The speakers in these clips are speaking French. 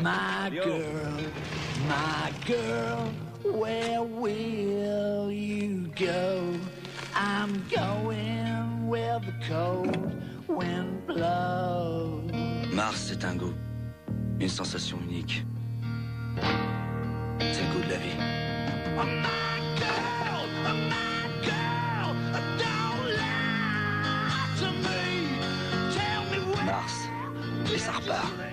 My girl, my girl, where will you go? I'm going where the cold wind blows. Mars, c'est un goût. Une sensation unique. C'est le goût de la vie. Oh, my girl, oh, my girl, don't lie to me. Tell me where Mars. Et ça repart.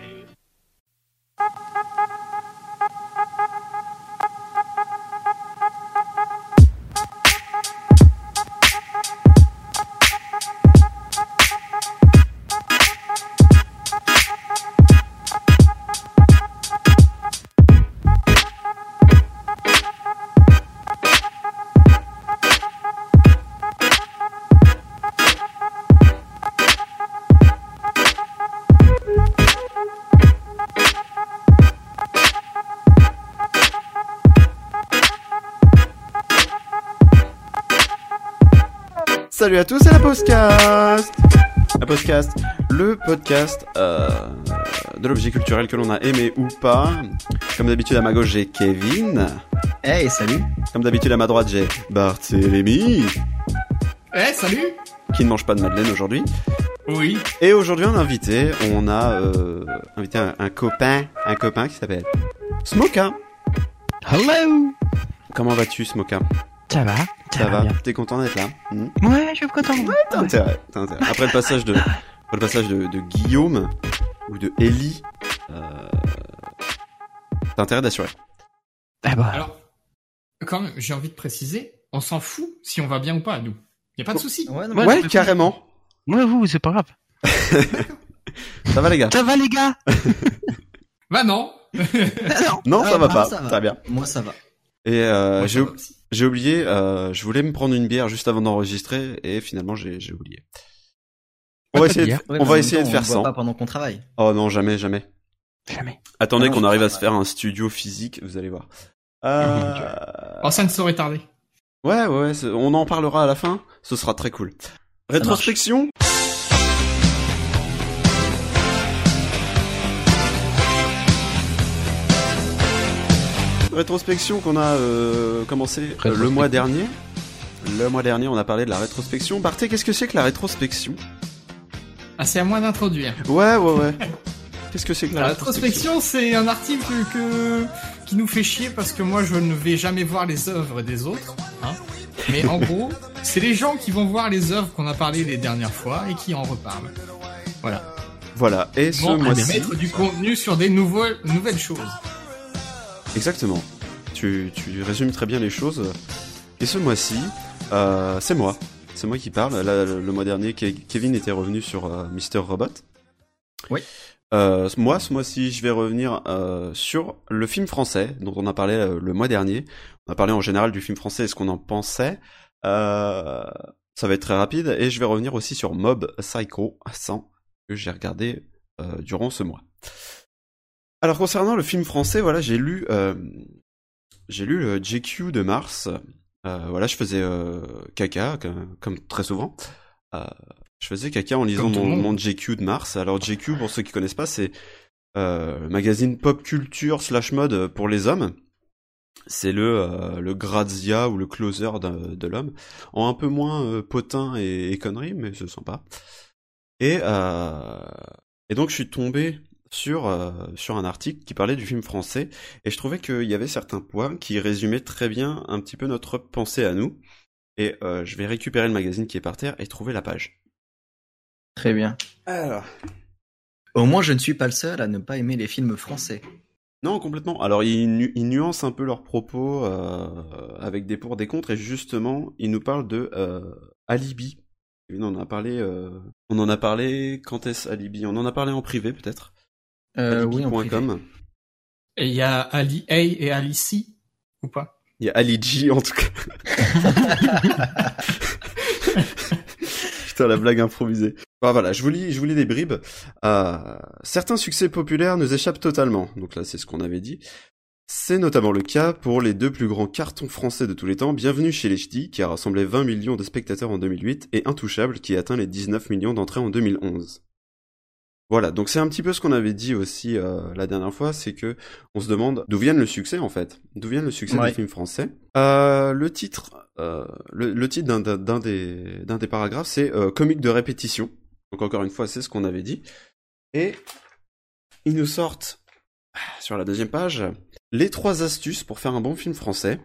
Salut à tous, c'est la podcast La podcast, le podcast euh, de l'objet culturel que l'on a aimé ou pas. Comme d'habitude à ma gauche j'ai Kevin. Hey, salut Comme d'habitude à ma droite j'ai Barthélémy, Eh, salut qui ne mange pas de madeleine aujourd'hui. Oui. Et aujourd'hui on a invité, on a euh, invité un, un copain, un copain qui s'appelle Smoka. Hello Comment vas-tu Smoka? Ça va Ça va. T'es content d'être là Hmm Ouais, je suis content. T'as intérêt, t'as intérêt. Après le passage de, après le passage de, de Guillaume ou de Ellie, euh, t'as intérêt d'assurer. Ah bah, Alors, quand même, j'ai envie de préciser, on s'en fout si on va bien ou pas, nous. Y a pas de souci. ouais, non, Ouais, carrément. moi, vous, c'est pas grave. Ça va les gars? Ça va, les gars? Bah non. Non, Non, ça Ah, va bah, pas. ça va. Très bien. Moi, ça va. Et euh, Moi, j'ai ça j'ai oublié, euh, je voulais me prendre une bière juste avant d'enregistrer et finalement j'ai j'ai oublié. On va essayer, de, on va essayer de faire pas pendant qu'on travaille. Oh non, jamais, jamais. Jamais. Attendez non, qu'on arrive à se faire un studio physique, vous allez voir. Euh... Oh, ça ne saurait tarder. Ouais, ouais, on en parlera à la fin. Ce sera très cool. Rétrospection. Rétrospection qu'on a euh, commencé euh, le mois dernier. Le mois dernier, on a parlé de la rétrospection. Barthé, qu'est-ce que c'est que la rétrospection? Ah, c'est à moi d'introduire. Ouais, ouais, ouais. Qu'est-ce que c'est que la, La rétrospection rétrospection, c'est un article que qui nous fait chier parce que moi, je ne vais jamais voir les œuvres des autres. Hein. Mais en gros, c'est les gens qui vont voir les œuvres qu'on a parlé les dernières fois et qui en reparlent. Voilà. Voilà. Et ce Bon, mois-ci, mettre du contenu sur des nouveaux, nouvelles choses. Exactement. Tu, tu résumes très bien les choses. Et ce mois-ci, euh, c'est moi. C'est moi qui parle. Là, le, le mois dernier, Ke- Kevin était revenu sur euh, Mister Robot. Oui. Euh, moi, ce mois-ci, je vais revenir euh, sur le film français dont on a parlé euh, le mois dernier. On a parlé en général du film français et ce qu'on en pensait. Euh, ça va être très rapide. Et je vais revenir aussi sur Mob Psycho 100 que j'ai regardé euh, durant ce mois. Alors concernant le film français, voilà, j'ai lu, euh, j'ai lu le JQ de Mars. Euh, voilà, je faisais euh, caca comme, comme très souvent. Euh, je faisais caca en lisant mon, mon JQ de Mars. Alors JQ, pour ceux qui connaissent pas, c'est euh, le magazine pop culture slash mode pour les hommes. C'est le euh, le Grazia ou le closer de, de l'homme, en un peu moins euh, potin et, et conneries, mais c'est sympa. Et euh, et donc je suis tombé sur euh, sur un article qui parlait du film français et je trouvais qu'il y avait certains points qui résumaient très bien un petit peu notre pensée à nous. Et euh, je vais récupérer le magazine qui est par terre et trouver la page. Très bien. Alors. Au moins, je ne suis pas le seul à ne pas aimer les films français. Non, complètement. Alors, ils, nu- ils nuancent un peu leurs propos euh, avec des pour, des contre, et justement, ils nous parlent de Alibi. On en a parlé. euh, On en a parlé. Quand est-ce Alibi? On en a parlé en privé, peut-être. Euh, oui, en privé. Alibi.com. Et il y a Ali A et Ali C, ou pas? Il y a Ali G, en tout cas. Putain, la blague improvisée. Voilà, je vous lis, je vous lis des bribes. Euh, certains succès populaires nous échappent totalement. Donc là, c'est ce qu'on avait dit. C'est notamment le cas pour les deux plus grands cartons français de tous les temps, Bienvenue chez les Ch'tis, qui a rassemblé 20 millions de spectateurs en 2008, et Intouchable, qui a atteint les 19 millions d'entrées en 2011. Voilà, donc c'est un petit peu ce qu'on avait dit aussi euh, la dernière fois, c'est que on se demande d'où vient le succès en fait, d'où vient le succès Ouais. des films français. Euh, le titre, euh, le, le titre d'un- des d'un des paragraphes, c'est comique de répétition. Donc encore une fois, c'est ce qu'on avait dit. Et ils nous sortent sur la deuxième page les trois astuces pour faire un bon film français.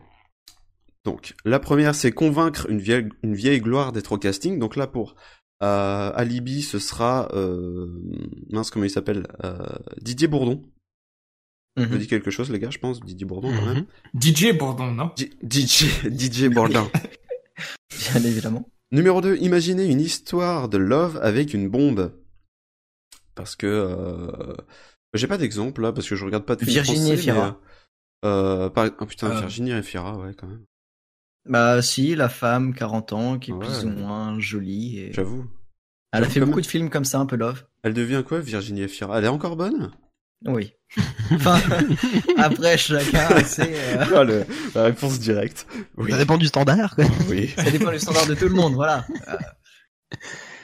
Donc la première, c'est convaincre une vieille une vieille gloire d'être au casting. Donc là pour euh, Alibi, ce sera euh, mince comment il s'appelle euh, Didier Bourdon. Mhm. Je dis quelque chose les gars, je pense Didier Bourdon quand même. Mhm. DJ Bourdon, non Di- DJ Didier Bourdon. Bien évidemment. Numéro 2, imaginez une histoire de love avec une bombe. Parce que euh, j'ai pas d'exemple là parce que je regarde pas de film Virginie français, mais, euh, par... oh, putain, Euh. Virginie Efira, ouais quand même. Bah si, la femme, 40 ans, qui est Ouais. plus ou moins jolie. Et... J'avoue. Elle a fait beaucoup même. de films comme ça, un peu love. Elle devient quoi Virginie Efira Elle est encore bonne? Oui. enfin, après, chacun sait... euh, Ah, le- La réponse directe. Oui. Ça dépend du standard. quoi. oui. ça dépend du standard de tout le monde, voilà.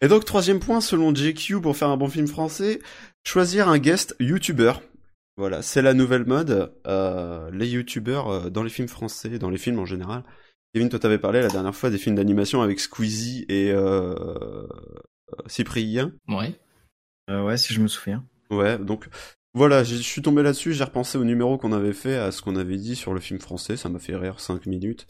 Et donc troisième point, selon JQ, pour faire un bon film français, choisir un guest YouTuber. Voilà, c'est la nouvelle mode. Euh, les YouTubers euh, dans les films français, dans les films en général. Kevin, toi t'avais parlé la dernière fois des films d'animation avec Squeezie et euh, euh, Cyprien. Ouais. Euh, ouais, si je me souviens. Ouais, donc voilà, je suis tombé là-dessus, j'ai repensé au numéro qu'on avait fait, à ce qu'on avait dit sur le film français, ça m'a fait rire 5 minutes.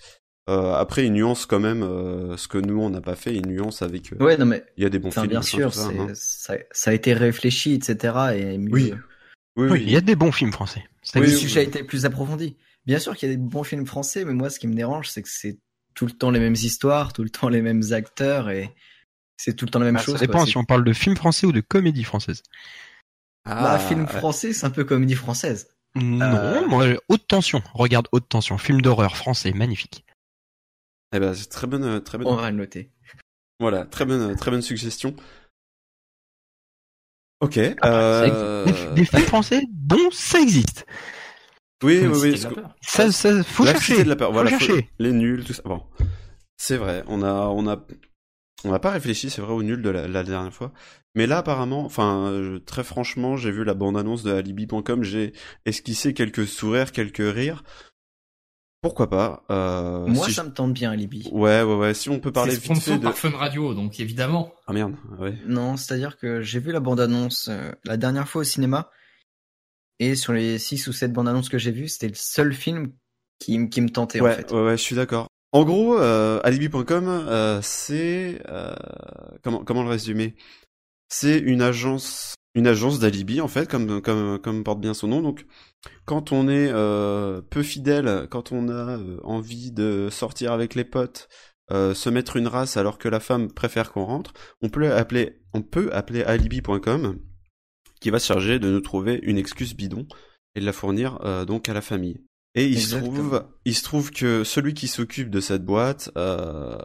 Euh, après, il nuance quand même euh, ce que nous on n'a pas fait, il nuance avec. euh, Ouais, non mais, Il y a des bons films. bien sûr, ça, hein. ça, ça a été réfléchi, etc. Et mieux, Oui. Oui, Oui, il y a des bons films français. Ça Oui, le sujet a été plus approfondi. Bien sûr qu'il y a des bons films français, mais moi, ce qui me dérange, c'est que c'est tout le temps les mêmes histoires, tout le temps les mêmes acteurs, et c'est tout le temps la même Ah, chose. ça dépend quoi. si on parle de film français ou de comédie française. Ah, Bah, film français, c'est un peu comédie française. Non, Euh. moi, haute tension. Regarde haute tension. Film d'horreur français, magnifique. Eh ben, c'est très bonne, très bonne. On va le noter. Voilà, très bonne, très bonne suggestion. Ok. Ça euh. Des, des films français bons, ça existe. Oui, oui, oui. Que-. Ça, ça, faut La chercher. De la peur. Faut Voilà, faut- chercher. les nuls, tout ça. Bon, c'est vrai. On a, on a, on n'a pas réfléchi, c'est vrai, aux nuls de la, la dernière fois. Mais là, apparemment, enfin, je- très franchement, j'ai vu la bande-annonce de Alibi.com, j'ai esquissé quelques sourires, quelques rires. Pourquoi pas euh, Moi, si ça me tente bien, Alibi. je- Ouais, ouais, ouais. Si on peut parler vite fait de. par Fun Radio, donc évidemment. Ah merde. Ouais. Non, c'est-à-dire que j'ai vu la bande-annonce euh, la dernière fois au cinéma, et sur les 6 ou 7 bandes-annonces que j'ai vues, c'était le seul film qui, qui me tentait, ouais, en fait. ouais, ouais, je suis d'accord. En gros, euh, alibi.com, euh, c'est euh, comment comment le résumer? C'est une agence, une agence d'alibi en fait, comme comme comme porte bien son nom. Donc, quand on est peu fidèle, quand on a envie de sortir avec les potes, se mettre une race alors que la femme préfère qu'on rentre, on peut appeler, on peut appeler alibi.com, qui va se charger de nous trouver une excuse bidon et de la fournir euh, donc à la famille. Et il se trouve, il se trouve que celui qui s'occupe de cette boîte euh,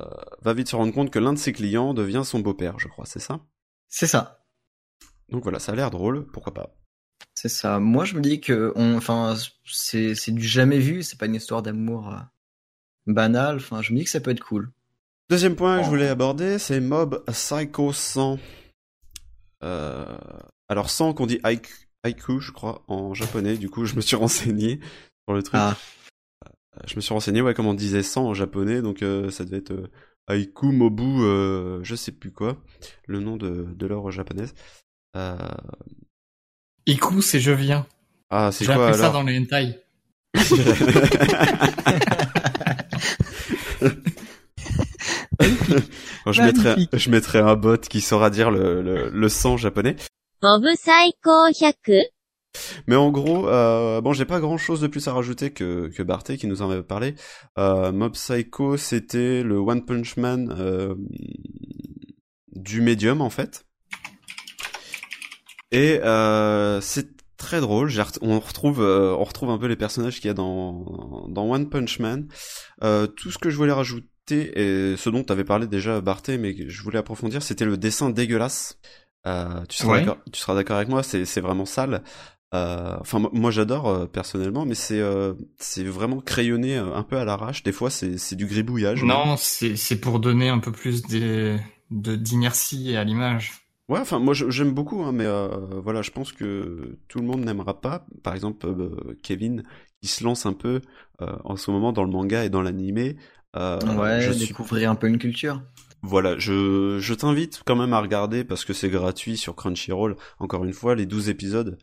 va vite se rendre compte que l'un de ses clients devient son beau-père, je crois, c'est ça? C'est ça. Donc voilà, ça a l'air drôle, pourquoi pas. C'est ça. Moi, je me dis que, on, enfin, c'est, c'est du jamais vu. C'est pas une histoire d'amour euh, banale. Enfin, je me dis que ça peut être cool. Deuxième point que je Oh. voulais aborder, c'est Mob Psycho 100. Euh, alors 100 qu'on dit haiku, haiku, je crois, en japonais. Du coup, je me suis renseigné sur le truc. Ah, Je me suis renseigné, ouais, comment on disait 100 en japonais. Donc euh, ça devait être euh, haiku, mobu, euh, je sais plus quoi, le nom de, de l'œuvre japonaise. Euh, Iku, c'est je viens. Ah, c'est quoi appris ça alors dans les hentai. Je, mettrai, je mettrai un bot qui saura dire le, le, le 100 japonais. Mob Psycho 100. Mais en gros, euh, bon, j'ai pas grand chose de plus à rajouter que, que Barté qui nous en avait parlé. Euh, Mob Psycho, c'était le One Punch Man euh, du médium en fait. Et euh, c'est très drôle. On retrouve, euh, on retrouve un peu les personnages qu'il y a dans, dans One Punch Man. Euh, tout ce que je voulais rajouter et ce dont tu avais parlé déjà Barté, mais je voulais approfondir, c'était le dessin dégueulasse euh, tu seras Ouais. d'accord, avec moi, c'est vraiment sale. Euh, enfin, mo- moi j'adore euh, personnellement, mais c'est euh, c'est vraiment crayonné euh, un peu à l'arrache. Des fois, c'est du gribouillage. Non, c'est pour donner un peu plus d'inertie à l'image. Ouais, enfin moi j'aime beaucoup, hein, mais euh, voilà, je pense que tout le monde n'aimera pas. Par exemple, euh, Kevin qui se lance un peu euh, en ce moment dans le manga et dans l'animé. Euh, ouais, je suis découvrir un peu une culture. Voilà, je, je t'invite quand même à regarder parce que c'est gratuit sur Crunchyroll. Encore une fois, les 12 épisodes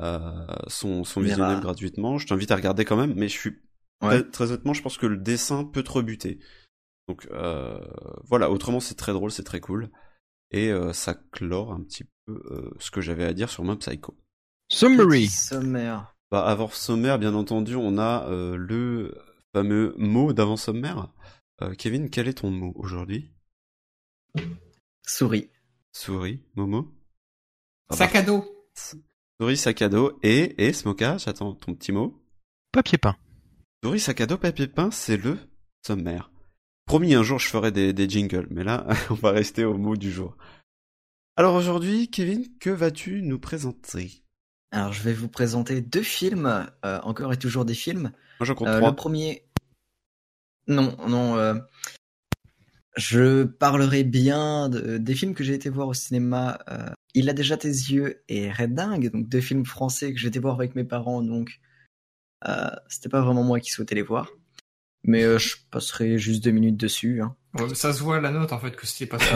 euh, sont, sont visionnables gratuitement. Je t'invite à regarder quand même, mais je suis Ouais. très, très honnêtement, je pense que le dessin peut te rebuter. Donc euh, voilà, autrement c'est très drôle, c'est très cool. Et euh, ça clore un petit peu euh, ce que j'avais à dire sur Mob Psycho. Summary. Sommaire. Bah, avant sommaire, bien entendu, on a euh, le fameux mot d'avant sommaire. Euh, Kevin, quel est ton mot aujourd'hui? Souris. Souris, Momo Sac à dos. Souris, sac à dos et, et Smoka, j'attends ton petit mot. Papier peint. Souris, sac à dos, papier peint, c'est le sommaire. Promis, un jour je ferai des, des jingles, mais là, on va rester au mot du jour. Alors aujourd'hui, Kevin, que vas-tu nous présenter? Alors, je vais vous présenter deux films, euh, encore et toujours des films. Moi j'en compte Euh, trois. le premier. Non, non. euh, Je parlerai bien de- des films que j'ai été voir au cinéma. euh, Il a déjà tes yeux et Red Dingue, donc deux films français que j'ai été voir avec mes parents, donc euh, c'était pas vraiment moi qui souhaitais les voir. Mais euh, je passerai juste deux minutes dessus. hein. Ouais, ça se voit à la note en fait que c'était pas ça.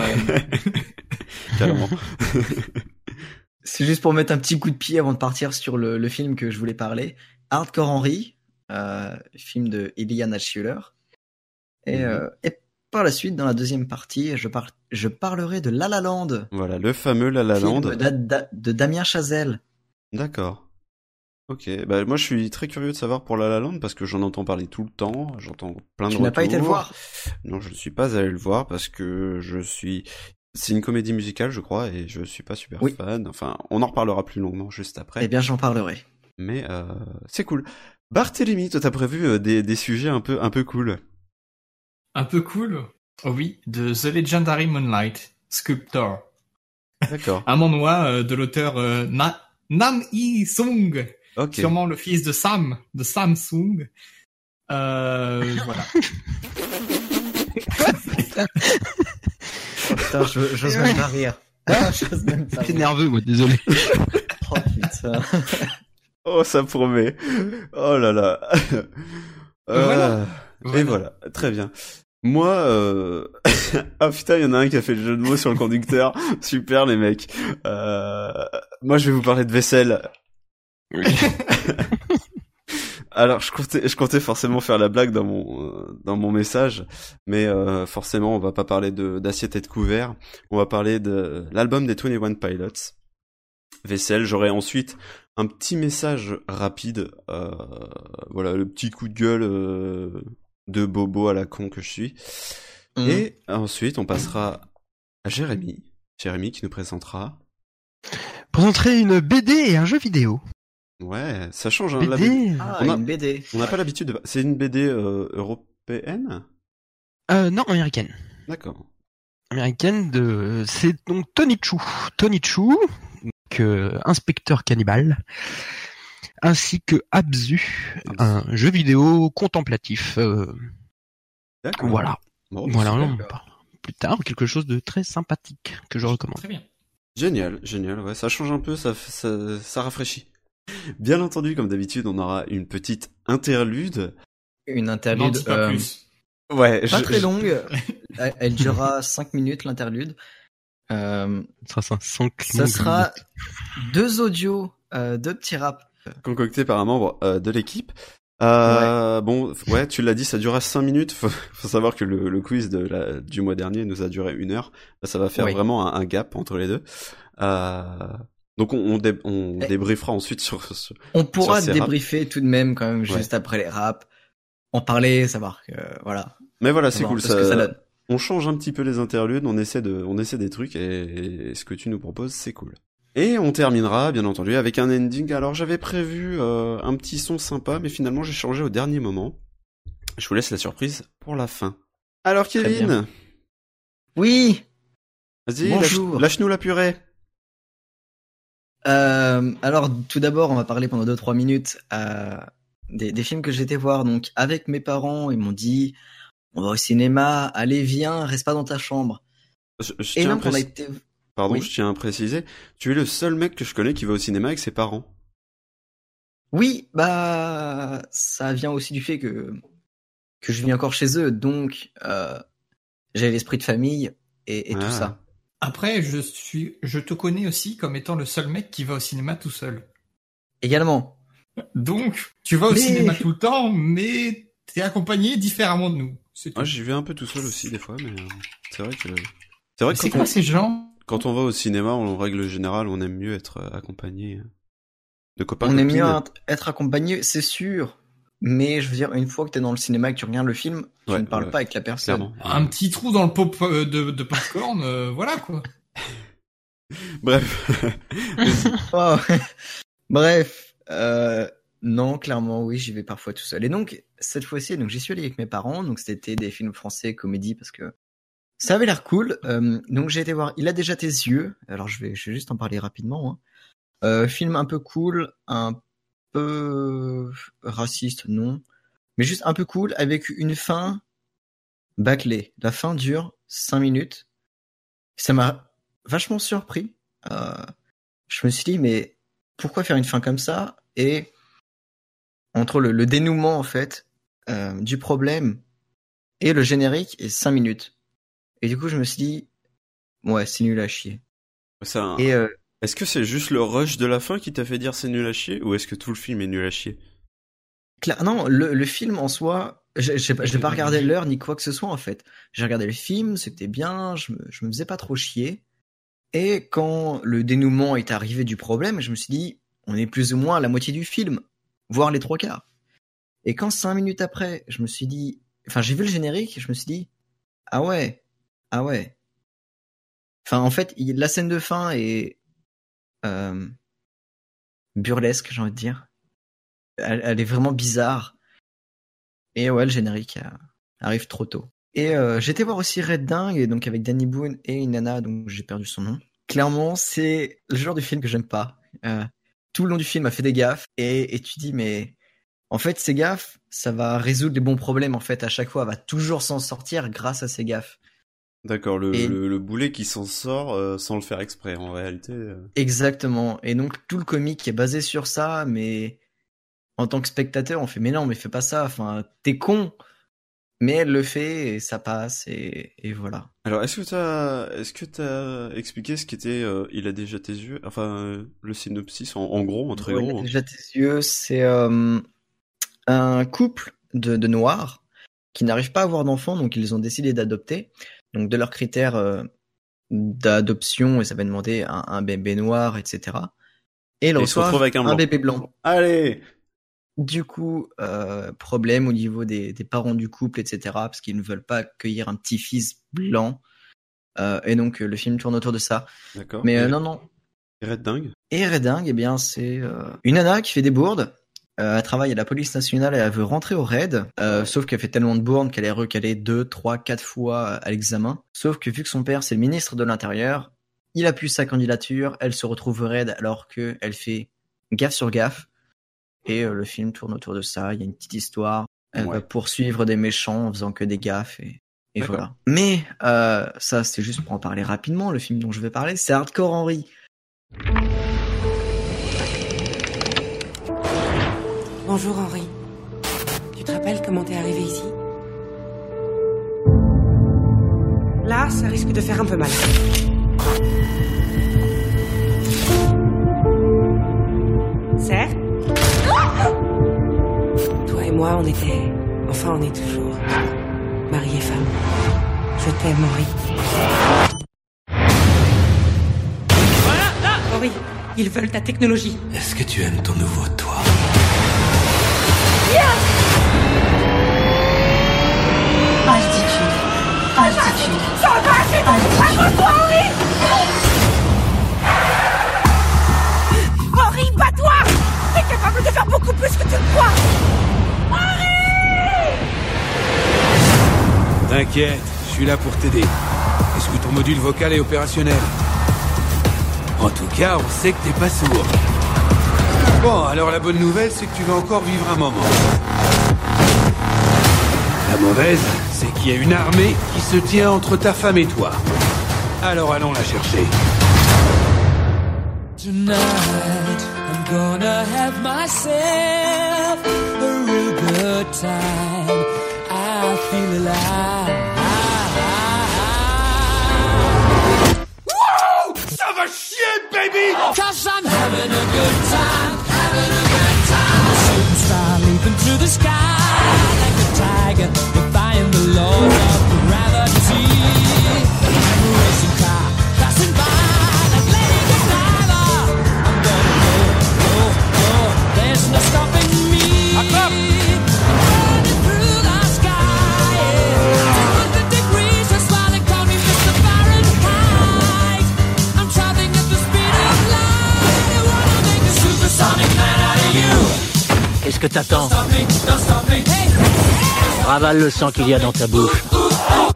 Carrément. C'est juste pour mettre un petit coup de pied avant de partir sur le, le film que je voulais parler. Hardcore Henry, euh, film de Iliana Schuller. Et, Mhm. euh, et par la suite, dans la deuxième partie, je, par- je parlerai de La La Land, voilà, le fameux La La Land. de Damien Chazelle. D'accord. Ok, bah moi je suis très curieux de savoir pour La La Land parce que j'en entends parler tout le temps, j'entends plein de Tu n'as pas été le retours. voir Non, je ne suis pas allé le voir parce que je suis. C'est une comédie musicale, je crois, et je suis pas super Oui. fan. Enfin, on en reparlera plus longuement juste après. Eh bien, j'en parlerai. Mais euh, c'est cool. Barthélemy, toi t'as prévu euh, des, des sujets un peu un peu cool. Un peu cool. Oh oui, de The Legendary Moonlight, Sculptor. D'accord. Un manhwa euh, de l'auteur euh, Na- Nam Hee Sung, Ok. sûrement le fils de Sam, de Samsung. Euh, voilà. Oh, putain, je- j'ose même pas rire. Ah, j'ose même pas rire. nerveux, moi, désolé. Oh putain. Oh, ça promet. Oh là là. Euh, Voilà. Et voilà, très bien. Moi, euh... ah putain, il y en a un qui a fait le jeu de mots sur le conducteur. Super les mecs. Euh... Moi, je vais vous parler de vaisselle. Alors, je comptais, je comptais forcément faire la blague dans mon euh, dans mon message, mais euh, forcément, on va pas parler de d'assiette et de couvert. On va parler de l'album des 21 Pilots. Vaisselle. J'aurai ensuite un petit message rapide. Euh, voilà, le petit coup de gueule euh, de bobo à la con que je suis. Mm. Et ensuite, on passera à Jérémy. Jérémy qui nous présentera. Présenterai une BD et un jeu vidéo. Ouais, ça change. Hein, la BD. BD Ah, On a- une BD. On n'a pas l'habitude de. C'est une BD euh, européenne? euh, Non, américaine. D'accord. Américaine de... C'est donc Tony Chu. Tony Chu, donc, euh, inspecteur cannibale, ainsi que Abzu, un jeu vidéo contemplatif. euh, D'accord. voilà. Bon, bah, voilà, super. on en parle plus tard. Quelque chose de très sympathique que je recommande. Très bien. Génial, génial. Ouais, ça change un peu, ça, ça, ça rafraîchit. Bien entendu, comme d'habitude, on aura une petite interlude. Une interlude pas euh, plus. Ouais, pas je- très je- longue. Elle- durera 5 minutes l'interlude. Euh, Ça sera cinq ça sera deux audios, euh, deux petits raps. Concocté par un membre euh, de l'équipe. Euh, Bon, ouais, tu l'as dit, ça durera 5 minutes. Faut, faut savoir que le, le quiz de la, du mois dernier nous a duré une heure. Ça va faire Oui. vraiment un, un gap entre les deux. Euh, donc on, on, dé- on Eh. débriefera ensuite sur, sur- On pourra Sur raps. débriefer tout de même quand même Ouais. juste après les raps. En parler, savoir que voilà. Mais voilà, c'est cool. ça on change un petit peu les interludes, on essaie de, on essaie des trucs et, et ce que tu nous proposes, c'est cool. Et on terminera, bien entendu, avec un ending. Alors j'avais prévu euh, un petit son sympa, mais finalement j'ai changé au dernier moment. Je vous laisse la surprise pour la fin. Alors Kevin, Oui. vas-y, lâche- lâche-nous la purée. Euh, alors tout d'abord, on va parler pendant 2-3 minutes euh, des, des films que été voir. Donc avec mes parents, ils m'ont dit on va au cinéma, allez viens, reste pas dans ta chambre. Je, je Et tiens à préciser- été. Pardon, Oui. je tiens à préciser, tu es le seul mec que je connais qui va au cinéma avec ses parents. Oui, bah ça vient aussi du fait que que je vis encore chez eux, donc euh, j'ai l'esprit de famille et, et Ah. tout ça. Après, je suis, je te connais aussi comme étant le seul mec qui va au cinéma tout seul. Également. Donc, tu vas au Mais- cinéma tout le temps, mais t'es accompagné différemment de nous. Tout. Moi, j'y vais un peu tout seul aussi des fois, mais euh, c'est vrai que c'est vrai que C'est quoi ces gens? Quand on va au cinéma, en règle générale, on aime mieux être euh, accompagné euh, de copains. On aime mieux être- être accompagné, c'est sûr. Mais je veux dire, une fois que t'es dans le cinéma et que tu regardes le film, tu Ouais, ne parles ouais, pas avec la personne. clairement. Un petit trou dans le pop euh, de, de popcorn, euh, voilà quoi. Bref. Oh. Bref, euh, non, clairement, oui, j'y vais parfois tout seul. Et donc, cette fois-ci, donc j'y suis allé avec mes parents. Donc, c'était des films français, comédie, parce que ça avait l'air cool. Euh, donc, j'ai été voir Il a déjà tes yeux. Alors, je vais, je vais juste en parler rapidement. hein. Euh, film un peu cool, un peu raciste, non, mais juste un peu cool, avec une fin bâclée. La fin dure 5 minutes. Ça m'a vachement surpris. Euh, je me suis dit, mais pourquoi faire une fin comme ça? Et entre le, le dénouement, en fait, euh, du problème et le générique est 5 minutes. Et du coup, je me suis dit, ouais, c'est nul à chier. Et euh, Est-ce que c'est juste le rush de la fin qui t'a fait dire c'est nul à chier ou est-ce que tout le film est nul à chier? Non, le, le film en soi, pas, j'ai pas regardé l'heure ni quoi que ce soit en fait. J'ai regardé le film, c'était bien, je me, je me faisais pas trop chier. Et quand le dénouement est arrivé du problème, je me suis dit, on est plus ou moins à la moitié du film, voire les trois quarts. Et quand cinq minutes après, je me suis dit, enfin j'ai vu le générique, je me suis dit, ah ouais, ah ouais. Enfin en fait, la scène de fin est euh, burlesque, j'ai envie de dire elle, est vraiment bizarre. Et ouais, le générique euh, arrive trop tôt. Et euh, j'étais voir aussi Red Dingue, et donc avec Danny Boone et une nana dont j'ai perdu son nom. Clairement, c'est le genre de film que j'aime pas. Tout le long du film a fait des gaffes, et, et tu dis mais en fait ces gaffes, ça va résoudre les bons problèmes en fait à chaque fois, elle va toujours s'en sortir grâce à ces gaffes. D'accord, le, Et- le, le boulet qui s'en sort euh, sans le faire exprès en réalité. euh. Exactement. Et donc tout le comique est basé sur ça, mais en tant que spectateur, on fait mais non, mais fais pas ça. Enfin, t'es con. Mais elle le fait et ça passe et, et voilà. Alors est-ce que t'as est-ce que t'as expliqué ce qu'était euh, Il a déjà tes yeux Enfin euh, le synopsis en, en gros, en très Ouais, gros. hein. Déjà tes yeux, c'est un couple de, de noirs qui n'arrivent pas à avoir d'enfants, donc ils ont décidé d'adopter. Donc de leurs critères euh, d'adoption, et ça va demander un, un bébé noir, etc. Et avec un blanc. bébé blanc. Allez Du coup, euh, problème au niveau des, des parents du couple, etc. Parce qu'ils ne veulent pas accueillir un petit-fils blanc. Euh, et donc le film tourne autour de ça. D'accord. Mais euh, non, non. et Red Dingue? Et Reding, eh bien, c'est une nana qui fait des bourdes. Euh, elle travaille à la police nationale et elle veut rentrer au raid. Euh, sauf qu'elle fait tellement de bourdes qu'elle est recalée deux, trois, quatre fois à l'examen. Sauf que vu que son père c'est le ministre de l'Intérieur, il appuie sa candidature. Elle se retrouve au raid alors que elle fait gaffe sur gaffe. Et euh, le film tourne autour de ça. Il y a une petite histoire. Elle Ouais. va poursuivre des méchants en faisant que des gaffes et, et voilà. Mais ça, c'est juste pour en parler rapidement. Le film dont je vais parler, c'est Hardcore Henry. Bonjour Henri. Tu te rappelles comment t'es arrivé ici? Là, ça risque de faire un peu mal. Certes Toi et moi, on était... Enfin, on est toujours... Mari et femme. Je t'aime, Henri. Voilà, là Henri, ils veulent ta technologie. Est-ce que tu aimes ton nouveau toi Altitude. Altitude. Henri, bats-toi T'es capable de faire beaucoup plus que tu le crois T'inquiète, je suis là pour t'aider. Est-ce que ton module vocal est opérationnel? En tout cas, on sait que t'es pas sourd. Bon, alors la bonne nouvelle, c'est que tu vas encore vivre un moment. La mauvaise, c'est qu'il y a une armée qui se tient entre ta femme et toi. Alors allons la chercher. Tonight, I'm gonna have myself a real good time. I feel alive. Whoa! Ça va chier, baby! Cause I'm having a good time, Qu'est-ce que t'attends Ravale le sang qu'il y a dans ta bouche.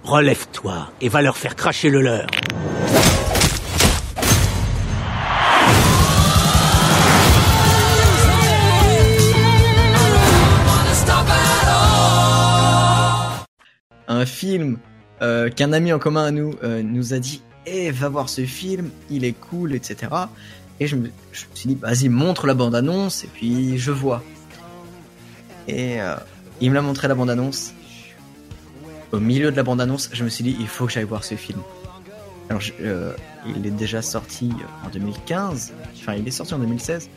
Relève-toi et va leur faire cracher le leur. un film euh, qu'un ami en commun à nous euh, nous a dit Eh, va voir ce film, il est cool, etc. Et je me suis dit Vas-y, montre la bande-annonce, et puis je vois. Et euh, il me l'a montré la bande-annonce. Au milieu de la bande-annonce, je me suis dit Il faut que j'aille voir ce film. Alors, je- euh, il est déjà sorti en 2015, enfin, il est sorti en 2016.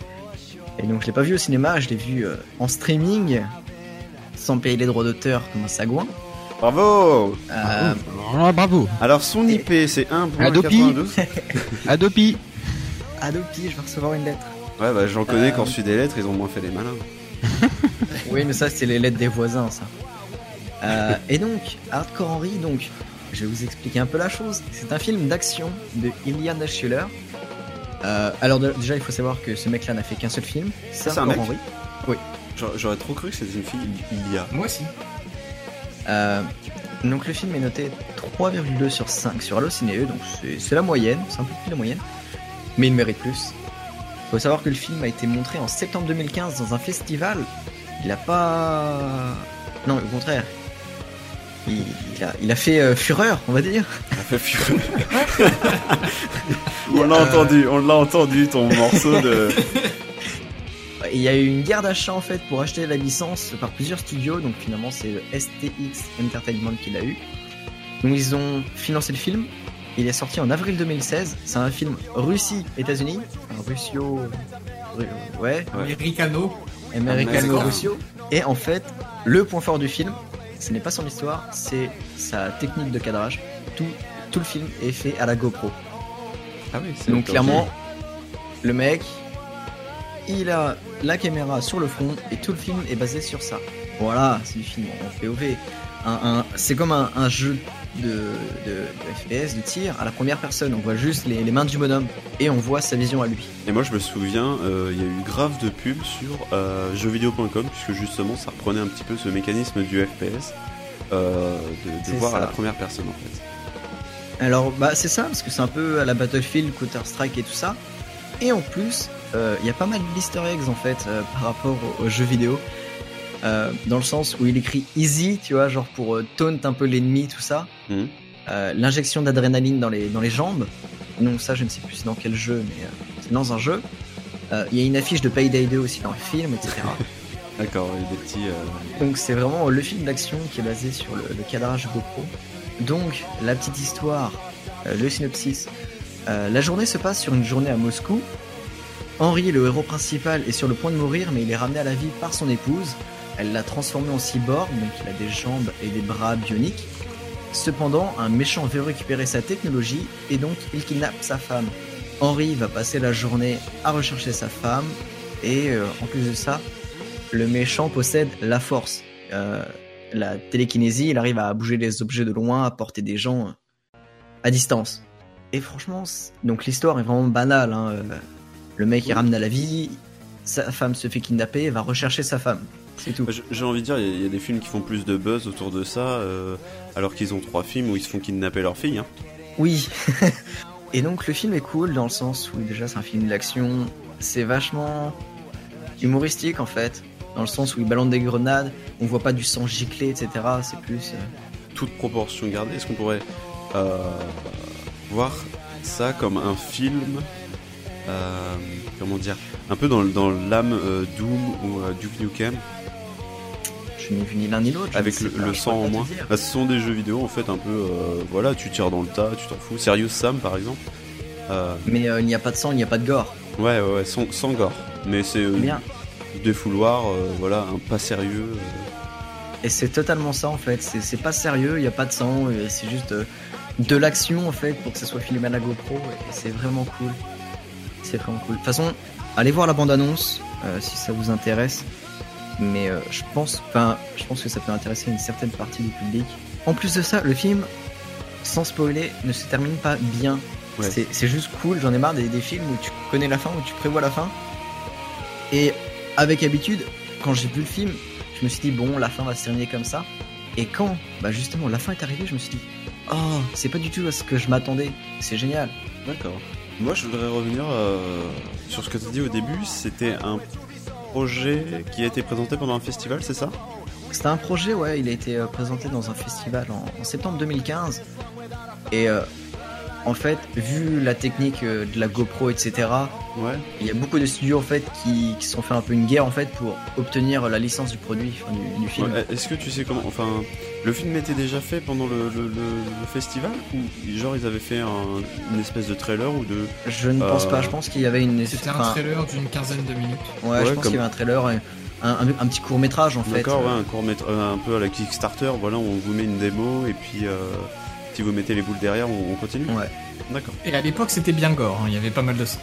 Et donc, je l'ai pas vu au cinéma, je l'ai vu euh, en streaming, sans payer les droits d'auteur comme un sagouin. Bravo Euh, bravo. Alors son IP c'est 1 Adopi. 92. Adopi. Adopi, je vais recevoir une lettre. Ouais bah j'en connais Euh, qui ont reçu des lettres, ils ont moins fait les malins. Oui, mais ça, c'est les lettres des voisins, ça. Euh, et donc, Hardcore Henry, donc, je vais vous expliquer un peu la chose. C'est un film d'action de Iliana Schuller. Euh, alors, de- déjà, il faut savoir que ce mec-là n'a fait qu'un seul film. C'est C'est un mec Henry. J'aurais- J'aurais trop cru que c'était une fille, il il y a. Moi aussi. Euh, donc, le film est noté 3,2 sur 5 sur Allociné, donc c'est c'est la moyenne, c'est un peu plus la moyenne. Mais il mérite plus. Il faut savoir que le film a été montré en septembre 2015 dans un festival. Il a pas. Non, au contraire. Il, il a, il a fait euh, fureur, on va dire. Ça fait fureur. on l'a entendu, on l'a entendu ton morceau de. Il y a eu une guerre d'achat en fait pour acheter la licence par plusieurs studios, donc finalement c'est le STX Entertainment qui l'a eu. Donc ils ont financé le film. Il est sorti en avril 2016. C'est un film Russie-États-Unis. Enfin, Russio. Ru- Ouais. Americano. Americano-Russio. Et en fait, le point fort du film, ce n'est pas son histoire, c'est sa technique de cadrage. Tout, tout le film est fait à la GoPro. Ah oui, c'est Donc clairement, le mec, il a la caméra sur le front et tout le film est basé sur ça. Voilà, c'est du film en POV. Un, un- c'est comme un, un jeu de, de, de FPS, de tir à la première personne. On voit juste les, les mains du bonhomme et on voit sa vision à lui. Et moi je me souviens, euh, il y a eu grave de pubs sur euh, jeuxvideo.com puisque justement ça reprenait un petit peu ce mécanisme du FPS euh, de, voir à la première personne en fait. Alors, bah, c'est ça, parce que c'est un peu à la Battlefield, Counter-Strike et tout ça. Et en plus, il y a pas mal d'easter eggs en fait par rapport aux, aux jeux vidéo. Euh, dans le sens où il écrit easy, tu vois, genre pour euh, taunt un peu l'ennemi, tout ça. Mhm. Euh, L'injection d'adrénaline dans les, dans les jambes. Donc, ça, je ne sais plus dans quel jeu, mais euh, c'est dans un jeu. Il y a une affiche de Payday 2 aussi dans le film, etc. D'accord, il y a des petits. Donc c'est vraiment le film d'action qui est basé sur le, le cadrage GoPro. Donc la petite histoire, le synopsis. La journée se passe sur une journée à Moscou. Henri, le héros principal, est sur le point de mourir, mais il est ramené à la vie par son épouse. Elle l'a transformé en cyborg, donc il a des jambes et des bras bioniques. Cependant, un méchant veut récupérer sa technologie et donc il kidnappe sa femme. Henri va passer la journée à rechercher sa femme et euh, en plus de ça, le méchant possède la force. Euh, la télékinésie, il arrive à bouger les objets de loin, à porter des gens euh, à distance. Et franchement, donc l'histoire est vraiment banale. hein, Le mec est ramené à la vie, sa femme se fait kidnapper, va rechercher sa femme. C'est tout. J'ai envie de dire, il y a- il y, a des films qui font plus de buzz autour de ça, euh, alors qu'ils ont trois films où ils se font kidnapper leur fille. Hein. Oui. Et donc le film est cool dans le sens où déjà c'est un film d'action, c'est vachement humoristique en fait, dans le sens où il balance des grenades, on voit pas du sang gicler, etc. C'est plus... euh, Toute proportion gardée, est-ce qu'on pourrait euh, voir ça comme un film euh, comment dire, un peu dans, dans l'âme Doom ou Duke Nukem? Ni l'un ni l'autre. Avec le, sang en moins. Bah, ce sont des jeux vidéo en fait un peu, euh, voilà, tu tires dans le tas, tu t'en fous. Serious Sam par exemple. Euh, Mais euh, il n'y a pas de sang, il n'y a pas de gore. ouais, ouais, ouais, sans, sans gore. Mais c'est Bien. du défouloir, euh, voilà, un pas sérieux. Et c'est totalement ça en fait. C'est pas sérieux, il n'y a pas de sang, c'est juste de l'action en fait pour que ça soit filmé à la GoPro. Et c'est vraiment cool. C'est vraiment cool. De toute façon, allez voir la bande-annonce euh, si ça vous intéresse. Mais euh, je pense, enfin, je pense que ça peut intéresser une certaine partie du public. En plus de ça, le film, sans spoiler, ne se termine pas bien. Ouais. C'est- C'est juste cool. J'en ai marre des, des films où tu connais la fin, où tu prévois la fin. Et avec habitude, quand j'ai vu le film, je me suis dit bon, la fin va se terminer comme ça. Et quand, bah justement, la fin est arrivée, je me suis dit oh, c'est pas du tout à ce que je m'attendais. C'est génial. D'accord. Moi, je voudrais revenir euh, sur ce que tu as dit au début. C'était un projet qui a été présenté pendant un festival, c'est ça? C'était un projet, ouais, il a été euh, présenté dans un festival en, en septembre 2015. Et euh, en fait, vu la technique euh, de la GoPro, etc., Ouais. il y a beaucoup de studios en fait qui, qui se sont fait un peu une guerre en fait pour obtenir la licence du produit, enfin, du, du film. Ouais, Est-ce que tu sais comment Enfin, le film était déjà fait pendant le, le- le- le festival Ou genre ils avaient fait un- une espèce de trailer ou de. Je ne pense Euh, pas, je pense qu'il y avait une. C'était un trailer d'une quinzaine de minutes. Ouais, je pense comme- qu'il y avait un trailer, et un, un- un petit court métrage en fait. D'accord, ouais, un court métrage, un peu à la Kickstarter. Voilà, on vous met une démo et puis euh, si vous mettez les boules derrière, on, on continue. Ouais. D'accord. Et à l'époque, c'était bien gore, hein, il y avait pas mal de sang.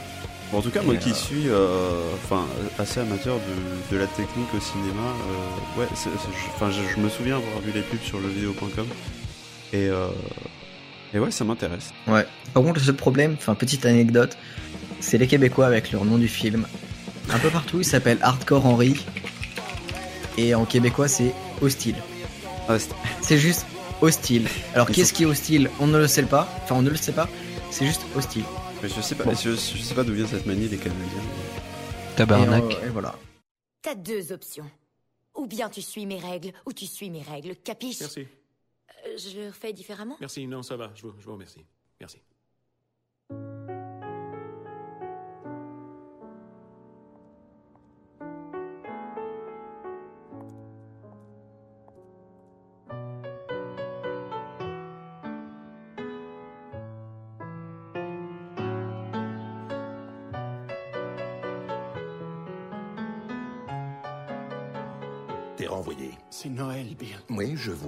Bon, en tout cas, moi qui euh, suis euh, enfin assez amateur de, de la technique au cinéma, euh, ouais, je- enfin, je, je me souviens avoir vu les pubs sur levideo.com et euh, et ouais, ça m'intéresse. Ouais. Par contre, le seul problème, enfin, petite anecdote, c'est les Québécois avec leur nom du film. Un peu partout, il s'appelle Hardcore Henry. Et en québécois, c'est hostile. Ah, c'est- C'est juste hostile. Alors, qu'est-ce sont- qui est hostile? On ne le sait pas. Enfin, on ne le sait pas. C'est juste hostile. mais je sais pas, Bon. je, je sais pas d'où vient cette manie des Canadiens. Et, Tabarnak. euh, et voilà. T'as deux options. Ou bien tu suis mes règles, ou tu suis mes règles. Capiche? Merci. Euh, Je le refais différemment? Merci, non, ça va. Je vous, je vous remercie. Merci.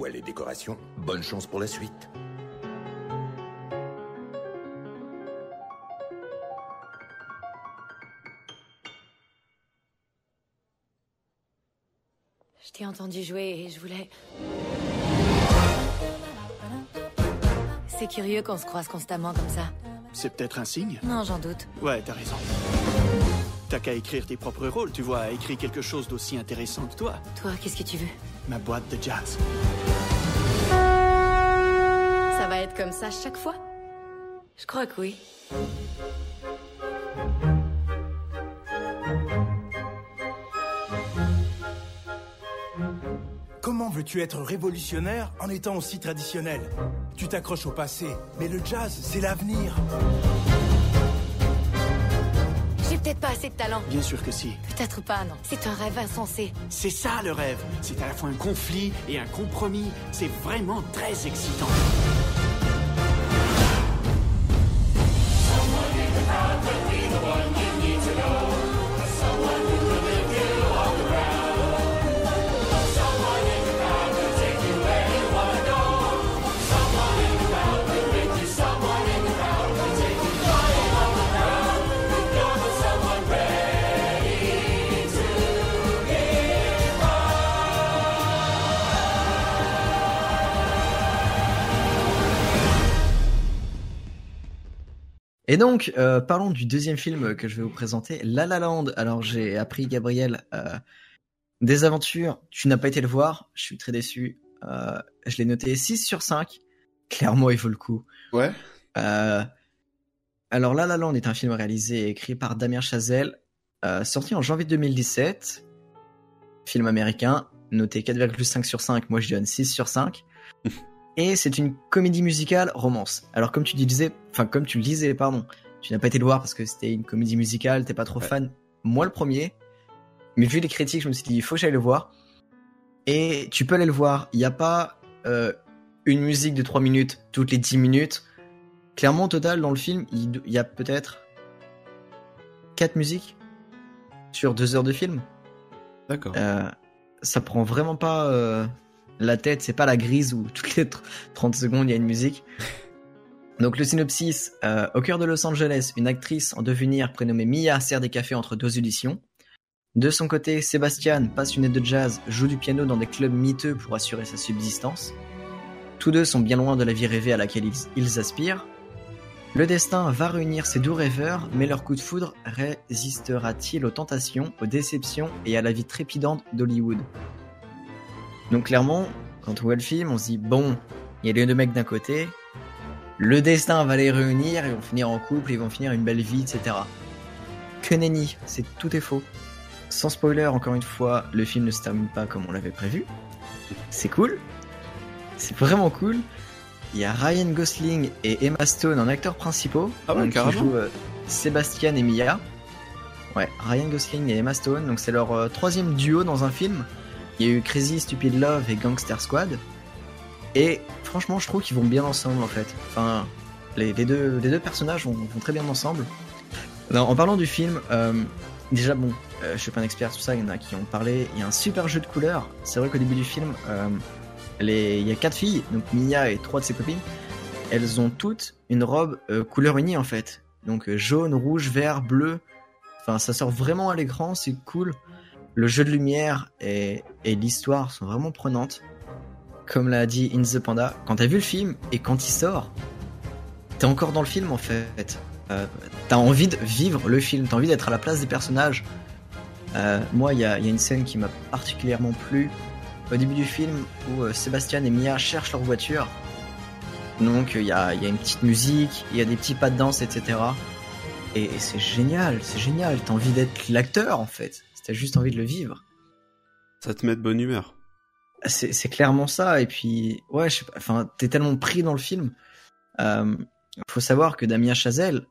Les décorations. Bonne chance pour la suite. Je t'ai entendu jouer et je voulais. C'est curieux qu'on se croise constamment comme ça. C'est peut-être un signe? Non, j'en doute. Ouais, t'as raison. T'as qu'à écrire tes propres rôles, tu vois, écrit quelque chose d'aussi intéressant que toi. Toi, qu'est-ce que tu veux? Ma boîte de jazz. Ça va être comme ça chaque fois? Je crois que oui. Comment veux-tu être révolutionnaire en étant aussi traditionnel? Tu t'accroches au passé, mais le jazz, c'est l'avenir. Peut-être pas assez de talent. Bien sûr que si. Peut-être pas, non. C'est un rêve insensé. C'est ça le rêve. C'est à la fois un conflit et un compromis. C'est vraiment très excitant. Et donc, euh, parlons du deuxième film que je vais vous présenter, La La Land. Alors, j'ai appris, Gabriel, euh, des aventures. Tu n'as pas été le voir. Je suis très déçu. Euh, je l'ai noté 6 sur 5. Clairement, il vaut le coup. Ouais. Alors, La La Land est un film réalisé et écrit par Damien Chazelle, sorti en janvier 2017. Film américain, noté 4,5 sur 5. Moi, je donne 6 sur 5. Et c'est une comédie musicale romance. Alors comme tu disais, enfin comme tu le disais, pardon, tu n'as pas été le voir parce que c'était une comédie musicale, t'es pas trop fan. Moi, le premier. Mais vu les critiques, je me suis dit, il faut que j'aille le voir. Et tu peux aller le voir. Il n'y a pas euh, une musique de 3 minutes toutes les 10 minutes. Clairement, au total, dans le film, il il y a peut-être 4 musiques sur 2 heures de film. D'accord. Euh, ça prend vraiment pas euh, la tête, c'est pas la grise où toutes les tr- 30 secondes il y a une musique. Donc le synopsis, euh, au cœur de Los Angeles, une actrice en devenir prénommée Mia sert des cafés entre deux auditions. De son côté, Sébastien, passionné de jazz, joue du piano dans des clubs miteux pour assurer sa subsistance. Tous deux sont bien loin de la vie rêvée à laquelle ils, ils aspirent. Le destin va réunir ces doux rêveurs, mais leur coup de foudre résistera-t-il aux tentations, aux déceptions et à la vie trépidante d'Hollywood? Donc clairement, quand on voit le film, on se dit bon, il y a les deux mecs d'un côté, le destin va les réunir, ils vont finir en couple, ils vont finir une belle vie, etc. Que nenni, c'est tout est faux. Sans spoiler, encore une fois, le film ne se termine pas comme on l'avait prévu. C'est cool. C'est vraiment cool. Il y a Ryan Gosling et Emma Stone en acteurs principaux. Ah ouais, qui jouent euh, Sébastien et Mia. Ouais, Ryan Gosling et Emma Stone. Donc c'est leur euh, troisième duo dans un film. Il y a eu Crazy Stupid Love et Gangster Squad. Et franchement, je trouve qu'ils vont bien ensemble en fait. Enfin, les, deux, personnages vont, très bien ensemble. En parlant du film, euh, déjà bon, euh, je suis pas un expert sur ça, il y en a qui ont parlé. Il y a un super jeu de couleurs. C'est vrai qu'au début du film, euh, il y a quatre filles, donc Mia et trois de ses copines. Elles ont toutes une robe euh, couleur unie en fait. Donc jaune, rouge, vert, bleu. Enfin, ça sort vraiment à l'écran, c'est cool. Le jeu de lumière et, et l'histoire sont vraiment prenantes. Comme l'a dit In the Panda, quand t'as vu le film et quand il sort, t'es encore dans le film en fait. Euh, t'as envie de vivre le film, t'as envie d'être à la place des personnages. Euh, moi, il y a, une scène qui m'a particulièrement plu au début du film où euh, Sébastien et Mia cherchent leur voiture. Donc il y a, il y a une petite musique, il y a des petits pas de danse, etc. Et, et c'est génial, c'est génial. T'as envie d'être l'acteur en fait. T'as juste envie de le vivre. Ça te met de bonne humeur. C'est clairement ça. Et puis, ouais, je sais pas, enfin, t'es tellement pris dans le film. Euh, faut savoir que Damien Chazelle,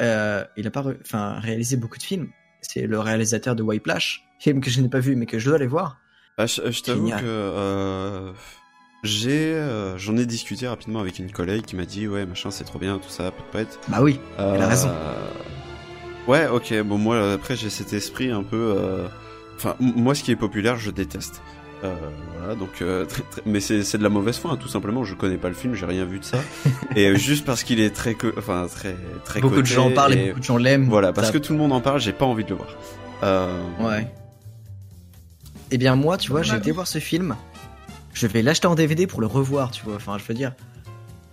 euh, il a pas enfin, réalisé beaucoup de films. C'est le réalisateur de Whiplash, film que je n'ai pas vu mais que je dois aller voir. Bah, je je t'avoue que euh, j'ai, euh, j'en ai discuté rapidement avec une collègue qui m'a dit ouais machin c'est trop bien tout ça peut poète. Bah oui, elle a raison. Ouais ok bon moi après j'ai cet esprit un peu, enfin moi ce qui est populaire je déteste. Euh, voilà donc euh, très- très- mais c'est c'est de la mauvaise foi hein, tout simplement je connais pas le film j'ai rien vu de ça et euh, juste parce qu'il est très co- enfin très très Beaucoup de gens en parlent et beaucoup de gens l'aiment. voilà parce Ça- que tout le monde en parle j'ai pas envie de le voir. Euh, Ouais. Eh bien moi, tu vois, j'ai été voir ce film. Je vais l'acheter en DVD pour le revoir, tu vois. Enfin, je veux dire,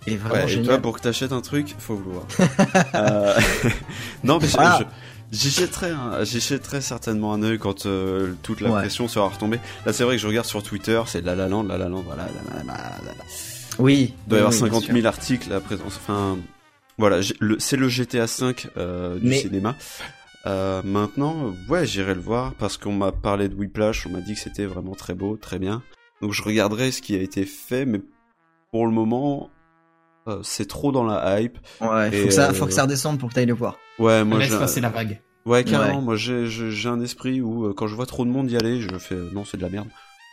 il est vraiment Ouais, et génial. toi, pour que t'achètes un truc, faut vouloir. Euh, non, mais Voilà. je- j'y jetterai, jetterai certainement un œil quand euh, toute la Ouais. pression sera retombée. Là, c'est vrai que je regarde sur Twitter, c'est La La Land, La La Land, voilà. La, la, la, la, la. Oui. Il doit y avoir oui, oui, bien 50 sûr. 000 articles à présent. Enfin, voilà, c'est le GTA V euh, du Mais- cinéma. Euh, maintenant, ouais, j'irai le voir parce qu'on m'a parlé de Whiplash, on m'a dit que c'était vraiment très beau, très bien. Donc je regarderai ce qui a été fait, mais pour le moment, c'est trop dans la hype. Ouais, faut Et, que, ça, euh, faut que ça redescende pour que t'ailles le voir. Ouais, moi Laisse passer la vague. Ouais, carrément. Ouais. Moi, j'ai, un esprit où euh, quand je vois trop de monde y aller, je fais euh, non, c'est de la merde.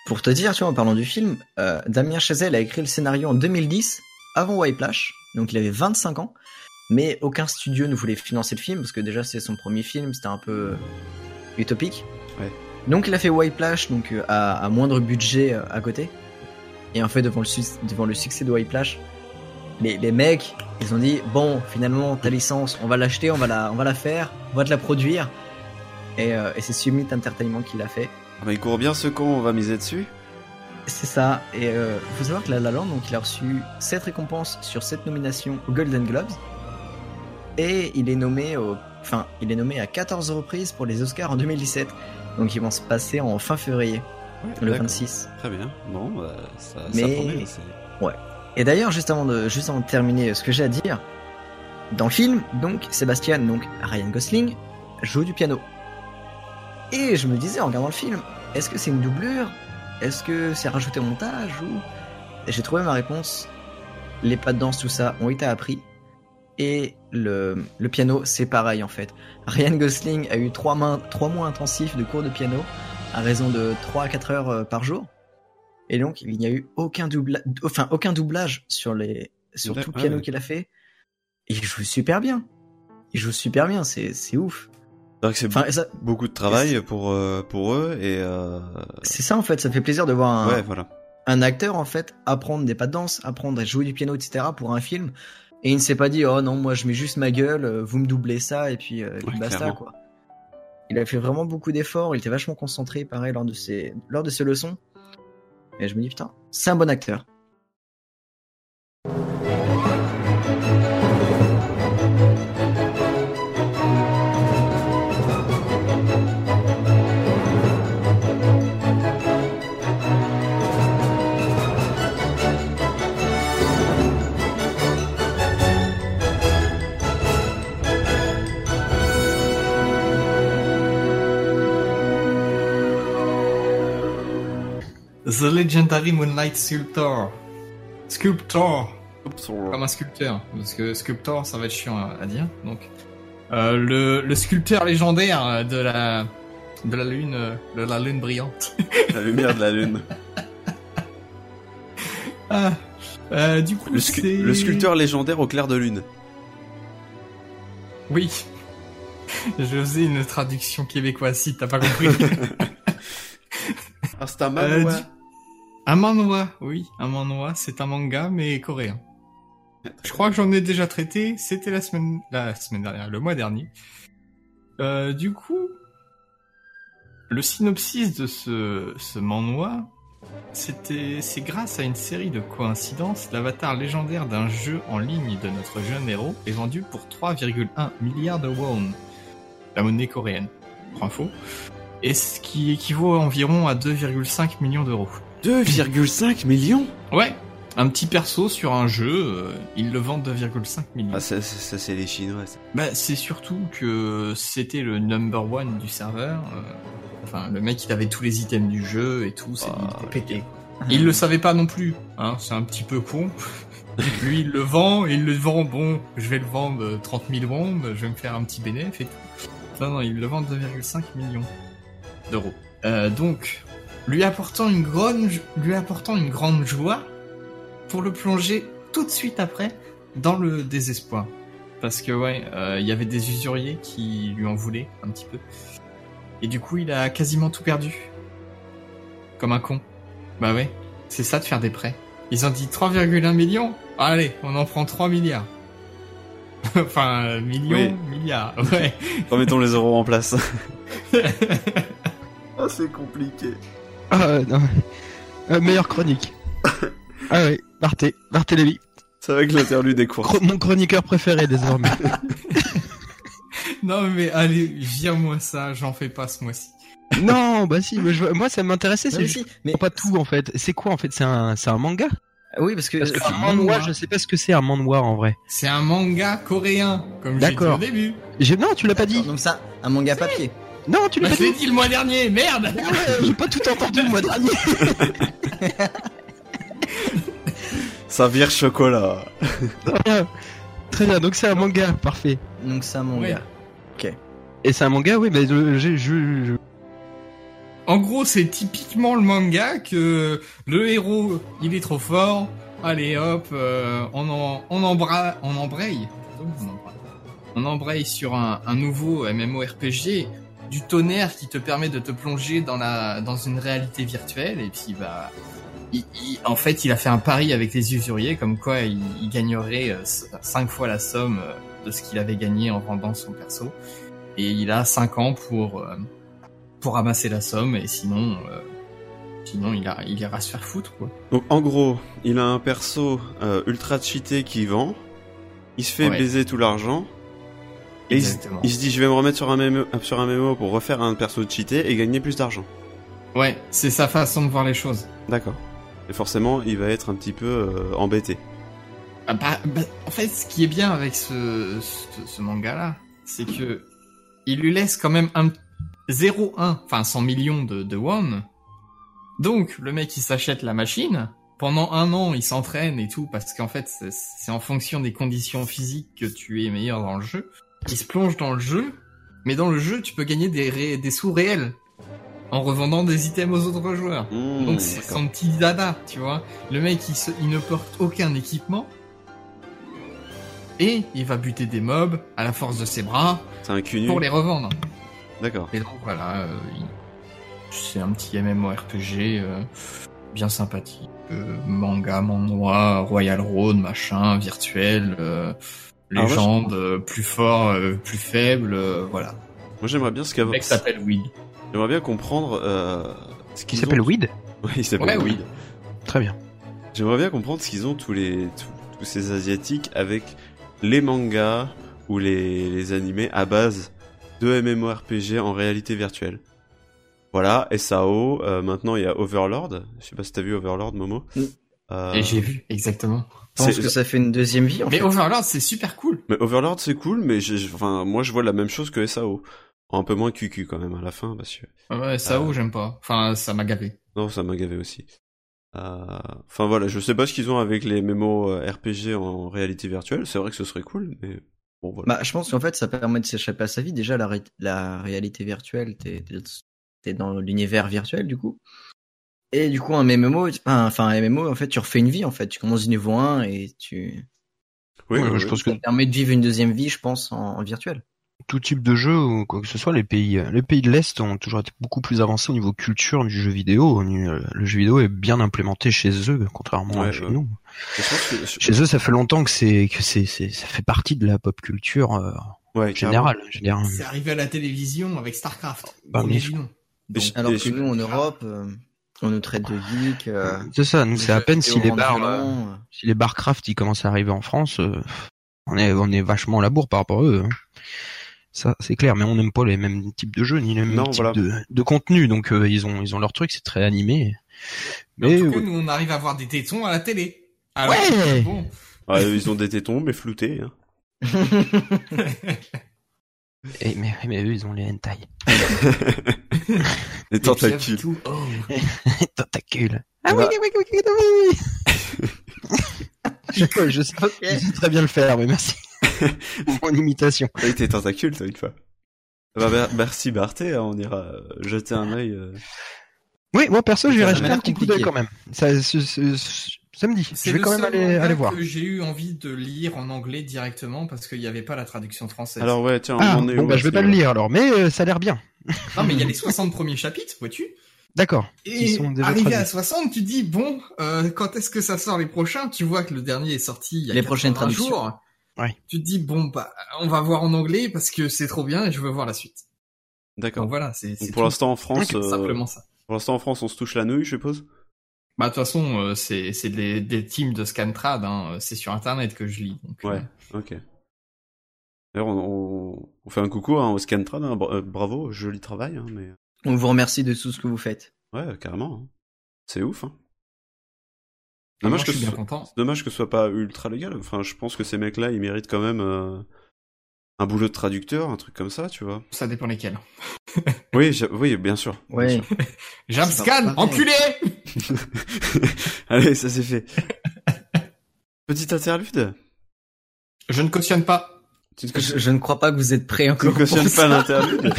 Pour te dire, tu vois, en parlant du film, euh, Damien Chazelle a écrit le scénario en 2010, avant Whiplash, donc il avait 25 ans, mais aucun studio ne voulait financer le film, parce que déjà c'est son premier film, c'était un peu euh, utopique. Ouais. Donc il a fait Whiplash, donc euh, à, à moindre budget euh, à côté. Et en fait, devant le, devant le succès de Whiplash, les, les mecs, ils ont dit, bon, finalement, ta licence, on va l'acheter, on va la, on va la faire, on va te la produire. Et, euh, et c'est Summit Entertainment qui l'a fait. Ah, bah, il court bien ce con, on va miser dessus. C'est ça. Et euh, faut savoir que La La Land, donc, il a reçu 7 récompenses sur 7 nominations aux Golden Globes. Et il est nommé au... Enfin, il est nommé à 14 reprises pour les Oscars en 2017. Donc ils vont se passer en fin février, le d'accord. 26. Très bien. Bon, bah, ça, ça Mais- promet, c'est- Ouais. Et d'ailleurs, juste avant de, juste avant de terminer ce que j'ai à dire, dans le film, donc, Sébastien, donc Ryan Gosling, joue du piano. Et je me disais en regardant le film, est-ce que c'est une doublure? Est-ce que c'est rajouté au montage ou? J'ai trouvé ma réponse. Les pas de danse, tout ça, ont été appris. et le, le piano, c'est pareil en fait. Ryan Gosling a eu trois, mains, trois mois intensifs de cours de piano à raison de 3 à 4 heures euh, par jour. Et donc, il n'y a eu aucun, doubla... enfin, aucun doublage sur, les... sur tout le Ouais, piano ouais. qu'il a fait. Et il joue super bien. Il joue super bien, c'est ouf. C'est Enfin, ça- beaucoup de travail pour, euh, pour eux et euh, C'est ça en fait, ça fait plaisir de voir un, ouais, voilà. un acteur en fait apprendre des pas de danse, apprendre à jouer du piano, etc. pour un film. Et il ne s'est pas dit oh non moi je mets juste ma gueule, euh, vous me doublez ça et puis, euh, Ouais, basta clairement. quoi. Il a fait vraiment beaucoup d'efforts, il était vachement concentré pareil lors de ses lors de ses leçons. Et je me dis putain, c'est un bon acteur. The Legendary Moonlight Sculptor. Sculptor. Comme un sculpteur. Parce que sculptor, ça va être chiant à, à dire. Donc, euh, le, le sculpteur légendaire de la, de la lune, de la lune brillante. La lumière de la lune. Ah, euh, du coup, Le, scu- le sculpteur légendaire au clair de lune. Oui. Je faisais une traduction québécoise si t'as pas compris. Ah, c'est un Euh, manhwa. du- Un manhwa, oui, un manhwa, c'est un manga mais coréen. Je crois que j'en ai déjà traité, c'était la semaine, la semaine dernière, le mois dernier. Euh, du coup, le synopsis de ce, ce manhwa, c'était, c'est grâce à une série de coïncidences, l'avatar légendaire d'un jeu en ligne de notre jeune héros est vendu pour 3,1 milliards de won, la monnaie coréenne, pour info, et ce qui équivaut environ à 2,5 millions d'euros. 2,5 millions Ouais, un petit perso sur un jeu, euh, ils le vendent 2,5 millions. Ah, ça, ça, ça, c'est les Chinois. ça. Bah, c'est surtout que c'était le number one du serveur. euh, Enfin, le mec, il avait tous les items du jeu et tout, c'est était pété. Il le savait pas non plus, hein, c'est un petit peu con. Lui, il le vend, et il le vend, bon, je vais le vendre euh, 30 000 bombes, je vais me faire un petit bénéfice et tout. Non, non, il le vend 2,5 millions d'euros. Euh, donc, lui apportant une grande, lui apportant une grande joie pour le plonger tout de suite après dans le désespoir. Parce que ouais, euh, il y avait des usuriers qui lui en voulaient un petit peu. Et du coup, il a quasiment tout perdu. Comme un con. Bah ouais, c'est ça de faire des prêts. Ils ont dit 3,1 millions Allez, on en prend 3 milliards. enfin, millions, Oui. milliards, ouais. Remettons les euros en place. Ah, c'est compliqué. Ah, non. Euh, meilleure chronique. ah oui, Barthé, Barthélémy. C'est avec l'interlude des courses. Chro- mon chroniqueur préféré désormais. non mais allez, vire-moi ça, j'en fais pas ce mois-ci. non, bah si, mais je- moi ça m'intéressait, c'est si, mais- pas tout en fait. C'est quoi en fait? C'est un, c'est un manga? Oui, parce que, Parce que un manhwa, je sais pas ce que c'est un manhwa en vrai. C'est un manga coréen, comme j'ai dit au D'accord. début. J'ai- Non, tu l'as pas dit. Donc ça, un manga papier. Non, tu l'as Bah, pas dit. dit le mois dernier, merde J'ai pas tout entendu le mois dernier. Ça vire chocolat. Très bien. Très bien, donc c'est un manga, parfait. Donc c'est un manga. Ok. Et c'est un manga, oui, mais je, je, je- je- En gros, c'est typiquement le manga que le héros, il est trop fort. Allez, hop, euh, on en, on embra, on embraye. Pardon, on embraye. On embraye sur un, un nouveau MMORPG, du tonnerre qui te permet de te plonger dans la, dans une réalité virtuelle. Et puis, bah, il- il- en fait, il a fait un pari avec les usuriers, comme quoi il, il gagnerait euh, c- cinq fois la somme euh, de ce qu'il avait gagné en vendant son perso. Et il a cinq ans pour, euh, pour ramasser la somme et sinon euh, sinon il, a, il ira se faire foutre quoi. Donc en gros, il a un perso euh, ultra cheaté qui vend. Il se fait Ouais. baiser tout l'argent. Et il, se- Exactement. il se dit je vais me remettre sur un MMO, sur un MMO pour refaire un perso cheaté et gagner plus d'argent. Ouais, c'est sa façon de voir les choses. D'accord. Et forcément, il va être un petit peu euh, embêté. Ah bah, bah, en fait, ce qui est bien avec ce, ce, ce manga-là, c'est que il lui laisse quand même un 0,1, enfin 100 millions de, de won. Donc, le mec, il s'achète la machine, pendant un an, il s'entraîne et tout, parce qu'en fait, c'est- c'est en fonction des conditions physiques que tu es meilleur dans le jeu. Il se plonge dans le jeu, mais dans le jeu, tu peux gagner des, ré- des sous réels en revendant des items aux autres joueurs. Mmh, Donc c'est son petit dada, tu vois. Le mec, il, se- il ne porte aucun équipement. Et il va buter des mobs à la force de ses bras un pour les revendre. D'accord. Et donc voilà, euh, il- c'est un petit MMORPG euh, bien sympathique. Euh, manga, manhwa, Royal Road, machin, virtuel, moi, légende, euh, plus fort, euh, plus faible, euh, voilà. Moi j'aimerais bien ce Le qu'avant. mec s'appelle Weed. J'aimerais bien comprendre euh, ce Qui qu'ils s'appelle ont- Weed Ouais, il s'appelle Ouais, Weed. Très bien. J'aimerais bien comprendre ce qu'ils ont tous les tous, tous ces asiatiques avec les mangas ou les, les animés à base de MMORPG en réalité virtuelle. Voilà, SAO, euh, maintenant il y a Overlord. Je sais pas si t'as vu Overlord, Momo. Mm. Euh, Et j'ai vu, exactement. Je pense que ça fait une deuxième vie, en Mais fait. Overlord, c'est super cool. Mais Overlord c'est cool, mais enfin moi je vois la même chose que SAO. Un peu moins QQ quand même à la fin parce que Ouais, Sao, Euh. j'aime pas. Enfin, ça m'a gavé. non ça m'a gavé aussi. Euh, Enfin voilà, je sais pas ce qu'ils ont avec les MMO euh, RPG en réalité virtuelle. C'est vrai que ce serait cool, mais bon voilà. Bah, je pense qu'en fait, ça permet de s'échapper à sa vie. Déjà, la, ré- la réalité virtuelle, t'es dans l'univers virtuel, du coup. Et du coup, un MMO, enfin, un MMO, en fait, tu refais une vie, en fait. Tu commences du niveau 1 et tu... Oui, Ouais, je pense que Ça permet de vivre une deuxième vie, je pense, en, en virtuel. tout type de jeu ou quoi que ce soit, les pays, les pays de l'Est ont toujours été beaucoup plus avancés au niveau culture du jeu vidéo. Le jeu vidéo est bien implémenté chez eux, contrairement à chez nous. Je pense que- je- Chez eux, ça fait longtemps que c'est que c'est c'est ça fait partie de la pop culture euh, Ouais, générale. Je veux dire, C'est arrivé à la télévision avec StarCraft. Bah, Alors que nous, en Europe, euh, on nous traite de geek. euh, c'est ça. Nous, c'est à peine si les bars, violents, euh, si les barcraft ils commencent à arriver en France, euh, on est on est vachement à la bourre par rapport à eux. hein. Ça, c'est clair, mais on n'aime pas les mêmes types de jeux ni les mêmes Non, types voilà. de, de contenu, donc euh, ils ont ils ont leur truc, c'est très animé. Mais Mais en tout cas, ouais. nous, on arrive à voir des tétons à la télé. Alors, Ouais. bon. Ouais, ils ont des tétons, mais floutés. Hein. Eh, mais, mais eux, ils ont les hentai. Les tentacules. Oh. Tentacules. Ah oui, oui, oui, oui, oui, oui. je, je sais, je sais très bien le faire, mais merci. Mon imitation. Avec tes tentacules, toi, une fois. Bah, mer- merci Barthé, hein, on ira jeter un œil. euh. Oui, moi perso, j'irai jeter un petit coup d'œil quand même. Ça, ce- ce- ce- samedi. C'est Je vais quand même aller, voir. que j'ai eu envie de lire en anglais directement parce qu'il n'y avait pas la traduction française. Alors ouais, tiens, Ah, on est bon, où bah, à je vais pas le lire alors, mais euh, ça a l'air bien. Non, mais il y a les 60 premiers chapitres, vois-tu? D'accord. Et sont déjà arrivé à traduits. 60, tu dis, bon, euh, quand est-ce que ça sort les prochains? Tu vois que le dernier est sorti il y a Les prochaines 80 traductions. jours. Ouais. Tu te dis, bon, bah, on va voir en anglais parce que c'est trop bien et je veux voir la suite. D'accord. Donc voilà, c'est pour l'instant en France, C'est euh, simplement ça. Pour l'instant en France, on se touche la nouille, je suppose. Bah, de toute façon, euh, c'est c'est des, des teams de Scantrad, hein. c'est sur Internet que je lis. Donc, Ouais, euh, ok. D'ailleurs, on, on, on fait un coucou hein, au Scantrad, hein, bra- euh, bravo, joli travail, hein, mais On vous remercie de tout ce que vous faites. ouais, carrément. hein. C'est ouf. Hein. moi, Dommage je que suis ce bien soit- content. c'est dommage que ce soit pas ultra légal. Enfin, je pense que ces mecs-là, ils méritent quand même euh, un boulot de traducteur, un truc comme ça, tu vois. Ça dépend lesquels. Oui, oui, bien sûr. Jamscan, pareil. enculé Allez, ça c'est fait. Petite interlude? Je ne cautionne pas. Tu ne Je, cautionnes, je ne crois pas que vous êtes tu ne encore. pour cautionnes ça. pas l'interlude?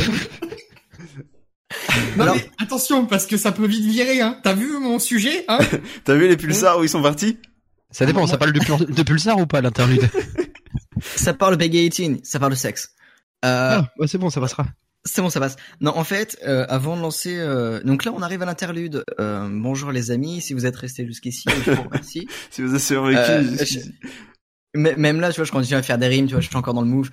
Non Alors- mais attention, parce que ça peut vite virer, hein. T'as vu mon sujet, hein? T'as vu les pulsars où ils sont partis? Ça dépend, ça parle de, pul- de pulsar ou pas l'interlude? Ça parle de Peggy 18, ça parle de sexe. Euh, Ah, ouais, c'est bon, ça passera. C'est bon, ça passe. Non, en fait, euh, avant de lancer, euh, donc là, on arrive à l'interlude. Euh, bonjour les amis, si vous êtes restés jusqu'ici, je vous remercie. Si vous avez survécu. Euh, jusqu'ici. M- Même là, tu vois, je continue à faire des rimes, tu vois, je suis encore dans le move.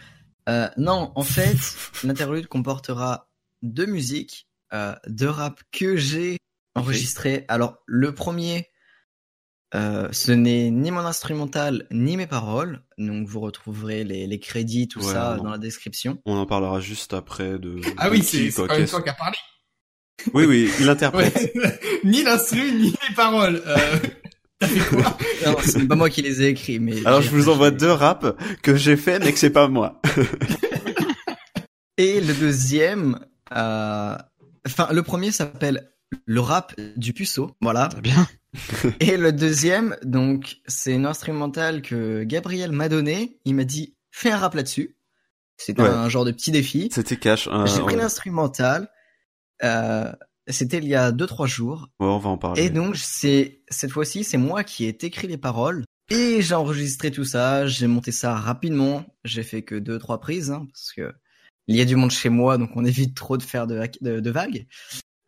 Euh, non, en fait, l'interlude comportera deux musiques, euh, deux raps que j'ai enregistrés. Alors, le premier, euh, ce n'est ni mon instrumental ni mes paroles, donc vous retrouverez les, les crédits, tout Ouais, ça non. dans la description. On en parlera juste après de. Ah de oui, c'est quand même toi qui as parlé. Oui, oui, il interprète. Ouais. ni l'instru, ni les paroles. Euh, quoi? Non, c'est pas moi qui les ai écrits, mais. Alors je vous envoie deux raps que j'ai fait mais que c'est pas moi. Et le deuxième, euh, enfin, le premier s'appelle le rap du puceau. Voilà. Très bien. Et le deuxième, donc, c'est une instrumentale que Gabriel m'a donné. Il m'a dit, fais un rap là-dessus. C'était Ouais. un genre de petit défi. C'était cash. hein, J'ai pris ouais. l'instrumental. Euh, c'était il y a deux trois jours. Ouais, on va en parler. Et donc c'est cette fois-ci c'est moi qui ai écrit les paroles et j'ai enregistré tout ça. J'ai monté ça rapidement. J'ai fait que deux trois prises hein, parce que il y a du monde chez moi donc on évite trop de faire de, hack- de, de vagues.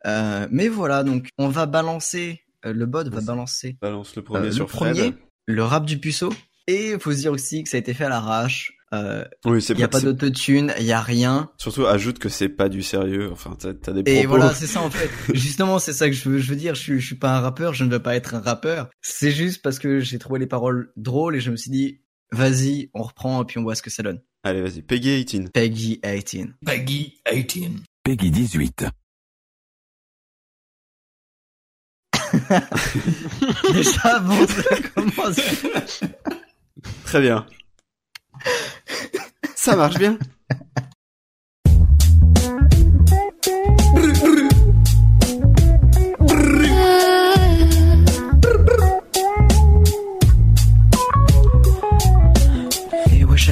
Euh, mais voilà donc on va balancer le bot va balancer Balance le premier euh, sur le premier Fred. le rap du puceau et faut se dire aussi que ça a été fait à l'arrache. Euh, Oui, c'est il y a pas- d'autotune, il y a rien. Surtout, ajoute que c'est pas du sérieux. Enfin, t'as des Et propos. voilà, c'est ça en fait. Justement, c'est ça que je veux, je veux dire. Je suis, je suis pas un rappeur, je ne veux pas être un rappeur. C'est juste parce que j'ai trouvé les paroles drôles et je me suis dit, vas-y, on reprend et puis on voit ce que ça donne. Allez, vas-y. Peggy 18. Peggy 18. Peggy 18. Peggy 18. Déjà, bon, ça commence. Très bien. Ça marche bien.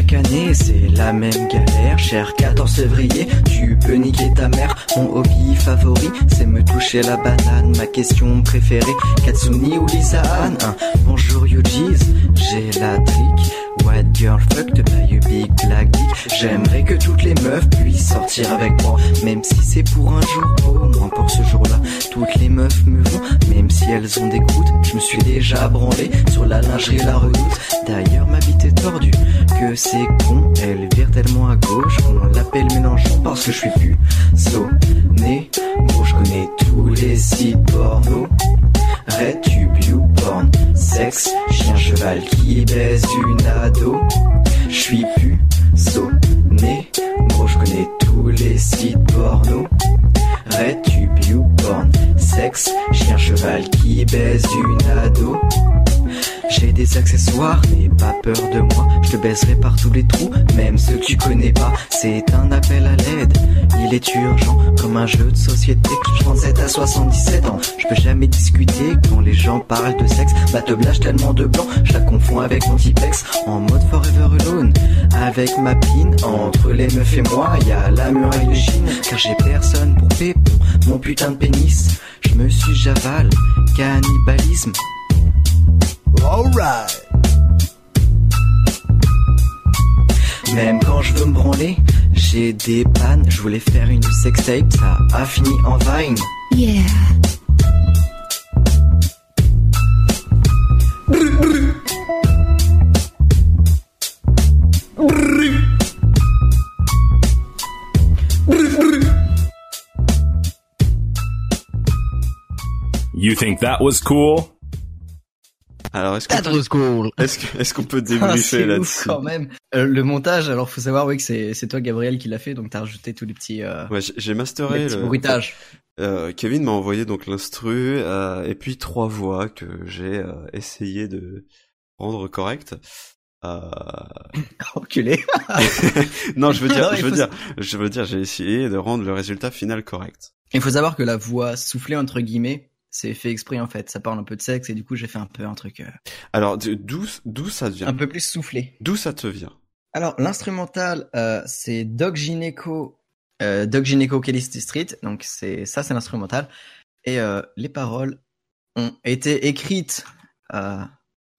Chaque année, c'est la même galère. Cher 14 février, tu peux niquer ta mère. Mon hobby favori, c'est me toucher la banane. Ma question préférée, Katsuni ou Lisa Anne? Hein, Bonjour Yojis, j'ai la trick. Girl fucked by a big black. J'aimerais que toutes les meufs puissent sortir avec moi. Même si c'est pour un jour, au moins pour ce jour-là. Toutes les meufs me vont, même si elles ont des croûtes. Je me suis déjà branlé sur la lingerie la redoute. D'ailleurs, ma bite est tordue. Que c'est con, elle vire tellement à gauche qu'on l'appelle Mélenchon parce que je suis plus sonné. Gros, je connais tous les sites porno. RedTube, YouPorn, sexe, chien, cheval qui baise une ado. Je suis plus sonné. Gros, je connais tous les sites porno. RedTube, YouPorn, sexe, chien, cheval qui baise une ado. J'ai des accessoires, n'aie pas peur de moi. Je te baiserai par tous les trous, même ceux que tu connais pas. C'est un appel à l'aide, il est urgent, comme un jeu de société. 37 à 77 ans, je peux jamais discuter quand les gens parlent de sexe. Bah te blâche tellement de blanc, je la confonds avec mon typex. En mode forever alone, avec ma pine. Entre les meufs et moi, y a la muraille de Chine. Car j'ai personne pour pépon, mon putain de pénis. Je me suis javal, cannibalisme. Alright. Même quand je veux me branler, j'ai des pannes. Je voulais faire une sextape, ça a fini en vine. Yeah. You think that was cool? Alors, est-ce qu'on est-ce qu'on peut débriefer là-dessus? quand même. Euh, le montage, alors faut savoir oui que c'est c'est toi Gabriel qui l'a fait, donc t'as rajouté tous les petits. Euh... Ouais, j'ai- masteré Les petits le bruitages. Euh, Kevin m'a envoyé donc l'instru euh, et puis trois voix que j'ai euh, essayé de rendre correctes. Euh... Enculé. non, je veux dire, Non, il je veux faut- dire, je veux dire, j'ai essayé de rendre le résultat final correct. Il faut savoir que la voix soufflée entre guillemets, c'est fait exprès en fait. Ça parle un peu de sexe et du coup j'ai fait un peu un truc euh, Alors, d'où d'où ça vient? un peu plus soufflé. D'où ça te vient? Alors l'instrumental, euh, c'est Doc Gineco, euh, Doc Gineco Kelly Street. Donc c'est ça, c'est l'instrumental. Et euh, les paroles ont été écrites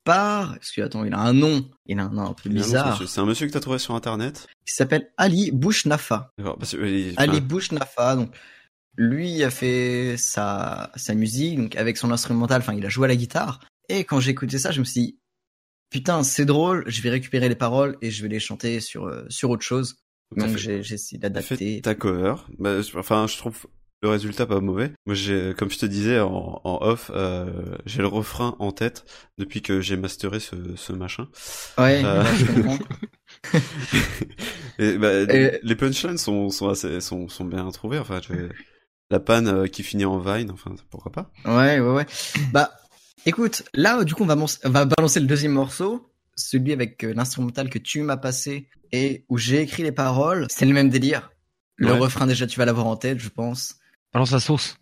par. Parce que attends, il a un nom. Il a un nom un peu bizarre. C'est un monsieur que t'as trouvé sur internet? Qui s'appelle Ali Bouchnafa. D'accord, il- Ali enfin, Bouchnafa. Donc lui a fait sa sa musique donc avec son instrumental. Enfin, il a joué à la guitare. Et quand j'ai écouté ça, je me suis dit putain, c'est drôle. Je vais récupérer les paroles et je vais les chanter sur euh, sur autre chose. Donc j'ai essayé d'adapter. ta cover. Bah, enfin, je trouve le résultat pas mauvais. Moi, j'ai, comme je te disais en, en off, euh, j'ai le refrain en tête depuis que j'ai masteré ce, ce machin. Ouais, Euh, je comprends. et, bah, Et- Les punchlines sont, sont assez, sont, sont bien trouvées. Enfin, je- la panne euh, qui finit en vine, enfin, pourquoi pas. Ouais, ouais, ouais. Bah, écoute, là, du coup, on va, mon- on va balancer le deuxième morceau, celui avec euh, l'instrumental que tu m'as passé et où j'ai écrit les paroles. C'est le même délire. Le Ouais. refrain, déjà, tu vas l'avoir en tête, je pense. Balance la sauce.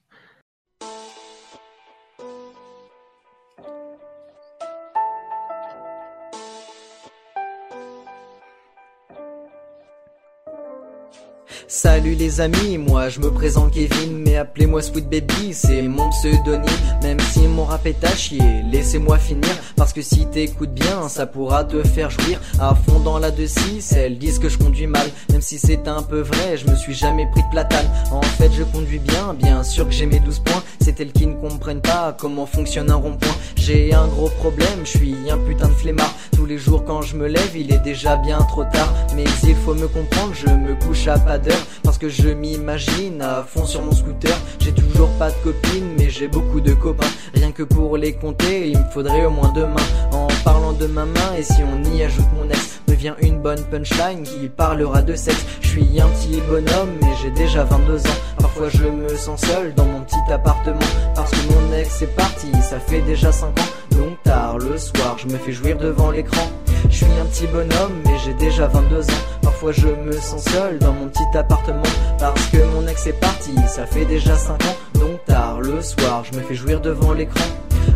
Salut les amis, moi je me présente Kevin, mais appelez-moi Sweet Baby, c'est mon pseudonyme. Même si mon rap est à chier, laissez-moi finir, parce que si t'écoutes bien, ça pourra te faire jouir. À fond dans la 2-6, elles disent que je conduis mal, même si c'est un peu vrai, je me suis jamais pris de platane. En fait, je conduis bien, bien sûr que j'ai mes 12 points. C'est elles qui ne comprennent pas comment fonctionne un rond-point. J'ai un gros problème, je suis un putain de flemmard. Tous les jours quand je me lève, il est déjà bien trop tard. Mais il faut me comprendre, je me couche à pas d'heure. Parce que je m'imagine à fond sur mon scooter. J'ai toujours pas de copine, mais j'ai beaucoup de copains. Rien que pour les compter, il me faudrait au moins deux mains. En parlant de ma main, et si on y ajoute mon ex, me vient une bonne punchline qui parlera de sexe. Je suis un petit bonhomme, mais j'ai déjà 22 ans. Parfois je me sens seul dans mon petit appartement. Parce que mon ex est parti, ça fait déjà 5 ans. Donc tard le soir, je me fais jouir devant l'écran. Je suis un petit bonhomme, mais j'ai déjà 22 ans. Parfois je me sens seul dans mon petit appartement. Parce que mon ex est parti, ça fait déjà 5 ans. Donc tard le soir, je me fais jouir devant l'écran.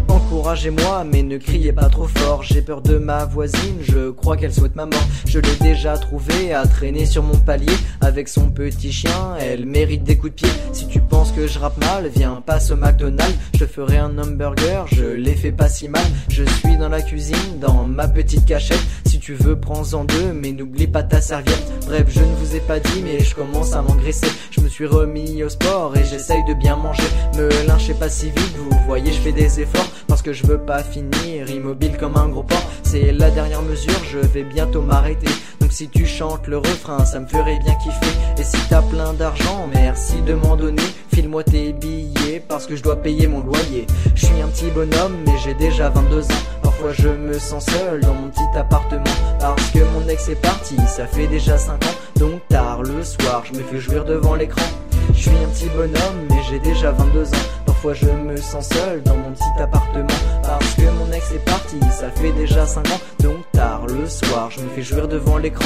Encouragez-moi, mais ne criez pas trop fort. J'ai peur de ma voisine, je crois qu'elle souhaite ma mort. Je l'ai déjà trouvée à traîner sur mon palier avec son petit chien. Elle mérite des coups de pied. Si tu penses que je rappe mal, viens passe au McDonald's. Je ferai un hamburger, je les fais pas si mal. Je suis dans la cuisine, dans ma petite cachette. Si tu veux, prends-en deux, mais n'oublie pas ta serviette. Bref, je ne vous ai pas dit, mais je commence à m'engraisser. Je me suis remis au sport et j'essaye de bien manger. Me lynchez pas si vite, vous voyez, je fais des efforts parce que je veux pas finir immobile comme un gros porc. C'est la dernière mesure, je vais bientôt m'arrêter. Donc si tu chantes le refrain, ça me ferait bien kiffer. Et si t'as plein d'argent, merci de m'en donner. File-moi tes billets parce que je dois payer mon loyer. Je suis un petit bonhomme, mais j'ai déjà 22 ans. Parfois je me sens seul dans mon petit appartement Parce que mon ex est parti, ça fait déjà 5 ans Donc tard le soir, je me fais jouir devant l'écran Je suis un petit bonhomme, mais j'ai déjà 22 ans Parfois je me sens seul dans mon petit appartement. Parce que mon ex est parti, ça fait déjà 5 ans. Donc tard le soir, je me fais jouir devant l'écran.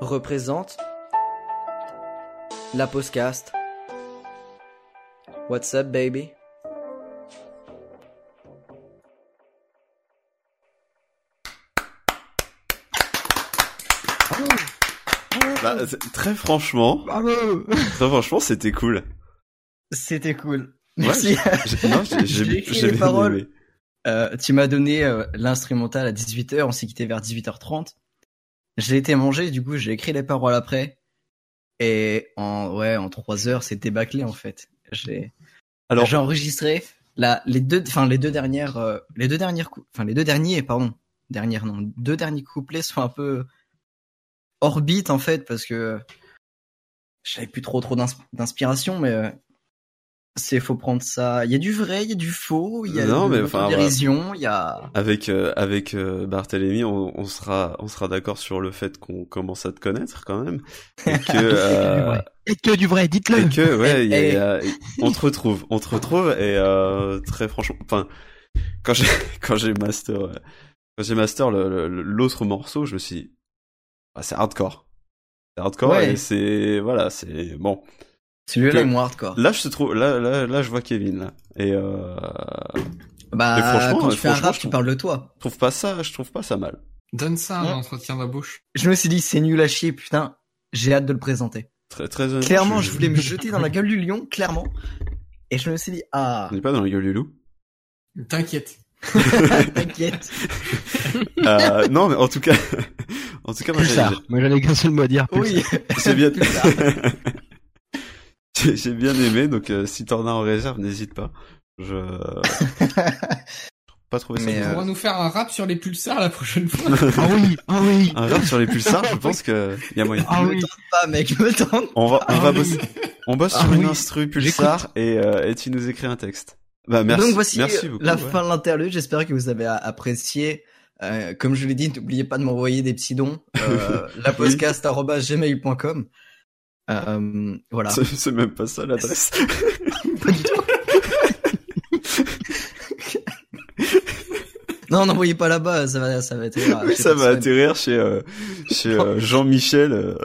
Représente la postcast. What's up baby? Bah, c'est- très franchement, très franchement, c'était cool. C'était cool. Ouais, Merci. j'ai- j'ai- écrit les paroles. Euh, tu m'as donné euh, l'instrumental à 18h, on s'est quitté vers 18h30. J'ai été manger, du coup j'ai écrit les paroles après. Et en ouais, en 3 heures, c'était bâclé en fait. J'ai Alors- j'ai enregistré la les deux enfin les deux dernières euh, les deux dernières cou- enfin les deux derniers pardon, dernières non, deux derniers couplets sont un peu beat en fait parce que j'avais plus trop trop d'insp- d'inspiration mais euh, c'est faut prendre ça, il y a du vrai, il y a du faux, il y a Non, de mais enfin, dérision, il y a Avec euh, avec euh, Barthélemy, on, on sera on sera d'accord sur le fait qu'on commence à te connaître quand même. Et que euh, Et que du vrai, dites-le. et que ouais, il y a- Eh, y a- on te retrouve, on te retrouve et euh, très franchement, enfin quand j'ai quand j'ai master euh, quand j'ai master l'autre morceau, je me suis dit, ah, c'est hardcore, c'est hardcore Ouais. et c'est voilà, c'est bon. celui-là est moins hardcore. Là, je te trouve, là, là, là, je vois Kevin là et euh, Bah, et franchement, quand tu fais un rap, je tu trouve- parles de toi. je trouve pas ça, je trouve pas ça mal. Donne ça un Ouais. entretien d'embauche. Je me suis dit, c'est nul à chier, putain, j'ai hâte de le présenter. Très très Clairement, je voulais me jeter dans la gueule du lion, clairement. Et je me suis dit, ah, On n'est pas dans le gueule du loup? T'inquiète. t'inquiète. Euh, non, mais en tout cas, en tout cas, moi, Pulsar. Moi j'en ai qu'un seul mot à dire. Oui. j'ai bien, j'ai bien aimé. Donc, euh, si t'en as en réserve, n'hésite pas. Je pas trouvé ça. Mais, Tu bizarre. pourras nous faire un rap sur les pulsars la prochaine fois. Ah oui, ah oui. Un rap sur les pulsars, je pense que y a moyen. Ah me oui. tente pas, mec, me tente. On va, on Ah va oui. bosser, on bosse Ah sur une instru pulsar et, euh, et tu nous écris un texte. Bah merci, Donc voici merci beaucoup. la ouais. fin de l'interlude. J'espère que vous avez apprécié. Euh, comme je l'ai dit, n'oubliez pas de m'envoyer des petits dons. Euh, lapodcast.gmail.com euh, Voilà. C'est- même pas ça l'adresse. Pas du tout. non, n'envoyez pas là-bas, ça va, ça va être. Oui, ça va atterrir chez euh, chez euh, Jean-Michel.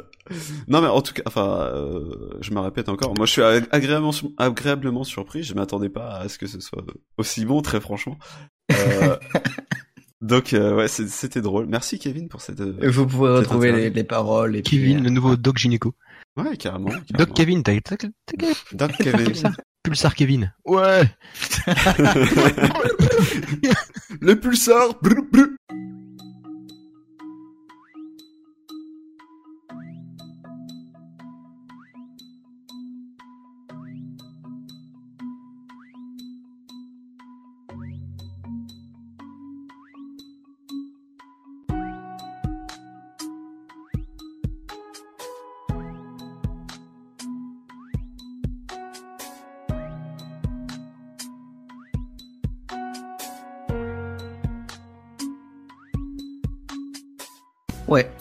Non mais en tout cas, enfin, euh, je me répète encore. Moi, je suis ag- agréablement agréablement surpris. Je m'attendais pas à ce que ce soit aussi bon, très franchement. Euh, Donc euh, ouais, c'était drôle. Merci Kevin pour cette. euh, Et vous pouvez cette retrouver les, paroles. Et puis, Kevin, euh, le nouveau Doc Gynéco. Ouais, carrément. Doc. Kevin, t'as t'as- t'as- t'as- Doc Kevin. Pulsar, Pulsar Kevin. Ouais. le pulsar. brr, brr.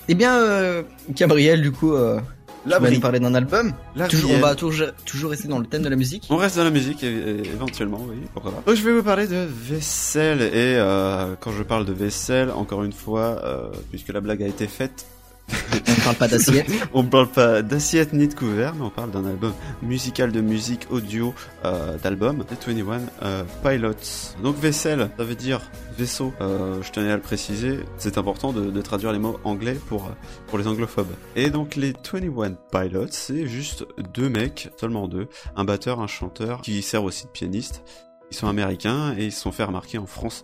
Eh bien, euh, Gabriel, du coup, euh, tu vas Labri. nous parler d'un album. La Toujours, on va toujours, toujours rester dans le thème de la musique. On reste dans la musique éventuellement, oui, pourquoi pas. Donc je vais vous parler de vaisselle et euh, quand je parle de vaisselle, encore une fois, euh, puisque la blague a été faite, On parle pas d'assiette. on ne parle pas d'assiette ni de couvert, mais on parle d'un album musical de musique audio euh, d'album, The 21 euh, Pilots. Donc vaisselle, ça veut dire vaisseau. Euh, je tenais à le préciser, c'est important de, traduire les mots anglais pour, pour les anglophobes. Et donc les 21 Pilots, c'est juste deux mecs, seulement deux, un batteur, un chanteur, qui sert aussi de pianiste. Ils sont américains et ils se sont fait remarquer en France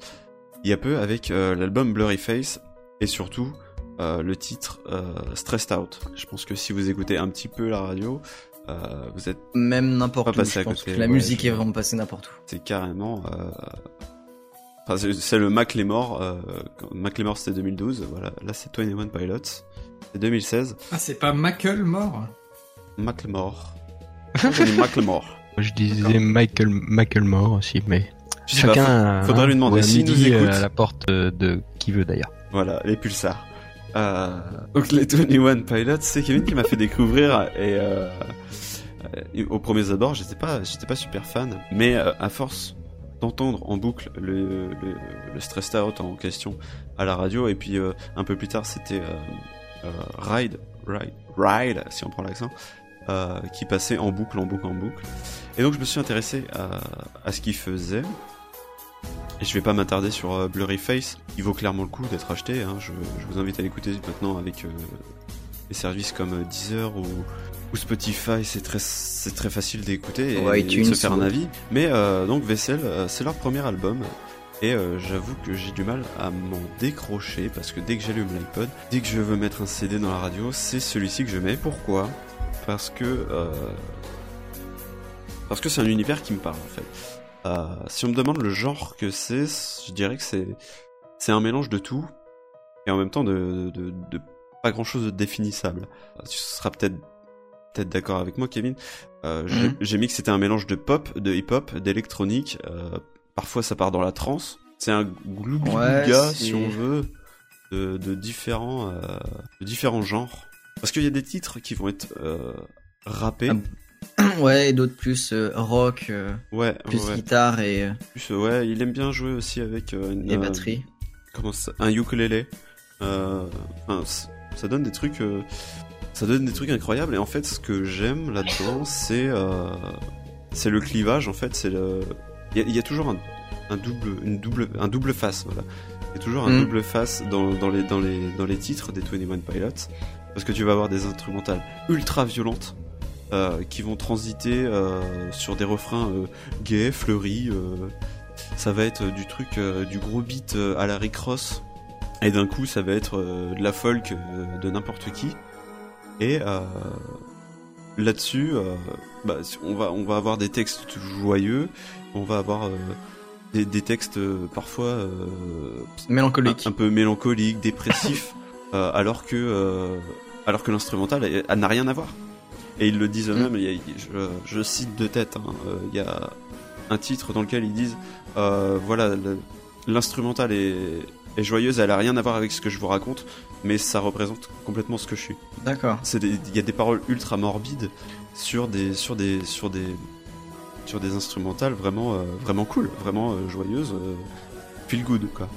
il y a peu avec l'album Blurry Face et surtout euh, le titre euh, Stressed Out. Je pense que si vous écoutez un petit peu la radio, euh, vous êtes Même n'importe Pas où. passé Je à pense côté, que la ouais, musique je- est vraiment passée n'importe où. c'est carrément euh... enfin, c'est- le Macklemore euh... c'était 2012 voilà là c'est 21 Pilots c'est 2016 Ah, c'est pas J'ai dit Macklemore Je disais Michael Macklemore aussi, mais Je sais pas, chacun. faut- faudra hein, lui demander s'il nous midi, euh, écoute. à la porte de qui veut d'ailleurs. Voilà, les pulsars. Euh, donc les 21 Pilots, c'est Kevin qui m'a fait découvrir et euh, euh, au premier abord, j'étais pas, super fan, mais euh, à force d'entendre en boucle le, le, le Stressed Out en question à la radio et puis euh, un peu plus tard c'était euh, Ride, Ride, Ride, si on prend l'accent, qui passait en boucle, en boucle, en boucle. Et donc je me suis intéressé à, à ce qu'il faisait. Et je vais pas m'attarder sur euh, Blurry Face, il vaut clairement le coup d'être acheté. Hein. Je, je vous invite à l'écouter maintenant avec euh, des services comme euh, Deezer ou, ou Spotify. C'est très, c'est très facile d'écouter et, de se faire un avis. Mais euh, donc Vessel, euh, c'est leur premier album. Et euh, j'avoue que j'ai du mal à m'en décrocher parce que dès que j'allume l'iPod, dès que je veux mettre un CD dans la radio, c'est celui-ci que je mets. Pourquoi? Parce que euh, parce que c'est un univers qui me parle en fait. Euh, si on me demande le genre que c'est, je dirais que c'est c'est un mélange de tout et en même temps de, de, de pas grand chose de définissable. Tu seras peut-être peut-être d'accord avec moi, Kevin. Euh, j'ai- Mhm. J'ai mis que c'était un mélange de pop, de hip-hop, d'électronique. euh, parfois, ça part dans la trance. C'est un Ouais, si on veut, de, de différents euh, de différents genres. Parce qu'il y a des titres qui vont être euh, rappés. ouais, et d'autres plus euh, rock, euh, Ouais, plus ouais. guitare et, euh, Plus, ouais, il aime bien jouer aussi avec une, et batterie. comment ça, un ukulélé. Enfin, ça donne des trucs, ça donne des trucs incroyables. Et en fait, ce que j'aime là-dedans, c'est c'est le clivage. En fait, c'est le, il y, a- il y a toujours un, un double, une double, un double face. Voilà, il y a toujours un Mm. double face dans, dans les dans les dans les titres des 21 Pilots, parce que tu vas avoir des instrumentales ultra violentes. Euh, qui vont transiter euh, sur des refrains euh, gays, fleuris, ça va être du truc, du gros beat à la Rick Ross, et d'un coup ça va être de la folk de n'importe qui. Et là-dessus, bah, on va on va avoir des textes joyeux, on va avoir des, des textes parfois Mélancoliques. un, un peu mélancoliques, dépressifs, euh, alors que euh, alors que l'instrumental elle, elle n'a rien à voir. Et ils le disent eux-mêmes. il y a- je, je cite de tête. hein, euh, Il y a un titre dans lequel ils disent euh, voilà l'instrumental est, est joyeuse, elle a rien à voir avec ce que je vous raconte, mais ça représente complètement ce que je suis. D'accord. Il y a des paroles ultra morbides sur des sur des sur des sur des instrumentales vraiment euh, vraiment cool, vraiment joyeuses, feel good quoi.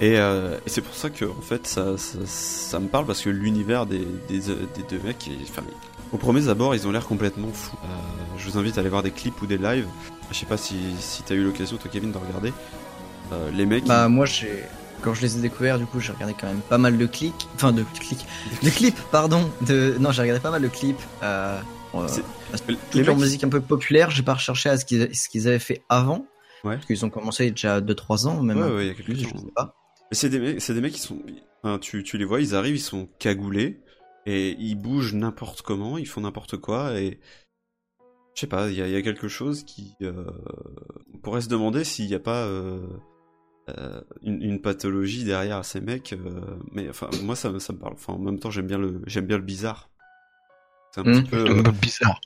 Et, euh, et c'est pour ça que en fait ça, ça, ça me parle parce que l'univers des, des, des deux mecs, est- enfin, au premier abord ils ont l'air complètement fous. Euh, je vous invite à aller voir des clips ou des lives. Je sais pas si, si t'as eu l'occasion toi Kevin de regarder. Euh, les mecs. Bah moi j'ai quand je les ai découverts, du coup, j'ai regardé quand même pas mal de clics, enfin de clics, de clips, pardon. De non, j'ai regardé pas mal de clips. Euh, euh, toute les leur mecs- musique un peu populaire. J'ai pas recherché à ce qu'ils avaient fait avant, Ouais. parce qu'ils ont commencé il y a déjà 2-3 ans, même Ouais, ouais, il y a quelques plus, temps. je sais pas. Mais c'est des mecs, c'est des mecs qui sont, enfin, tu, tu les vois, ils arrivent, ils sont cagoulés et ils bougent n'importe comment, ils font n'importe quoi et je sais pas, il y a, il y a quelque chose qui, euh, on pourrait se demander s'il n'y a pas euh, euh, une, une pathologie derrière ces mecs. mais enfin, moi ça, me- ça me parle. Enfin, en même temps, j'aime bien le, j'aime bien le bizarre. C'est un Hmm. petit peu Le bizarre.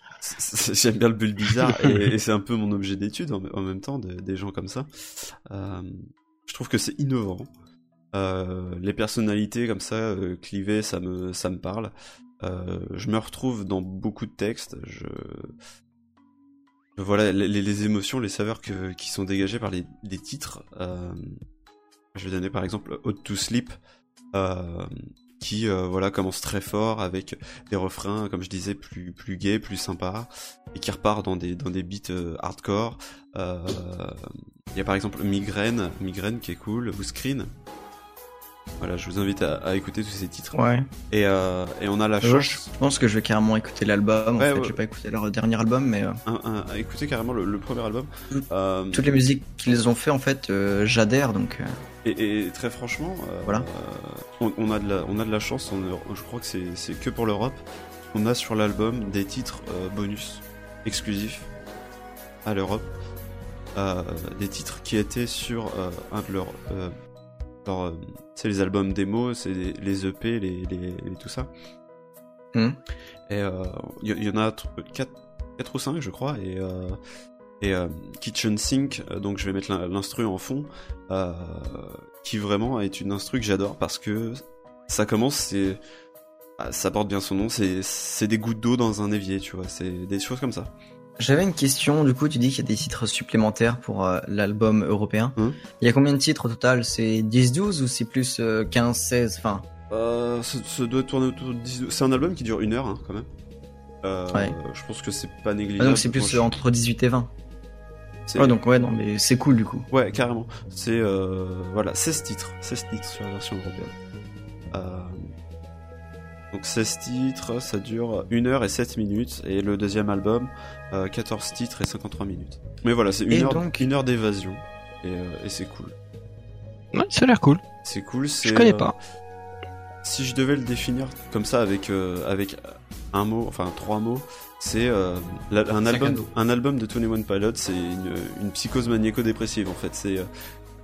J'aime bien le bulle bizarre et, et c'est un peu mon objet d'étude en, en même temps, de- des gens comme ça. Je trouve que c'est innovant. Euh, les personnalités comme ça, euh, ça me, parle. Euh, je me retrouve dans beaucoup de textes. Je... Voilà, les, émotions, les saveurs qui sont dégagées par les, titres. Je vais donner par exemple Hot to Sleep, qui voilà commence très fort avec des refrains, comme je disais, plus plus gays, plus sympas, et qui repart dans des dans des beats hardcore. Il y a par exemple Migraine, Migraine qui est cool, ou Screen. Voilà, je vous invite à, à écouter tous ces titres. Ouais. Et, euh, et on a la Ouais, chance. je pense que je vais carrément écouter l'album. En Ouais, fait, ouais. j'ai pas écouté leur dernier album, mais euh, un- un- à écouter carrément le, le premier album. Euh, toutes les musiques qu'ils ont fait, en fait, euh, j'adhère. Donc, Et, et très franchement, euh, Voilà. euh, on, on a de la, on a de la chance. on- je crois que c'est c'est que pour l'Europe. On a sur l'album des titres euh, bonus exclusifs à l'Europe, Euh, des titres qui étaient sur euh, un de leurs, euh, euh, c'est les albums démo, c'est les, les EP, les, les, les- tout ça. Mhm. Et euh, il y, il y en a 4, ou 5 je crois et euh, et euh, Kitchen Sink, euh, donc je vais mettre l'in- l'instru en fond, euh, qui vraiment est une instru que j'adore parce que ça commence, c'est ah, ça porte bien son nom, c'est c'est des gouttes d'eau dans un évier, tu vois, c'est des choses comme ça. J'avais une question, du coup, tu dis qu'il y a des titres supplémentaires pour euh, l'album européen. Hum. Il y a combien de titres au total? C'est 10-12 ou c'est plus euh, 15-16 Enfin, Euh, ça, ça doit tourner autour de 10 C'est un album qui dure une heure, hein, quand même. Euh, Ouais. Je pense que c'est pas ah, négligeable. donc c'est plus je- euh, entre 18 et 20. c'est- Ouais, donc ouais, non, mais c'est cool du coup. Ouais, carrément. C'est euh, voilà, 16 titres, 16 titres sur la version européenne. Donc 16 titres, ça dure 1 heure et 7 minutes et le deuxième album euh, 14 titres et 53 minutes. Mais voilà, c'est une Et heure donc- une heure d'évasion et, euh, et c'est cool. Ouais, ça a l'air cool. C'est cool, c'est Je connais euh, pas. Si je devais le définir comme ça avec euh, avec un mot, enfin trois mots, c'est euh, un album un album de Tony One Pilot, c'est une, une psychose maniaco-dépressive en fait, c'est euh,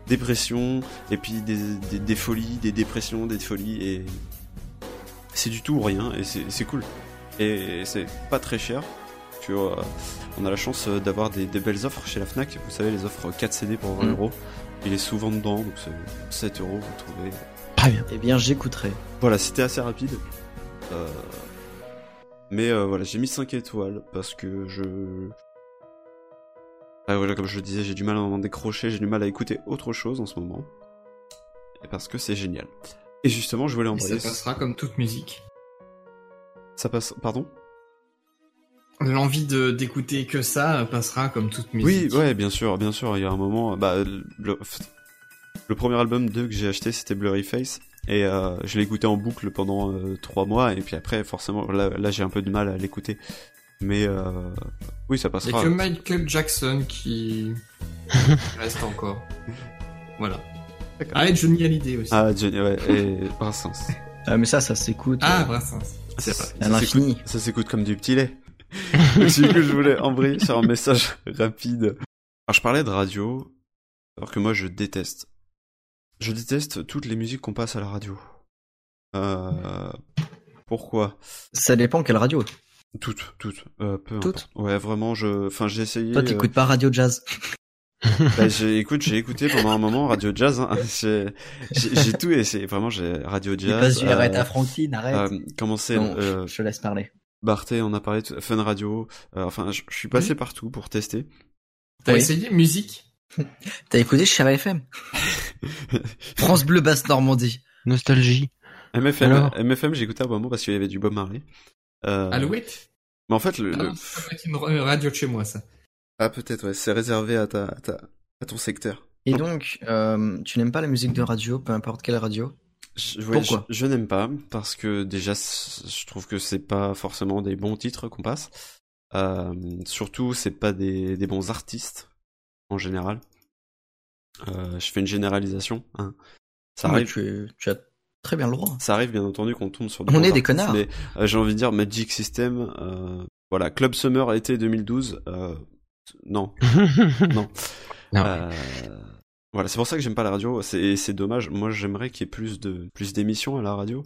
dépression et puis des, des, des folies, des dépressions, des folies et c'est du tout ou rien et c'est cool. Et c'est pas très cher. Tu vois, on a la chance euh, d'avoir des, des belles offres chez la Fnac. Vous savez, les offres 4 CD pour 20 Mm. euros. Il est souvent dedans, donc c'est 7 euros, vous trouvez. Très bien. Eh bien, j'écouterai. Voilà, c'était assez rapide. Euh, Mais euh, voilà, j'ai mis 5 étoiles parce que je. Ah, voilà, comme je le disais, j'ai du mal à en décrocher, j'ai du mal à écouter autre chose en ce moment. Et parce que c'est génial. Et justement, je voulais Et envoyer. ça passera comme toute musique. Ça passe. Pardon? L'envie de d'écouter que ça passera comme toute musique. Oui, ouais, bien sûr, bien sûr. Il y a un moment, bah, le, le premier album 2 que j'ai acheté, c'était Blurry Face, et euh, je l'ai écouté en boucle pendant euh, trois mois, et puis après, forcément, là, là j'ai un peu de mal à l'écouter. Mais euh, oui, ça passera. a que Michael Jackson qui reste encore. Voilà. Ah, et Johnny Hallyday aussi. Ah, Johnny, ouais, et Brassens. Ah, mais ça, ça s'écoute. Ah, euh, Brassens. Ça, C'est ça l'infini. s'écoute- Ça s'écoute comme du petit lait. Donc, du coup, je voulais embrayer sur un message rapide. Alors, je parlais de radio, alors que moi, je déteste. Je déteste toutes les musiques qu'on passe à la radio. Euh, pourquoi? Ça dépend quelle radio. Toutes, toutes, euh, peu Toutes importe. Ouais, vraiment, je, enfin, j'ai essayé. Toi, t'écoutes pas Radio Jazz. Bah, j'ai, écoute, j'ai écouté pendant un moment Radio Jazz. Hein. J'ai, j'ai, j'ai tout essayé. Vraiment, j'ai Radio Jazz. du euh, arrête à Franklin, arrête. euh, comment c'est Non, euh, je te laisse parler. Barthé, on a parlé de Fun Radio. euh, enfin, je, suis passé partout pour tester. T'as Oui. essayé musique? T'as écouté Chava FM France Bleu Basse Normandie. Nostalgie. MFM, Alors MFM, j'ai écouté à un moment parce qu'il y avait du Bob Marley. Euh, Alouette? Mais en fait, le, Ah non, une ra- radio de chez moi, ça. Ah peut-être, ouais, c'est réservé à ta, à ta, à ton secteur. Et donc, euh, tu n'aimes pas la musique de radio, peu importe quelle radio? Je, ouais, Pourquoi? je, je n'aime pas parce que déjà je trouve que c'est pas forcément des bons titres qu'on passe. Euh, surtout c'est pas des, des bons artistes en général. Euh, je fais une généralisation. Hein. Ça Ouais, arrive. tu, tu as très bien le droit. Ça arrive bien entendu qu'on tombe sur On bons est des connards. Mais euh, j'ai envie de dire Magic System. euh, voilà, Club Summer été 2012. euh, non, non. Non. Euh, voilà, c'est pour ça que j'aime pas la radio. C'est c'est dommage. Moi, j'aimerais qu'il y ait plus de plus d'émissions à la radio.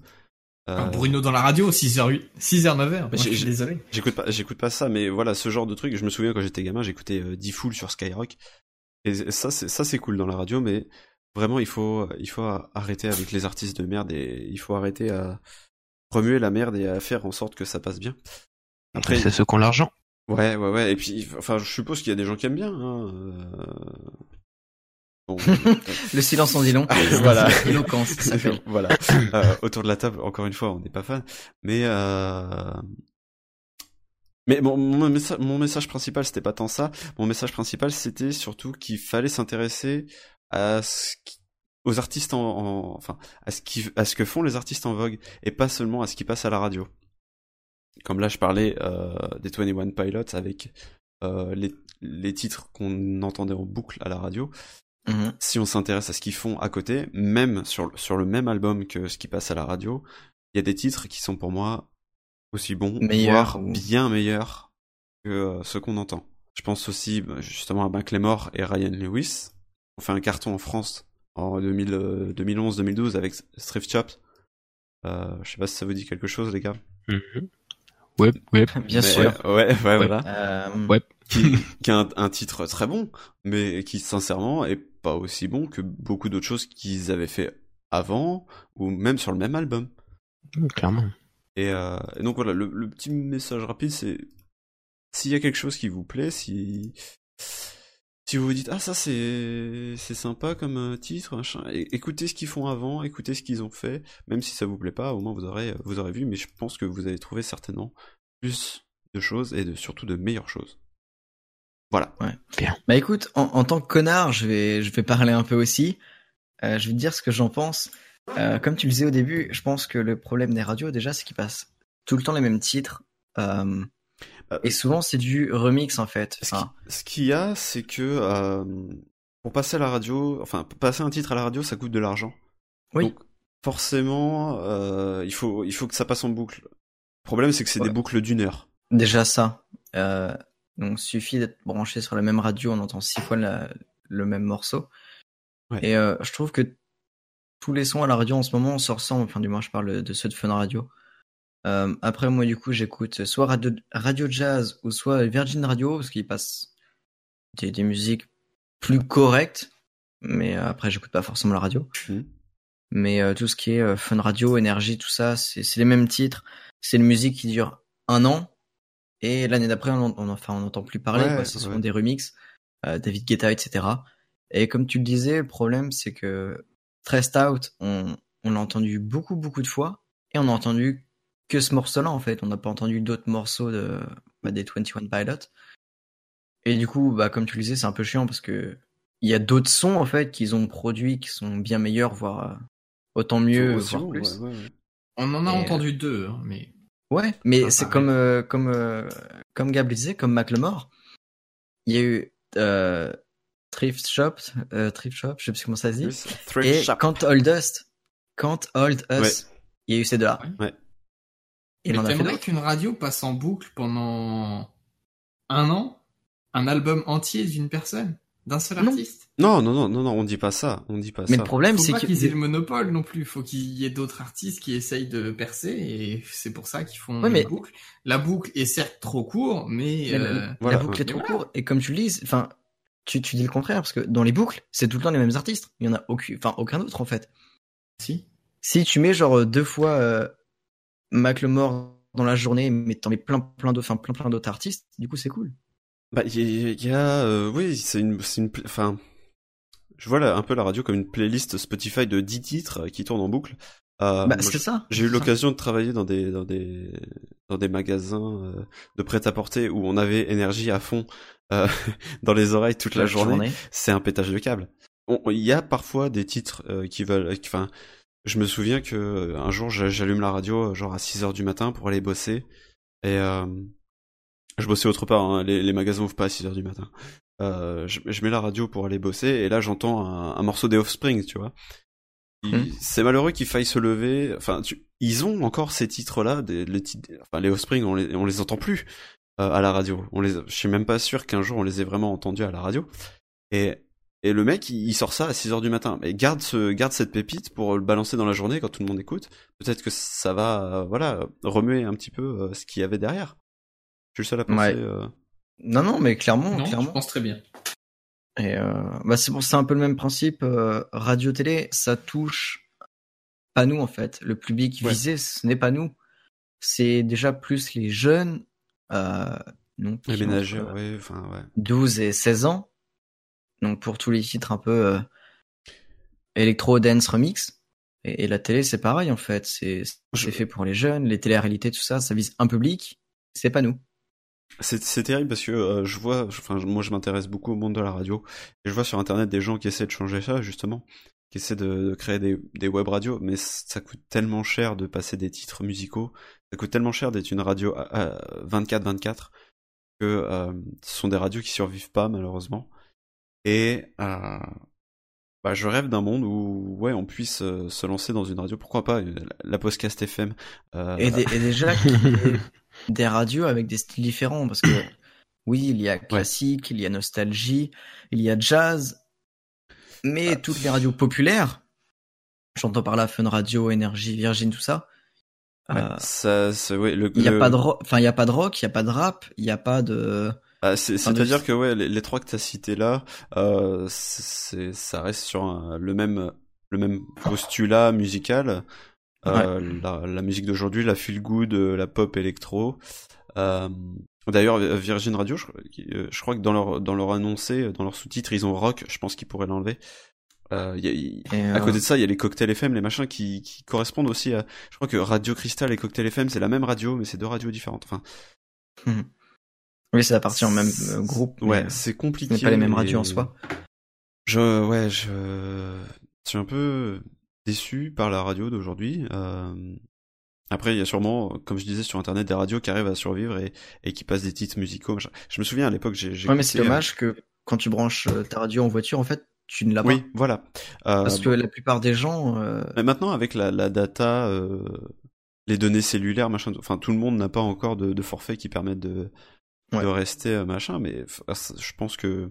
Euh, Ah, Bruno dans la radio, 6h, 6h, 9h. Moi, mais je j'ai- suis désolé. J'écoute pas, j'écoute pas ça, mais voilà, ce genre de truc. Je me souviens quand j'étais gamin, j'écoutais euh, D-Fool sur Skyrock. Et ça, c'est ça, c'est cool dans la radio, mais vraiment, il faut, il faut arrêter avec les artistes de merde et il faut arrêter à remuer la merde et à faire en sorte que ça passe bien. Après, c'est ceux qui ont l'argent. Ouais, ouais, ouais. Et puis, enfin, je suppose qu'il y a des gens qui aiment bien. Hein. euh, Bon, Le silence en dit long. voilà. Éloquence, ça voilà. Euh, autour de la table, encore une fois, on n'est pas fan, mais euh... mais bon, mon message, mon message principal, c'était pas tant ça. Mon message principal, c'était surtout qu'il fallait s'intéresser à ce qui- aux artistes en, en- enfin, à ce qui, à ce que font les artistes en vogue, et pas seulement à ce qui passe à la radio. Comme là, je parlais euh, des 21 Pilots avec euh, les, les titres qu'on entendait en boucle à la radio. Mhm. Si on s'intéresse à ce qu'ils font à côté, même sur, sur le même album que ce qui passe à la radio, il y a des titres qui sont pour moi aussi bons, voire ou- bien meilleurs que euh, ceux qu'on entend. Je pense aussi bah, justement à Macklemore et Ryan Lewis. On fait un carton en France en 2000, euh, 2011-2012 avec Thrift Chops. Euh, je sais pas si ça vous dit quelque chose, les gars. Ouais, ouais. Bien Mais, sûr. ouais, ouais, voilà. Euh, Ouais. Qui, qui a un, un titre très bon, mais qui sincèrement est pas aussi bon que beaucoup d'autres choses qu'ils avaient fait avant, ou même sur le même album. Clairement. Et, euh, et donc voilà, le, le petit message rapide, c'est s'il y a quelque chose qui vous plaît, si si vous vous dites ah ça c'est c'est sympa comme euh, titre, machin, écoutez ce qu'ils font avant, écoutez ce qu'ils ont fait, même si ça vous plaît pas, au moins vous aurez vous aurez vu, mais je pense que vous allez trouver certainement plus de choses et de surtout de meilleures choses. Voilà. Ouais. Bah écoute, en, en tant que connard, je vais, je vais parler un peu aussi. Euh, je vais te dire ce que j'en pense. Euh, comme tu le disais au début, je pense que le problème des radios, déjà, c'est qu'ils passent tout le temps les mêmes titres. Euh, et souvent, c'est du remix, en fait. Enfin, Ce qu'il y a, c'est que euh, pour passer à la radio, enfin pour passer un titre à la radio, ça coûte de l'argent. Oui. Donc forcément, euh, il faut il faut que ça passe en boucle. Le problème, c'est que c'est des boucles d'une heure. déjà ça. Euh, donc, suffit d'être branché sur la même radio, on entend six fois la- le même morceau. Et euh, je trouve que tous les sons à la radio en ce moment se ressemblent. Enfin, du moins, je parle de ceux de Fun Radio. Euh, après, moi, du coup, j'écoute soit radio, radio Jazz ou soit Virgin Radio parce qu'ils passent des, des musiques plus correctes. Mais euh, après, j'écoute pas forcément la radio. Mais euh, tout ce qui est euh, Fun Radio, Énergie, tout ça, c'est c'est les mêmes titres. C'est une musique qui dure un an. Et l'année d'après, on, on, enfin, on n'entend plus parler. Ouais, quoi. Ce sont ouais. des remixes, euh, David Guetta, etc. Et comme tu le disais, le problème, c'est que Stressed Out, on, on l'a entendu beaucoup, beaucoup de fois. Et on a entendu que ce morceau-là, en fait. On n'a pas entendu d'autres morceaux de, bah, des 21 Pilots. Et du coup, bah, comme tu le disais, c'est un peu chiant parce que il y a d'autres sons, en fait, qu'ils ont produits qui sont bien meilleurs, voire euh, autant mieux, Aussi voire bon, plus. ouais, ouais, ouais. On en a Et, euh, entendu deux, hein, mais. Ouais, mais Ah, c'est comme euh, comme euh, comme Gab le disait, comme Macklemore. Il y a eu euh, Thrift Shop, euh, Thrift Shop, je sais plus comment ça se dit. Thrift et Shop. Can't Hold Us, Can't Hold Us. Ouais. Il y a eu ces deux-là. Ouais. Il mais t'aimerais qu'une radio passe en boucle pendant un an? Un album entier d'une personne, d'un seul artiste? Non, non, non, non, non, on dit pas ça. On dit pas Mais ça. le problème, Faut c'est qu'ils aient le monopole non plus. Faut qu'il y ait d'autres artistes qui essayent de percer et c'est pour ça qu'ils font Ouais, mais- une boucle. La boucle est certes trop courte, mais, Mais la- euh, la boucle est trop mais voilà. courte. Et comme tu le dis, enfin, tu, tu dis le contraire parce que dans les boucles, c'est tout le temps les mêmes artistes. Il y en a aucun, enfin, aucun autre en fait. Si. Si tu mets genre deux fois euh, Macklemore dans la journée, mais t'en mets plein, plein d'autres, enfin, plein, plein d'autres artistes, du coup, c'est cool. Bah, il y, a- il y a, euh, oui, c'est une, c'est une, enfin, je vois un peu la radio comme une playlist Spotify de 10 titres qui tournent en boucle. Euh, Bah, c'est ça, J'ai eu l'occasion de travailler dans des, dans des, dans des magasins euh, de prêt-à-porter où on avait énergie à fond dans les oreilles toute la La journée. journée. C'est un pétage de câble. il y a parfois des titres qui veulent, enfin, je me souviens que euh, un jour j'a- j'allume la radio euh, genre à 6 heures du matin pour aller bosser et euh, je bossais autre part, hein, les, les magasins ouvrent pas à 6 heures du matin. Euh, je, je mets la radio pour aller bosser et là j'entends un, un morceau des Offspring, tu vois. Mhm. C'est malheureux qu'il faille se lever. Enfin, tu- ils ont encore ces titres-là, des, les, enfin, les Offspring, on les, on les entend plus euh, à la radio. On les, je suis même pas sûr qu'un jour on les ait vraiment entendus à la radio. Et, et le mec, il, il sort ça à 6 heures du matin. Mais garde ce, garde cette pépite pour le balancer dans la journée quand tout le monde écoute. Peut-être que ça va, euh, voilà, remuer un petit peu euh, ce qu'il y avait derrière. Je suis le seul à penser. Ouais. euh, Non, non, mais clairement, Non, clairement. je pense très bien. Et euh, bah c'est un peu le même principe. euh, radio télé, ça touche pas nous en fait. Le public Ouais. visé, ce n'est pas nous. C'est déjà plus les jeunes, euh, donc les enfin, ouais. 12 et 16 ans. Donc pour tous les titres un peu euh, électro dance remix. Et, et la télé, c'est pareil en fait. C'est c'est fait pour les jeunes, les télé-réalités, tout ça, ça vise un public. C'est pas nous. C'est terrible parce que euh, je vois, enfin moi je m'intéresse beaucoup au monde de la radio et je vois sur internet des gens qui essaient de changer ça justement, qui essaient de, de créer des, des web radios, mais ça coûte tellement cher de passer des titres musicaux, ça coûte tellement cher d'être une radio 24-24 que euh, ce sont des radios qui survivent pas malheureusement. Et euh, bah, je rêve d'un monde où ouais on puisse euh, se lancer dans une radio, pourquoi pas euh, la Postcast FM. euh, Et, des- et déjà des radios avec des styles différents parce que oui, il y a classique, il y a nostalgie, il y a jazz, mais toutes les radios populaires, j'entends par là Fun Radio, Énergie, Virgin, tout ça. ouais, euh, ça, c'est- ouais, le- il y a le- pas de rock, enfin il y a pas de rock, il y a pas de rap, il y a pas de Ah, Enfin, c'est-à-dire que ouais, les, les trois que t'as cités là, euh, ça reste sur un- le même, le même postulat musical. Euh, la, la musique d'aujourd'hui, la feel good, euh, la pop électro. Euh, d'ailleurs, Virgin Radio, je, euh, je crois que dans leur, dans leur annoncé, dans leur sous-titre, ils ont rock. Je pense qu'ils pourraient l'enlever. Euh, y a- Et, À euh, côté de ça, il y a les cocktails FM, les machins qui, qui correspondent aussi à. Je crois que Radio Cristal et Cocktail FM, c'est la même radio, mais c'est deux radios différentes. Enfin, Oui, ça appartient au même euh, groupe. Ouais, euh, c'est ce compliqué. n'est pas les mêmes radios en soi. Je, ouais, je, je suis un peu déçu par la radio d'aujourd'hui. Euh, Après, il y a sûrement, comme je disais sur Internet, des radios qui arrivent à survivre et, et qui passent des titres musicaux. machin. Je me souviens à l'époque, j'ai. Ouais, mais c'est dommage que quand tu branches ta radio en voiture, en fait, tu ne l'as euh, Oui, pas. voilà. Euh, Parce que la plupart des gens, euh, Mais maintenant, avec la, la data, euh, les données cellulaires, machin, enfin, tout le monde n'a pas encore de, de forfait qui permettent de, de rester euh, machin, mais ah, je pense que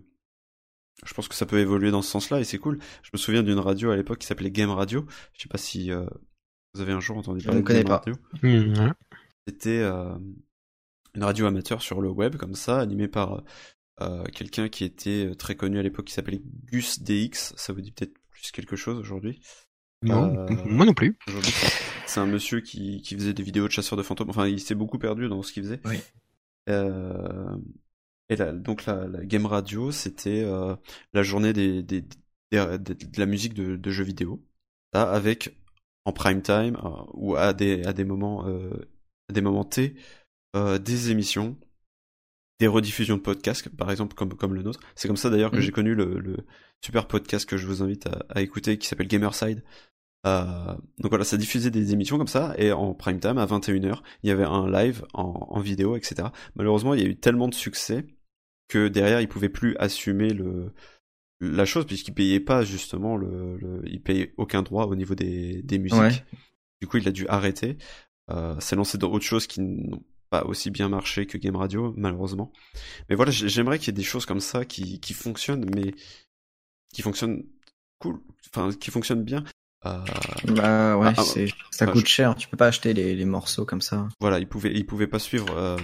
je pense que ça peut évoluer dans ce sens-là et c'est cool. Je me souviens d'une radio à l'époque qui s'appelait Game Radio. Je sais pas si euh, vous avez un jour entendu Je parler ne de connais Game pas. Radio. Mhm. C'était euh, une radio amateur sur le web comme ça, animée par euh, quelqu'un qui était très connu à l'époque qui s'appelait Gus DX. Ça vous dit peut-être plus quelque chose aujourd'hui? Non, Euh, moi non plus. C'est- c'est un monsieur qui, qui faisait des vidéos de chasseurs de fantômes. Enfin, il s'est beaucoup perdu dans ce qu'il faisait. Euh, et là, donc la, la game radio, c'était euh, la journée des, des, des- des- de la musique de, de jeux vidéo, Là, avec en prime time euh, ou à des à des moments euh, à des moments T, euh, des émissions, des rediffusions de podcasts, par exemple comme comme le nôtre. C'est comme ça d'ailleurs que Mhm. j'ai connu le, le super podcast que je vous invite à, à écouter, qui s'appelle Gamerside. Euh, donc voilà, ça diffusait des émissions comme ça, et en prime time, à 21h, il y avait un live en, en vidéo, etc. Malheureusement, il y a eu tellement de succès que derrière, ils pouvaient plus assumer le, la chose, puisqu'ils payaient pas justement le, le ils payaient aucun droit au niveau des, des musiques. Ouais. Du coup, il a dû arrêter, euh, s'est lancé dans autre chose qui n'ont pas aussi bien marché que Game Radio, malheureusement. Mais voilà, j'ai- j'aimerais qu'il y ait des choses comme ça qui, qui fonctionnent, mais qui fonctionnent cool, enfin, qui fonctionnent bien. Euh, bah ouais, ah, ah, c'est, ça coûte je- cher. Tu peux pas acheter les, les morceaux comme ça. voilà, ils pouvaient, ils pouvaient pas suivre. euh,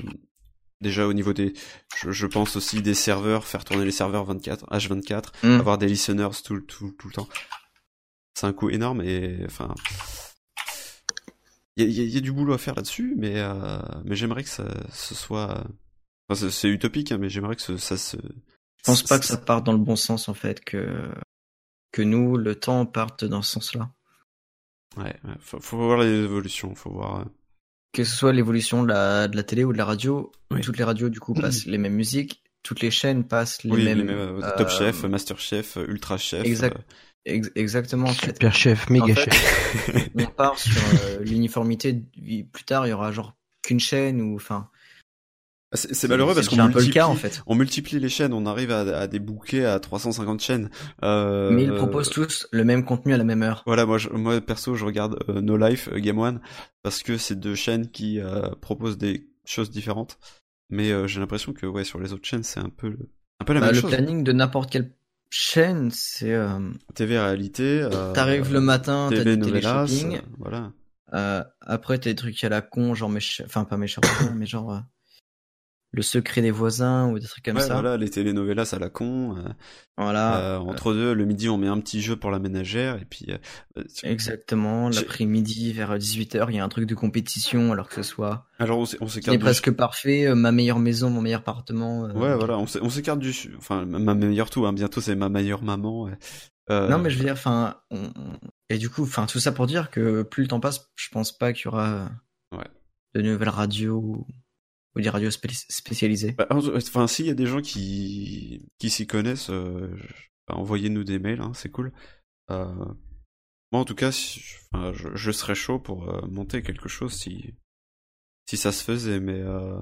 déjà au niveau des, je, je pense aussi des serveurs, faire tourner les serveurs 24, H24, Mm. avoir des listeners tout, tout, tout le temps. C'est un coût énorme et enfin, il y a, y y du boulot à faire là-dessus, mais euh, mais j'aimerais que ça, ce soit, enfin, c'est- utopique, hein, mais j'aimerais que ce- ça se. Je pense pas que ça parte dans le bon sens en fait, que que nous, le temps parte dans ce sens-là. Ouais, ouais, faut, faut voir l'évolution, faut voir. euh, Que ce soit l'évolution de la, de la télé ou de la radio, toutes les radios du coup passent les mêmes musiques. toutes les chaînes passent les oui, mêmes. les mêmes euh, Top euh, Chef, Master Chef, Ultra Chef. Exact. euh, Ex- exactement. En fait. Super chef, méga En fait, chef. on part sur euh, l'uniformité. Plus tard, il y aura genre qu'une chaîne ou enfin. Ah, C'est malheureux parce qu'on le multiplie, cas, en fait. on multiplie les chaînes, on arrive à, à des bouquets à 350 chaînes. Euh, Mais ils proposent tous le même contenu à la même heure. Voilà, moi, je, moi perso, je regarde euh, No Life, euh, Game One, parce que c'est deux chaînes qui euh, proposent des choses différentes. Mais j'ai l'impression que ouais, sur les autres chaînes, c'est un peu, le- un peu la Bah, même le chose. planning de n'importe quelle chaîne, c'est. TV réalité. T'arrives le matin, t'as du voilà. Euh, après, t'as des trucs à la con, genre mes enfin pas mes mais genre le secret des voisins ou des trucs comme Ouais, ça. voilà, les telenovelas à la con. euh, Voilà. euh, entre deux, le midi, on met un petit jeu pour la ménagère, et puis. euh, Exactement. L'après-midi, vers 18h, il y a un truc de compétition, alors que ce soit. Alors, on s'écarte du- presque parfait, ma meilleure maison, mon meilleur appartement. Ouais, voilà, on s'é- on s'écarte du. Enfin, ma meilleure tout, hein, bientôt c'est ma meilleure maman. Non, mais je veux dire, enfin, on- et du coup, enfin, tout ça pour dire que plus le temps passe, je pense pas qu'il y aura Ouais. de nouvelles radios ou, ou des radios spé- spécialisées. Bah, en- Enfin, s'il y a des gens qui, qui s'y connaissent, euh, bah, envoyez-nous des mails, hein, c'est cool. Euh, moi, en tout cas, si- enfin, je, je serais chaud pour euh, monter quelque chose si, si ça se faisait, mais euh,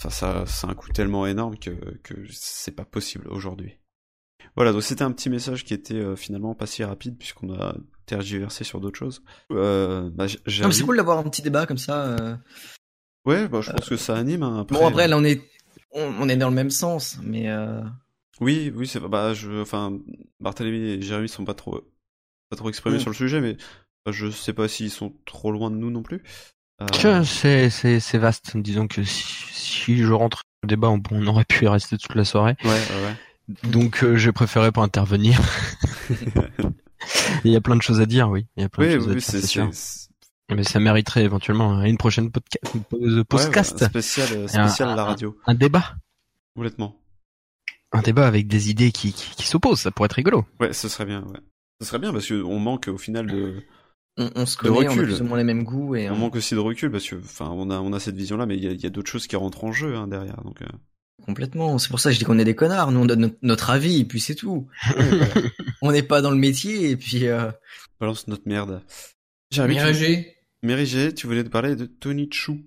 enfin, ça, c'est un coût tellement énorme que, que c'est pas possible aujourd'hui. Voilà, donc c'était un petit message qui était euh, finalement pas si rapide puisqu'on a tergiversé sur d'autres choses. Euh, bah, Non, mais c'est cool d'avoir un petit débat comme ça. euh. Ouais, bah, je pense que ça anime hein, après. Bon, après, là, on est, on, on est dans le même sens, mais euh, Oui, oui, c'est bah je enfin Barthélemy et Jérémy sont pas trop pas trop exprimés Mm. sur le sujet mais bah, je sais pas s'ils sont trop loin de nous non plus. Euh, Tiens, C'est c'est c'est vaste. Disons que si, si je rentre dans le débat, on, on aurait pu y rester toute la soirée. Ouais, ouais, ouais. Donc euh, j'ai préféré pas intervenir. Il y a plein de choses à dire, oui. Il y a plein Oui, de choses à oui, dire, c'est c'est sûr. Mais ça mériterait éventuellement une prochaine ouais, podcast. spécial euh, Un- spécial un- la radio. Un débat. Complètement. Un débat avec des idées qui, qui, qui s'opposent, ça pourrait être rigolo. Ouais, ce serait bien, ouais. Ce serait bien parce que on manque au final de on, on se de connaît, on a recul. plus ou moins les mêmes goûts et on on- manque aussi de recul parce que enfin on a on a cette vision là mais il y a, il y a d'autres choses qui rentrent en jeu hein, derrière donc euh, complètement. C'est pour ça que je dis qu'on est des connards. Nous, on donne notre, notre avis et puis c'est tout. on n'est pas dans le métier et puis. euh, balance notre merde. G, tu voulais te parler de Tony Chou.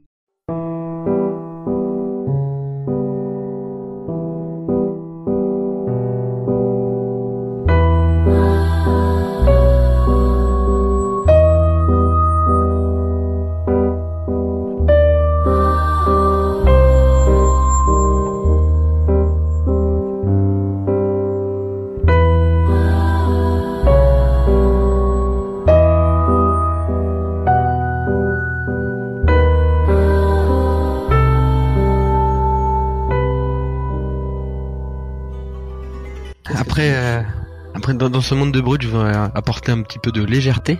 Dans, ce monde de brut, je voudrais apporter un petit peu de légèreté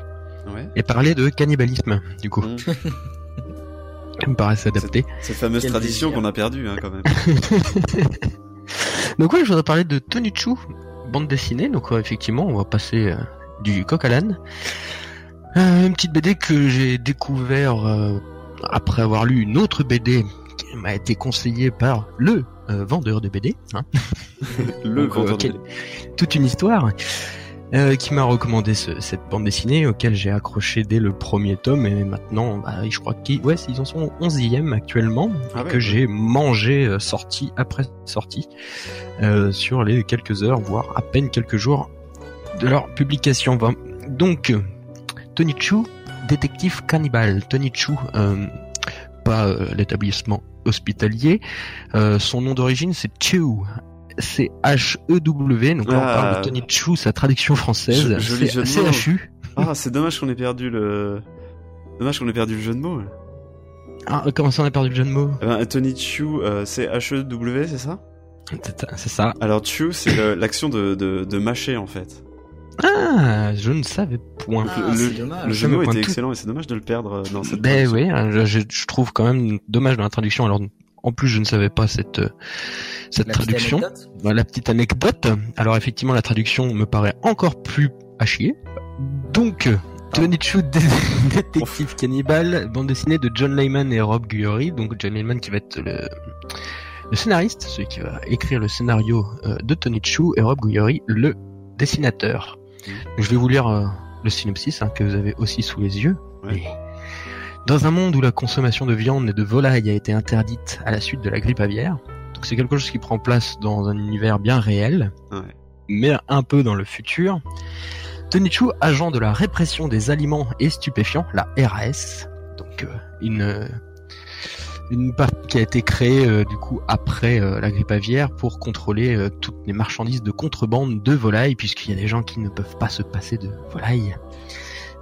Ouais. et parler de cannibalisme, du coup. Mm. Ça me paraît s'adapter. Cette fameuse Quel tradition qu'on a perdue hein, quand même. Donc ouais, je voudrais parler de Tony Chou, bande dessinée. Donc ouais, effectivement, on va passer euh, du coq à l'âne. Euh, une petite BD que j'ai découvert euh, après avoir lu une autre BD qui m'a été conseillée par le euh, vendeur de BD. Hein. Le Donc, euh, vendeur de quel- BD. toute une histoire. euh, qui m'a recommandé ce- cette bande dessinée auquel j'ai accroché dès le premier tome et maintenant bah, je crois qu'ils ouais, ils en sont au 11e actuellement Ah et ouais, que ouais. j'ai mangé euh, sortie après sortie sur les quelques heures voire à peine quelques jours de leur publication. Donc Tony Chu, détective cannibale. Tony Chu, pas l'établissement hospitalier. Euh, son nom d'origine c'est Chu. C'est H-E-W, donc là on Ah. parle de Tony Chu, sa traduction française, joli c'est de mots. CHU. Ah, c'est dommage qu'on ait perdu le. Dommage qu'on ait perdu le jeu de mots. Ah, comment ça on a perdu le jeu de mots Eh ben, Tony Chu, euh, c'est H-E-W, c'est ça? C'est c'est ça. Alors Chu, c'est le- l'action de, de, de mâcher en fait. Ah, je ne savais point. Ah, le, le- jeu pointe était excellent et c'est dommage de le perdre euh, dans cette Ben oui, hein, je, trouve quand même dommage dans la traduction. Alors, en plus, je ne savais pas cette euh, cette La petite traduction. Voilà, la petite anecdote. Alors effectivement, la traduction me paraît encore plus à chier. Donc, euh, Tony Chu, dé- détective cannibale, bande dessinée de John Layman et Rob Guillory. Donc John Layman qui va être le Le scénariste, celui qui va écrire le scénario euh, de Tony Chu, et Rob Guillory, le dessinateur. Je vais vous lire euh, le synopsis hein, que vous avez aussi sous les yeux. Dans un monde où la consommation de viande et de volaille a été interdite à la suite de la grippe aviaire, donc c'est quelque chose qui prend place dans un univers bien réel, Ouais. mais un peu dans le futur. Tony Chu, agent de la répression des aliments et stupéfiants, la RAS, donc euh, une euh, une partie qui a été créée euh, du coup après euh, la grippe aviaire pour contrôler euh, toutes les marchandises de contrebande de volailles, puisqu'il y a des gens qui ne peuvent pas se passer de volailles.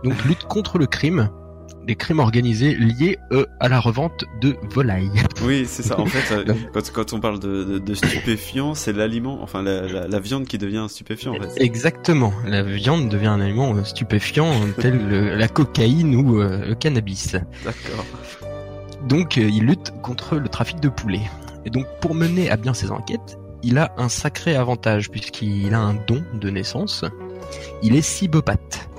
Donc lutte contre le crime, les crimes organisés liés euh, à la revente de volailles. Oui, c'est ça. En fait, euh, quand, quand on parle de, de, de stupéfiant, c'est l'aliment, enfin la, la, la viande qui devient un stupéfiant. En fait. Exactement, la viande devient un aliment euh, stupéfiant tel le- la cocaïne ou euh, le cannabis. D'accord. Donc euh, il lutte contre le trafic de poulets. Et donc pour mener à bien ses enquêtes, il a un sacré avantage puisqu'il a un don de naissance. Il est cybopathe.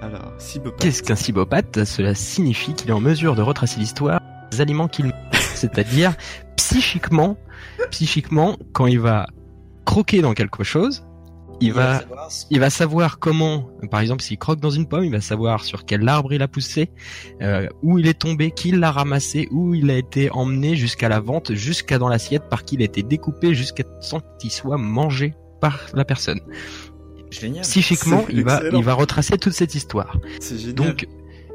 Alors, cybopathe. Qu'est-ce qu'un cybopathe Cela signifie qu'il est en mesure de retracer l'histoire des aliments qu'il mange. C'est-à-dire psychiquement, psychiquement, quand il va croquer dans quelque chose, il va va, savoir ce- il va savoir comment, par exemple, s'il croque dans une pomme, il va savoir sur quel arbre il a poussé, euh, où il est tombé, qui l'a ramassé, où il a été emmené jusqu'à la vente, jusqu'à dans l'assiette, par qui il a été découpé, jusqu'à sans qu'il soit mangé par la personne. Génial. Psychiquement, il va, il va retracer toute cette histoire. C'est génial. Donc,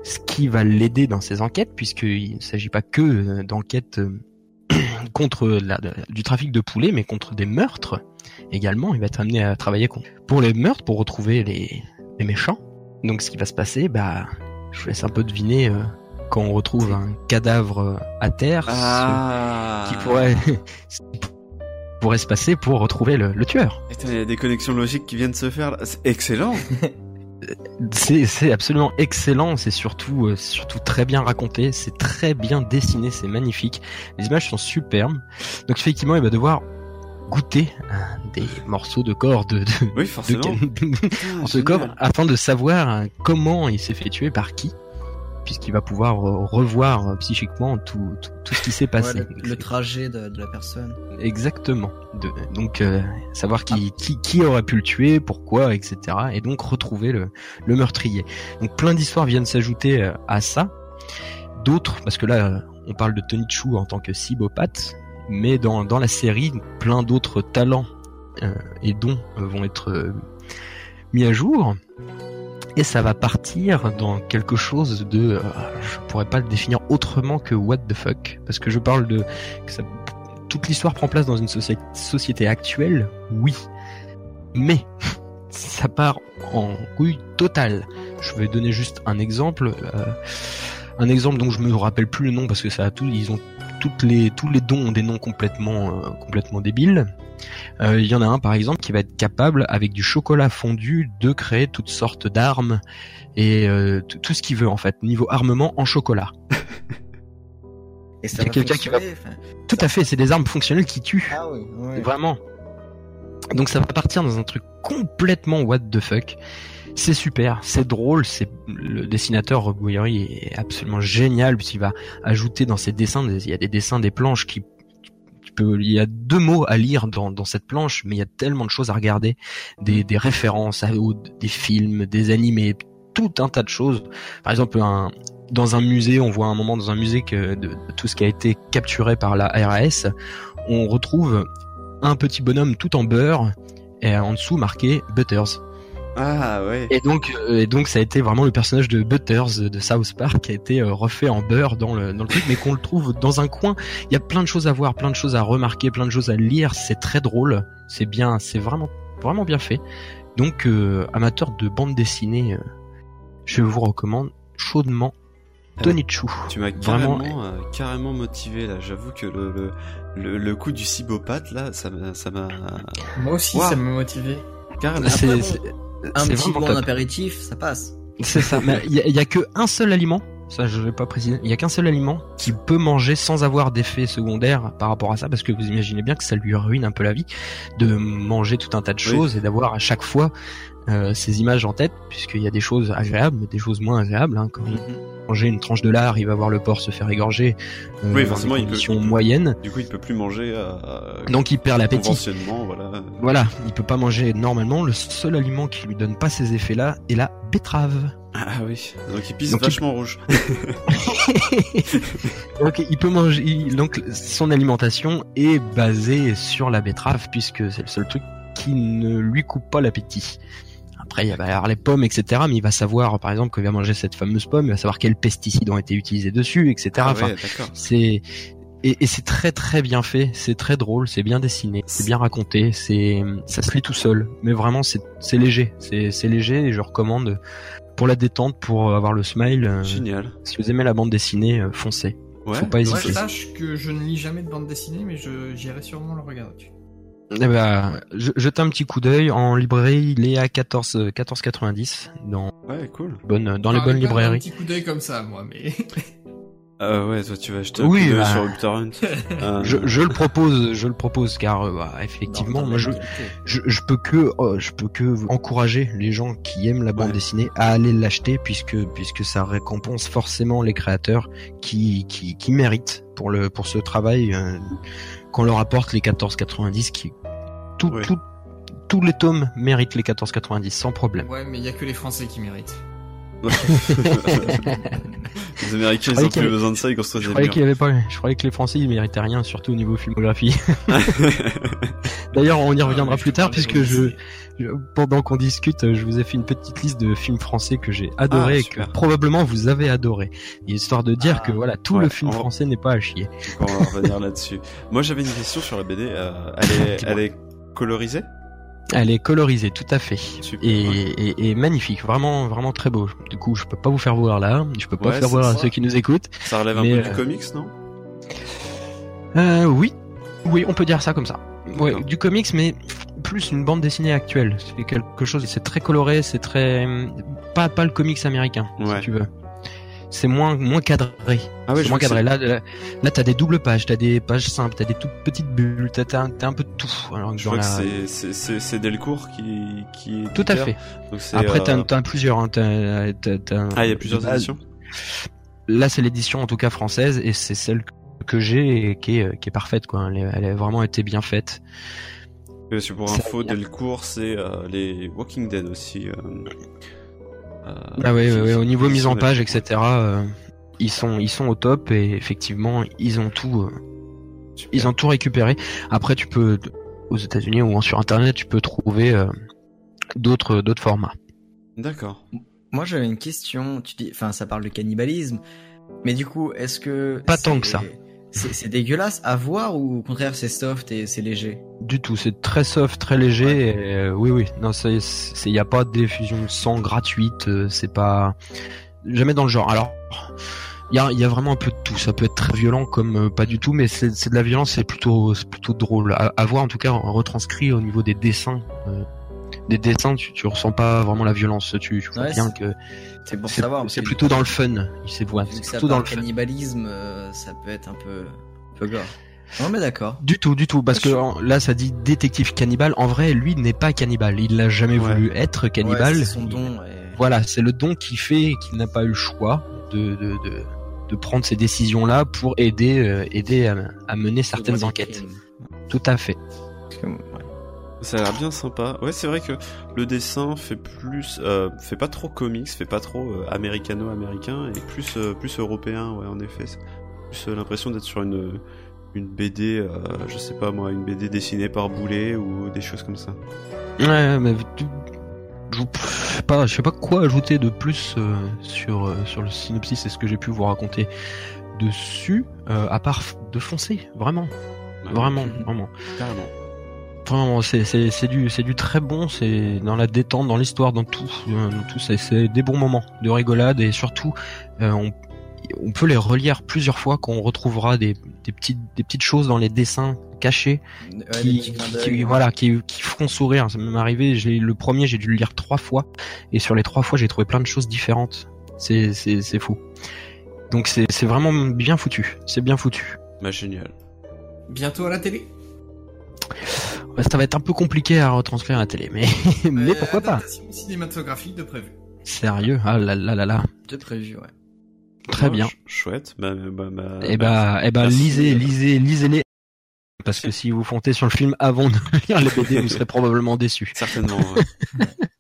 ce qui va l'aider dans ses enquêtes, puisqu'il ne s'agit pas que euh, d'enquêtes euh, contre la, du trafic de poulets, mais contre des meurtres également. Il va être amené à travailler pour les meurtres, pour retrouver les, les méchants. Donc, ce qui va se passer, bah, je vous laisse un peu deviner euh, quand on retrouve un cadavre euh, à terre, ce ah. qui pourrait, ce qui pourrait se passer pour retrouver le, le tueur. Il y a des connexions logiques qui viennent de se faire. là. C'est excellent. C'est c'est absolument excellent, c'est surtout euh, c'est surtout très bien raconté, c'est très bien dessiné, c'est magnifique. Les images sont superbes. Donc effectivement, il va devoir goûter euh, des morceaux de corps de, de, Oui, de forcément. Ce génial. corps afin de savoir comment il s'est fait tuer par qui puisqu'il va pouvoir euh, revoir euh, psychiquement tout, tout, tout ce qui s'est Ouais, passé. le, le trajet de, de la personne. Exactement. De, donc euh, savoir qui, qui qui aurait pu le tuer, pourquoi, etc. Et donc retrouver le, le meurtrier. Donc plein d'histoires viennent s'ajouter à ça. D'autres, parce que là on parle de Tony Chu en tant que cybopathe, mais dans dans la série plein d'autres talents euh, et dons vont être euh, mis à jour. Et ça va partir dans quelque chose de, euh, je pourrais pas le définir autrement que what the fuck, parce que je parle de que ça toute l'histoire prend place dans une soci- société actuelle, oui. Mais ça part en couille totale. Je vais donner juste un exemple. euh, un exemple dont je me rappelle plus le nom parce que ça a tout, ils ont toutes les, tous les dons ont des noms complètement, euh, complètement débiles. Euh, Il y en a un par exemple qui va être capable avec du chocolat fondu de créer toutes sortes d'armes et euh, tout ce qu'il veut en fait niveau armement en chocolat. Et ça Il y a va quelqu'un qui va- enfin, Tout à fait, c'est des armes fonctionnelles qui tuent. Ah oui, ouais. Vraiment. Donc ça va partir dans un truc complètement what the fuck. C'est super, c'est drôle, c'est le dessinateur Rob Guillory est absolument génial puisqu'il va ajouter dans ses dessins, des- il y a des dessins des planches qui il y a deux mots à lire dans, dans cette planche, mais il y a tellement de choses à regarder, des, des références à des films, des animés, tout un tas de choses. Par exemple, un, dans un musée, on voit un moment dans un musée que de, de tout ce qui a été capturé par la RAS, on retrouve un petit bonhomme tout en beurre et en dessous marqué Butters. Ah ouais. Et donc, euh, et donc ça a été vraiment le personnage de Butters euh, de South Park qui a été euh, refait en beurre dans le, dans le truc, mais qu'on le trouve dans un coin. Il y a plein de choses à voir, plein de choses à remarquer, plein de choses à lire. C'est très drôle. C'est bien, c'est vraiment, vraiment bien fait. Donc, euh, amateur de bande dessinée, euh, je vous recommande chaudement Tony Chu. Tu m'as Vraiment, carrément, euh, carrément motivé là. J'avoue que le, le, le, le coup du cybopathe là, ça m'a, ça m'a. Moi aussi, ça m'a motivé. Carrément. C'est- Après, c'est- Un petit bon apéritif, ça passe. C'est ça. Mais il y, a- a que un seul aliment. Ça, je vais pas préciser. Il y a qu'un seul aliment qui peut manger sans avoir d'effet secondaire par rapport à ça, parce que vous imaginez bien que ça lui ruine un peu la vie de manger tout un tas de Oui. choses et d'avoir à chaque fois euh, ces images en tête, puisqu'il y a des choses agréables, mais des choses moins agréables. Hein, quand il manger une tranche de lard, il va voir le porc se faire égorger. euh, Oui, forcément, il peut- il peut- moyennes. Du coup, il peut plus manger. euh, Donc il perd l'appétit. Voilà. Voilà, il peut pas manger normalement. Le seul aliment qui lui donne pas ces effets-là est la betterave. Ah oui. Donc il pisse Donc, il- vachement rouge. Donc il peut manger. il- Donc son alimentation est basée sur la betterave puisque c'est le seul truc qui ne lui coupe pas l'appétit. Après il va y avoir les pommes, etc. Mais il va savoir, par exemple, qu'il va manger cette fameuse pomme, il va savoir quels pesticides ont été utilisés dessus, etc. Ah Enfin, ouais, c'est et, et c'est très très bien fait, c'est très drôle, c'est bien dessiné, c'est bien raconté, c'est ça se lit tout seul, mais vraiment c'est c'est léger, c'est c'est léger et je recommande pour la détente, pour avoir le smile. euh, Génial. Si vous aimez la bande dessinée, euh, foncez. Ouais. Faut pas hésiter. sache que je ne lis jamais de bande dessinée, mais je j'irai sûrement le regarder. Eh ben, je- jetez un petit coup d'œil en librairie, il est à 14 euh, 14,90 dans Ouais, cool. bonne dans les bonnes pas Un librairies. petit coup d'œil comme ça, moi, mais. Ah ouais, toi tu vas acheter Oui, un coup d'œil bah, sur BitTorrent. Euh, Je, je le propose, je le propose car euh, bah, effectivement, moi je, je je peux que oh, je peux que encourager les gens qui aiment la bande dessinée à aller l'acheter puisque puisque ça récompense forcément les créateurs qui qui qui méritent pour le pour ce travail euh, qu'on leur apporte les 14,90 qui tout tout tous les tomes méritent les 14,90 sans problème. Ouais, mais il y a que les Français qui méritent. Les Américains, ils Je croyais ont plus avait- besoin de ça, ils construisent Je des croyais qu'il avait pas, je croyais que les Français ils méritaient rien, surtout au niveau filmographie. D'ailleurs, on y reviendra plus tard puisque je, je- pendant qu'on discute, je vous ai fait une petite liste de films français que j'ai adoré Ah, et que probablement vous avez adoré. Histoire de dire que voilà, tout ouais, le film on français n'est pas à chier. On va revenir là-dessus. Moi j'avais une question sur la BD. euh, elle, est, elle est colorisée? Elle est colorisée, tout à fait, et, et, et magnifique, vraiment, vraiment très beau. Du coup, je peux pas vous faire voir là, je peux pas Ouais, faire voir à ceux qui nous écoutent. Ça relève un peu du euh, comics, non? Euh, oui, oui, on peut dire ça comme ça. Ouais, du comics, mais plus une bande dessinée actuelle. C'est quelque chose, c'est très coloré, c'est très pas pas le comics américain, si tu veux. C'est moins moins cadré. Ah ouais, c'est je moins cadré. Là, là, là, t'as des doubles pages, t'as des pages simples, t'as des toutes petites bulles, t'as t'as un, t'as un peu de tout. Alors que Je dans vois que c'est- c'est- c'est c'est Delcourt qui, qui est Tout à fait. Donc c'est, Après, t'as euh, t'as plusieurs. Hein, t'as- t'as- t'as- Ah, il y a plusieurs éditions Là, c'est l'édition en tout cas française et c'est celle que j'ai et qui est, qui est parfaite. Quoi. Elle, est- elle a vraiment été bien faite. Parce que pour Ça info. Delcourt, c'est euh, les Walking Dead aussi. euh, Ah ouais, qui- ouais, ouais, au niveau mise en page, etc. euh, ils sont ils sont au top et effectivement ils ont tout euh, ils ont tout récupéré. Après, tu peux aux États-Unis ou sur Internet, tu peux trouver euh, d'autres d'autres formats. D'accord. Moi, j'avais une question. Tu dis, enfin, ça parle de cannibalisme, mais du coup, est-ce que Pas tant que ça. C'est dégueulasse à voir ou au contraire c'est soft et c'est léger? Du tout, c'est très soft, très léger. et, euh, oui, oui, non, c'est, c'est, y a pas d'effusion de sang gratuite. euh, c'est pas jamais dans le genre. Alors, il y a, y a vraiment un peu de tout. Ça peut être très violent comme euh, pas du tout, mais c'est, de la violence. C'est plutôt, plutôt drôle à, à voir. En tout cas, retranscrit au niveau des dessins. Des dessins, tu, tu ressens pas vraiment la violence. Tu, tu vois Ouais, bien que c'est pour c'est, savoir, parce c'est que- plutôt dans le fun. Il s'est que plutôt dans le fun. cannibalisme, euh, ça peut être un peu, un peu gore. Non mais d'accord. Du tout, du tout, parce que en- là ça dit détective cannibale. En vrai, lui n'est pas cannibale. Il n'a jamais voulu être cannibale. Ouais, son don. Voilà, c'est le don qui fait qu'il n'a pas eu le choix de de, de, de prendre ces décisions là pour aider euh, aider à, à mener certaines enquêtes. Tout à fait. Ça a l'air bien sympa. Ouais, c'est vrai que le dessin fait plus, euh, fait pas trop comics, fait pas trop euh, américano-américain et plus euh, plus européen. Ouais, en effet, plus euh, l'impression d'être sur une une BD, euh, je sais pas moi, une BD dessinée par Boulet ou des choses comme ça. Ouais, mais je sais pas, je sais pas quoi ajouter de plus euh, sur euh, sur le synopsis et ce que j'ai pu vous raconter dessus, euh, à part de foncer, vraiment, vraiment, vraiment. Carrément. Vraiment, c'est c'est c'est du c'est du très bon, c'est dans la détente, dans l'histoire, dans tout, euh, dans tout, c'est c'est des bons moments de rigolade et surtout euh, on on peut les relire plusieurs fois quand on retrouvera des, des petites des petites choses dans les dessins cachés Ouais, qui, qui- d'œil. qui- voilà qui, qui feront sourire. Ça m'est arrivé. J'ai le premier, j'ai dû le lire trois fois et sur les trois fois, j'ai trouvé plein de choses différentes. C'est c'est c'est fou. Donc c'est c'est vraiment bien foutu. C'est bien foutu. Bah génial. Bientôt à la télé ça va être un peu compliqué à retranscrire à la télé, mais mais pourquoi pas cinématographique de prévu. Sérieux Ah là là là là. De prévu, ouais. Très Oh, bien. ch- Chouette. Bah, bah, bah, Eh bah, eh bah, merci. lisez, lisez, lisez-les. Parce que si vous fontez sur le film avant de lire les BD, vous serez probablement déçus. Certainement. ouais.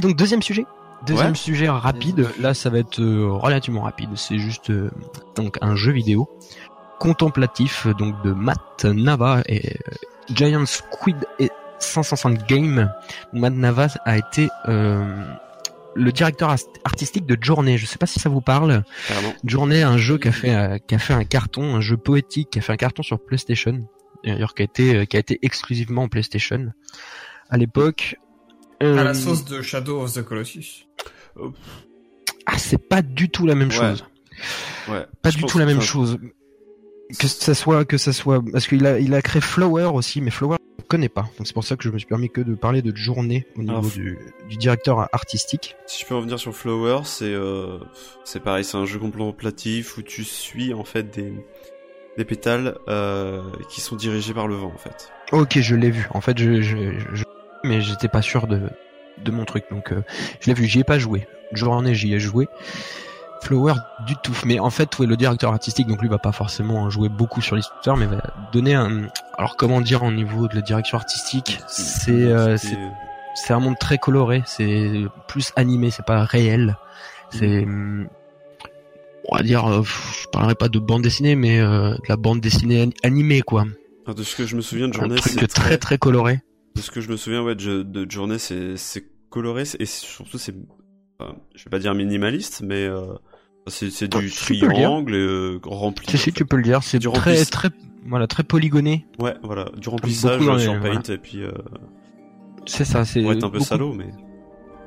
Et donc deuxième sujet. Deuxième Ouais. sujet rapide. Là, ça va être euh, relativement rapide. C'est juste euh, donc un jeu vidéo contemplatif donc de Matt Nava et euh, Giant Squid et 560 Game. Matt Nava a été euh, le directeur artistique de Journée. Je sais pas si ça vous parle. Carrément. Journée, un jeu qui a fait qui a fait un carton, un jeu poétique qui a fait un carton sur PlayStation. D'ailleurs, qui a été qui a été exclusivement en PlayStation à l'époque. À Euh, la sauce de Shadow of the Colossus. Ah, c'est pas du tout la même Ouais. chose. Ouais. Pas Je du tout la même chose. Que ça soit, que ça soit, parce qu'il a, il a créé Flower aussi, mais Flower, je ne connais pas. Donc c'est pour ça que je me suis permis que de parler de journée au niveau Alors, du, du directeur artistique. Si je peux revenir sur Flower, c'est euh, c'est pareil, c'est un jeu contemplatif où tu suis en fait des des pétales euh, qui sont dirigés par le vent en fait. Ok, je l'ai vu. En fait, je, je, je- mais j'étais pas sûr de, de mon truc, donc euh, je l'ai vu. J'y ai pas joué. Journée, j'y ai joué. Flower du tout. Mais en fait, ouais, le directeur artistique, donc lui va pas forcément jouer beaucoup sur l'histoire, mais va donner un. Alors comment dire au niveau de la direction artistique, c'est euh, c'est un monde très coloré, c'est plus animé, c'est pas réel. C'est hum, on va dire, euh, je parlerai pas de bande dessinée, mais euh, de la bande dessinée an- animée quoi. Alors, de ce que je me souviens de Un journée, truc c'est très très coloré. De ce que je me souviens, ouais, de, de journée, c'est coloré et surtout c'est, enfin, je vais pas dire minimaliste, mais euh, c'est du dire. triangle euh, rempli. Si si, tu peux le dire, c'est très très voilà très polygoné. Ouais, voilà, du remplissage sur Paint voilà. et puis. Euh, C'est ça, c'est pour être un peu salaud, mais.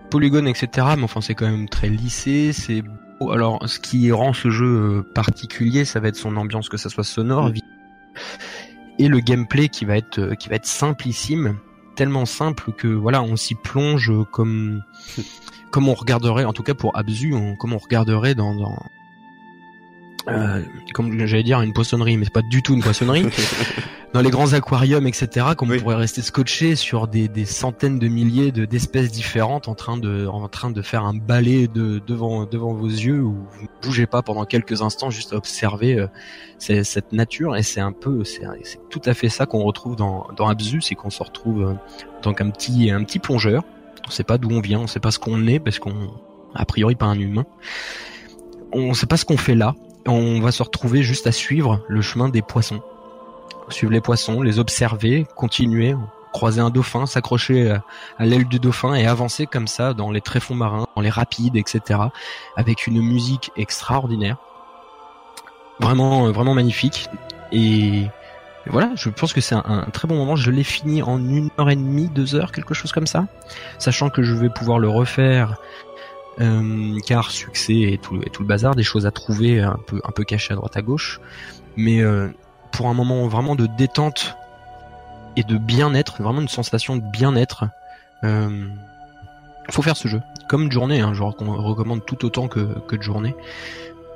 polygone, etc. Mais enfin, c'est quand même très lissé. C'est beau. alors ce qui rend ce jeu particulier, ça va être son ambiance, que ça soit sonore, Mm. vi- et le gameplay qui va être qui va être simplissime, tellement simple que voilà, on s'y plonge comme comme on regarderait, en tout cas pour Abzu, on- comme on regarderait dans, dans euh, comme j'allais dire une poissonnerie, mais c'est pas du tout une poissonnerie. dans les grands aquariums, etc., comme on pourrait rester scotché sur des, des centaines de milliers de d'espèces différentes en train de en train de faire un balai de devant devant vos yeux où vous ne bougez pas pendant quelques instants juste à observer euh, c'est- cette nature et c'est un peu c'est c'est tout à fait ça qu'on retrouve dans dans Abzu, c'est qu'on se retrouve euh, en tant qu'un petit un petit plongeur. On sait pas d'où on vient, on sait pas ce qu'on est parce qu'on a priori pas un humain. On sait pas ce qu'on fait là. On va se retrouver juste à suivre le chemin des poissons suivre les poissons, les observer, continuer, croiser un dauphin, s'accrocher à, à l'aile du dauphin et avancer comme ça dans les tréfonds marins, dans les rapides, etc. Avec une musique extraordinaire, vraiment, euh, vraiment magnifique. Et, voilà, je pense que c'est un, très bon moment. Je l'ai fini en une heure et demie, deux heures, quelque chose comme ça, sachant que je vais pouvoir le refaire. euh, car succès et tout, le bazar, des choses à trouver un peu, un peu cachées à droite à gauche, mais euh, pour un moment vraiment de détente et de bien-être, vraiment une sensation de bien-être. Euh, faut faire ce jeu. Comme de journée, hein, recom- recommande tout autant que, que de journée.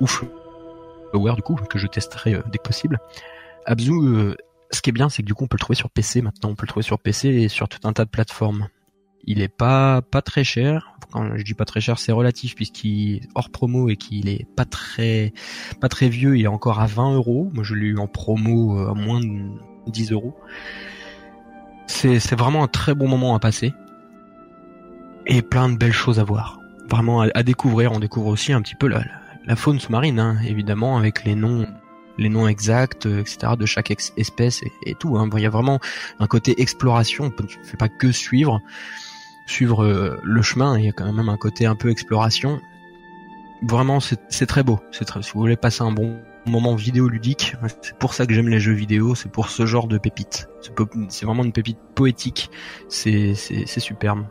Ou Flower du coup, que je testerai euh, dès que possible. Abzu, euh, ce qui est bien, c'est que du coup on peut le trouver sur PC maintenant, on peut le trouver sur PC et sur tout un tas de plateformes. Il est pas pas très cher. Quand je dis pas très cher, c'est relatif puisqu'il est hors promo et qu'il est pas très pas très vieux. Il est encore à 20 euros. Moi, je l'ai eu en promo euh, à moins de 10 euros. C'est c'est vraiment un très bon moment à passer et plein de belles choses à voir. Vraiment à, découvrir. On découvre aussi un petit peu la, la faune sous-marine, hein, évidemment, avec les noms les noms exacts, euh, etc. de chaque espèce et, tout. Hein. Bon, Il y a vraiment un côté exploration. On ne fait pas que suivre, suivre euh, le chemin. Il y a quand même un côté un peu exploration. Vraiment, c'est très beau. C'est très. Si vous voulez passer un bon moment vidéoludique, c'est pour ça que j'aime les jeux vidéo. C'est pour ce genre de pépites. C'est vraiment une pépite poétique. C'est superbe.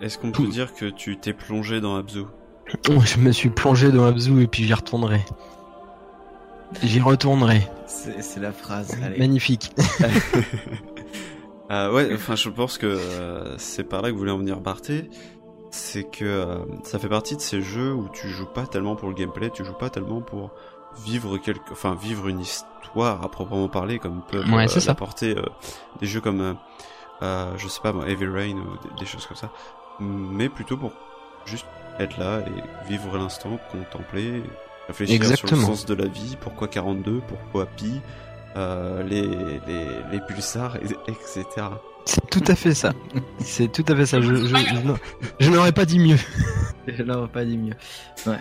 Est-ce qu'on peut dire que tu t'es plongé dans Abzu? Je me suis plongé dans Abzu et puis j'y retournerai. J'y retournerai. C'est c'est la phrase. Allez. Magnifique. Euh, ouais, enfin, je pense que euh, c'est par là que voulait en venir Barthé. C'est que euh, ça fait partie de ces jeux où tu joues pas tellement pour le gameplay, tu joues pas tellement pour vivre quelque, enfin vivre une histoire à proprement parler, comme Ouais, l'apporter euh, des jeux comme, je sais pas, moi, Heavy Rain ou des, des choses comme ça, mais plutôt pour juste être là et vivre l'instant, contempler, réfléchir sur Exactement. le sens de la vie, pourquoi 42, pourquoi Pi, euh, les, les, les pulsars, et- etc. C'est tout à fait ça. C'est tout à fait ça. Je, je, je n'aurais- je n'aurais pas dit mieux. Je l'aurais pas dit mieux. Ouais.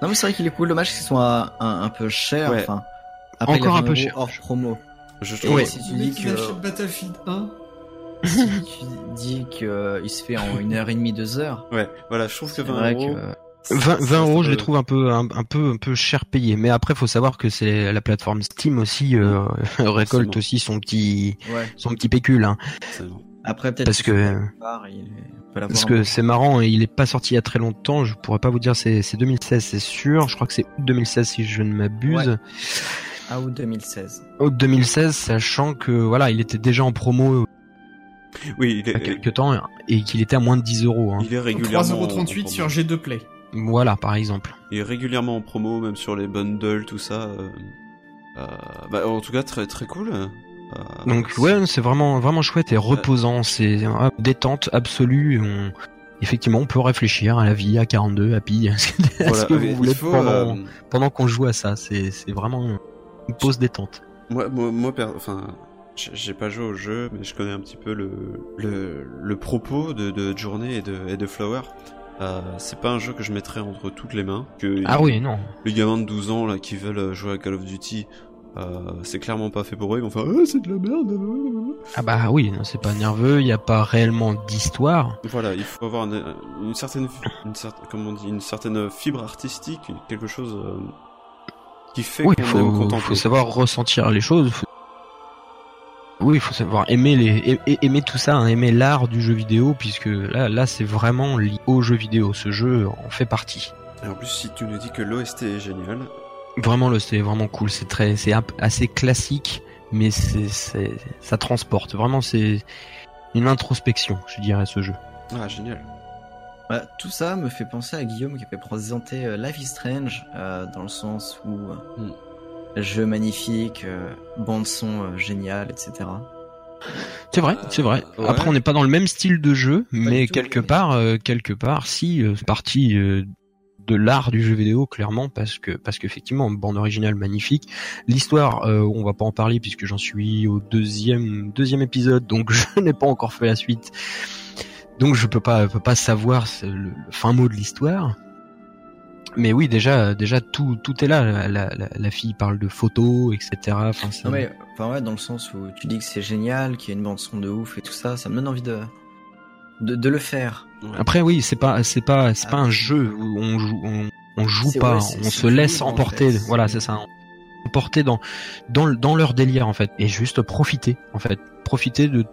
Non mais c'est vrai qu'il est cool. Dommage qu'il soit un, un peu cher. Ouais. Enfin, Encore un 20 peu cher. Hors promo. Je trouve. si tu dis que Battlefield 1. si tu dis que il se fait en une heure et demie, deux heures. Ouais, voilà, je trouve que C'est 20 vrai euros. que- 20, 20 ça, euros, je les trouve un peu, un, un peu, un peu cher payé. Mais après, faut savoir que c'est la plateforme Steam aussi euh, récolte aussi son petit, Ouais. son petit pécule. Hein. Bon. Après peut-être Parce que- part, il Parce que c'est marrant, il est pas sorti il y a très longtemps. Je pourrais pas vous dire, c'est c'est 2016, c'est sûr. Je crois que c'est août 2016 si je ne m'abuse. Ouais. Ah ou 2016. Août 2016, sachant que voilà, il était déjà en promo Oui, il il y a est, quelques temps et qu'il était à moins de 10 euros. Hein. il est régulièrement. en 3,38€ promo. sur G2 Play. Voilà, par exemple. Est régulièrement en promo, même sur les bundles, tout ça. euh, euh, bah, en tout cas, très très cool. Euh, Donc ouais, c'est vraiment vraiment chouette et reposant, c'est détente absolue. On... Effectivement, on peut réfléchir à la vie, à 42, à Pi, à ce que, à ce Voilà, que vous voulez faut, pendant, euh, pendant qu'on joue à ça. C'est vraiment une pause détente. Moi, moi, moi, enfin, j'ai j'ai pas joué au jeu, mais je connais un petit peu le le, le propos de, de Journée et de, et de Flower. Euh, c'est pas un jeu que je mettrais entre toutes les mains. Que Ah oui, non. Les gamins de 12 ans là qui veulent jouer à Call of Duty, euh, c'est clairement pas fait pour eux. Ils vont faire ah, c'est de la merde. Ah bah oui, non, c'est pas nerveux, il n'y a pas réellement d'histoire. Voilà, il faut avoir une, une certaine, une certaine, comment on dit, une certaine fibre artistique, quelque chose euh, qui fait Oui, faut, faut savoir ressentir les choses. Faut- Oui, il faut savoir aimer les aimer tout ça, hein, aimer l'art du jeu vidéo, puisque là, là, c'est vraiment lié au jeu vidéo. Ce jeu en fait partie. Et en plus, si tu nous dis que l'OST est génial, Vraiment, le c'est vraiment cool. C'est très, c'est assez classique, mais c'est, c'est, ça transporte. Vraiment, c'est une introspection, je dirais, ce jeu. ah génial. Bah, tout ça me fait penser à Guillaume qui avait présenté euh, Life is Strange euh, dans le sens où euh, jeu magnifique, euh, bande son euh, géniale, etc. C'est vrai, c'est vrai. ouais. Après, on n'est pas dans le même style de jeu, mais tout, quelque part, euh, quelque part, si, euh, c'est partie euh, de l'art du jeu vidéo, clairement, parce que, parce qu'effectivement, bande originale magnifique. L'histoire, euh, on va pas en parler puisque j'en suis au deuxième, deuxième épisode, donc je n'ai pas encore fait la suite. Donc je peux pas, peux pas savoir le fin mot de l'histoire. Mais oui, déjà, déjà tout, tout est là. La, la, la- fille parle de photos, etc. Enfin, Non mais, enfin ouais, dans le sens où tu dis que c'est génial, qu'il y a une bande son de ouf et tout ça, ça me donne envie de de, de le faire. Après oui, c'est pas c'est pas c'est pas un jeu où on joue on, on joue pas, ouais, on se laisse libre, en emporter. fait. Voilà, c'est ça. Emporter dans dans le- dans leur délire en fait et juste profiter en fait, profiter de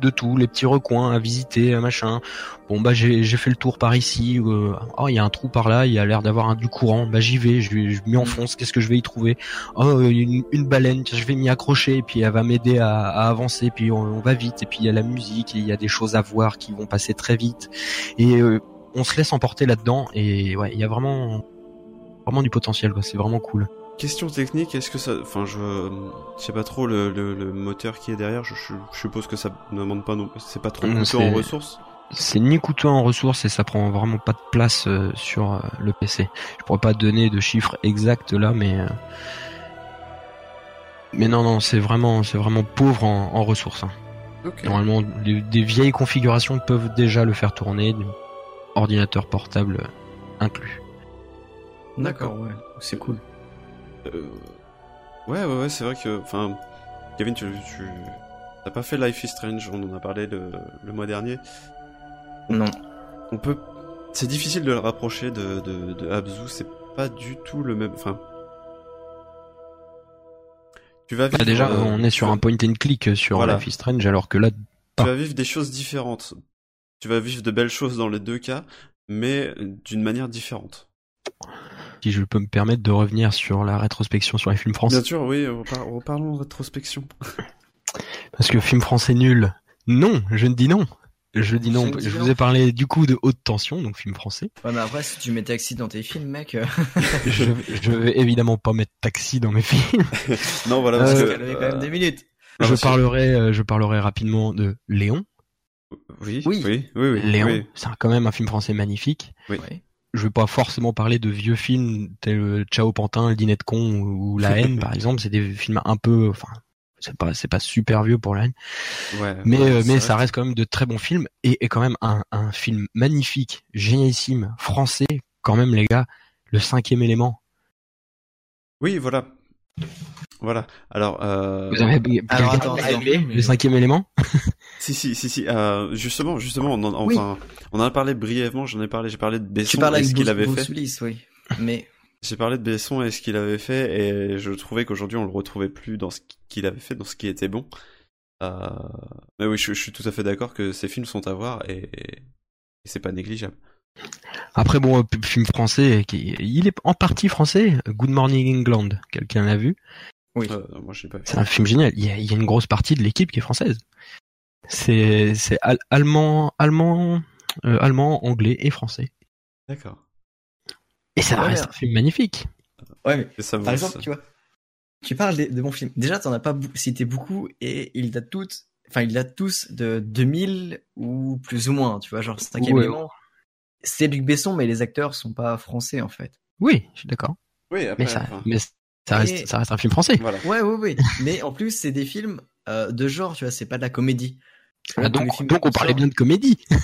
de tout, les petits recoins à visiter, machin. Bon bah j'ai fait le tour par ici. euh, oh il y a un trou par là, il y a l'air d'avoir un du courant. Bah j'y vais, je, m'y enfonce. Qu'est-ce que je vais y trouver? Oh une, une baleine, je vais m'y accrocher et puis elle va m'aider à, avancer. Puis on, va vite et puis il y a la musique, il y a des choses à voir qui vont passer très vite et euh, on se laisse emporter là-dedans et ouais il y a vraiment vraiment du potentiel quoi. C'est vraiment cool. Question technique, est-ce que ça, enfin, je, je sais pas trop le, le, le moteur qui est derrière. Je, je, je suppose que ça ne demande pas, non, c'est pas trop coûteux en c'est- ressources. C'est ni coûteux en ressources et ça prend vraiment pas de place euh, sur euh, le PC. Je pourrais pas donner de chiffres exacts là, mais euh, mais non non, c'est vraiment c'est vraiment pauvre en, en ressources. hein. Normalement, des, des vieilles configurations peuvent déjà le faire tourner, ordinateur portable inclus. D'accord, ouais. C'est cool. Euh, Ouais, ouais, ouais, c'est vrai que, enfin, Kevin, tu, tu, t'as pas fait Life is Strange, on en a parlé le, le mois dernier. Non. On peut, c'est difficile de le rapprocher de, de, de Abzu, c'est pas du tout le même, enfin. Tu vas vivre. Bah, déjà, euh, on est sur tu un point and click sur Voilà. Life is Strange, alors que là, tu vas vivre des choses différentes. Tu vas vivre de belles choses dans les deux cas, mais d'une manière différente. Si je peux me permettre de revenir sur la rétrospection sur les films français. Bien sûr, oui, repar- reparlons de rétrospection. Parce que film français nul. Non, je ne dis non. Je dis non. Je vous ai parlé du coup de haute tension, donc film français. Ouais, mais après, si tu mets taxi dans tes films, mec. euh, je, je vais évidemment pas mettre taxi dans mes films. non, voilà, parce Euh, que. quand même des minutes. Non, je parlerai, euh, je parlerai rapidement de Léon. Oui, Oui. oui, oui, oui. Léon, oui. c'est quand même un film français magnifique. Oui. Je vais pas forcément parler de vieux films tels euh, Ciao Pantin, Le Dîner de con ou La haine par exemple. C'est des films un peu, enfin, c'est pas, c'est pas super vieux pour La haine. Ouais, Mais, ouais, euh, mais ça reste quand même de très bons films et, et quand même un, un film magnifique, génialissime, français, quand même les gars, le cinquième élément. Oui, voilà. Voilà. Alors, euh... Vous avez bien Alors, attends, aimé attends, le mais- cinquième élément? si, si, si, si. Euh, justement, justement, on en, Oui. enfin, on en a parlé brièvement. J'en ai parlé. J'ai parlé de Besson et ce qu'il avait Bruce fait. Willis, oui. Mais J'ai parlé de Besson et ce qu'il avait fait, et je trouvais qu'aujourd'hui on le retrouvait plus dans ce qu'il avait fait, dans ce qui était bon. Euh... Mais oui, je, je suis tout à fait d'accord que ces films sont à voir et, et c'est pas négligeable. Après bon, film français, qui, il est en partie français. Good Morning England, quelqu'un l'a vu? Oui. Euh, moi, je l'ai pas vu. C'est un film génial. Il y a, il y a une grosse partie de l'équipe qui est française. C'est c'est al- allemand, allemand, euh, allemand, anglais et français. D'accord. Et ça Ouais, reste un film magnifique. Ouais, mais ça par exemple, ça. tu vois, tu parles des- de bons films. Déjà, t'en as pas cité beaucoup et ils datent toutes, enfin, ils datent tous de 2000 ou plus ou moins, tu vois, genre cinquième Ouais. élément. C'est Luc Besson, mais les acteurs sont pas français, en fait. Oui, je suis d'accord. Oui, après, Mais ça, enfin, mais ça reste, Et- ça reste un film français. voilà. Ouais, ouais, ouais. mais en plus, c'est des films euh, de genre, tu vois, c'est pas de la comédie. Ah, donc, on parlait bien de comédie.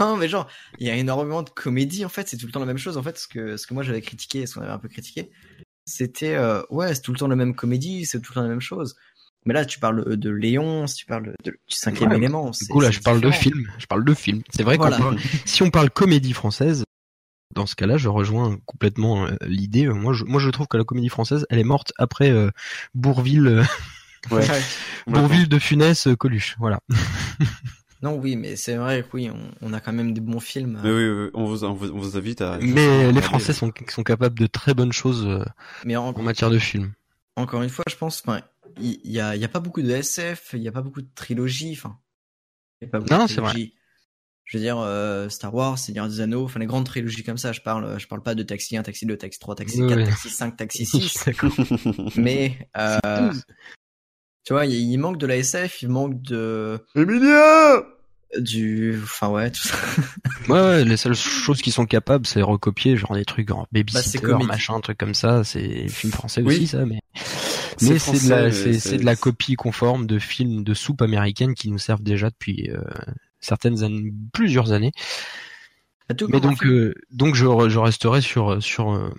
Non, mais genre, il y a énormément de comédie, en fait, c'est tout le temps la même chose. En fait, ce que, ce que moi j'avais critiqué, ce qu'on avait un peu critiqué, c'était, euh, ouais, c'est tout le temps la même comédie, c'est tout le temps la même chose. Mais là, tu parles de Léon, tu parles de, du cinquième Ouais, élément. Du c'est- coup là, je parle de film. Je parle de film. C'est vrai Voilà. qu'on si on parle comédie française, dans ce cas-là, je rejoins complètement euh, l'idée. Euh, Moi, je, moi, je trouve que la comédie française, elle est morte après euh, Bourville, euh, Ouais. Bourville de Funès, euh, Coluche. Voilà. Non, oui, mais c'est vrai que oui, on, on a quand même des bons films. Mais oui, oui, on vous, on vous, on vous invite à. Mais à les. Français sont, sont capables de très bonnes choses euh, Mais en, en matière de film. encore une fois, je pense, enfin, il il y, a, y a pas beaucoup de SF, il y a pas beaucoup de trilogie, enfin. il y a pas beaucoup Non, c'est vrai. Je veux dire, euh, Star Wars, Seigneur des Anneaux, enfin les grandes trilogies comme ça, je parle, je parle pas de Taxi 1, Taxi 2, Taxi 3, Taxi Ouais, 4, ouais. Taxi 5, Taxi Je 6. suis d'accord. Mais euh, tu vois, il, il manque de la SF, il manque de Emilia du, enfin ouais, tout ça. Ouais, ouais, les seules choses qui sont capables, c'est recopier genre des trucs en Bah, babysitter, comédie. machin, un truc comme ça. C'est film français Oui. aussi, ça, mais C'est mais c'est de la, c'est, de la copie conforme de films de soupe américaine qui nous servent déjà depuis euh, certaines années, plusieurs années. Bah, tout Mais donc, euh, donc je, je resterai sur sur euh,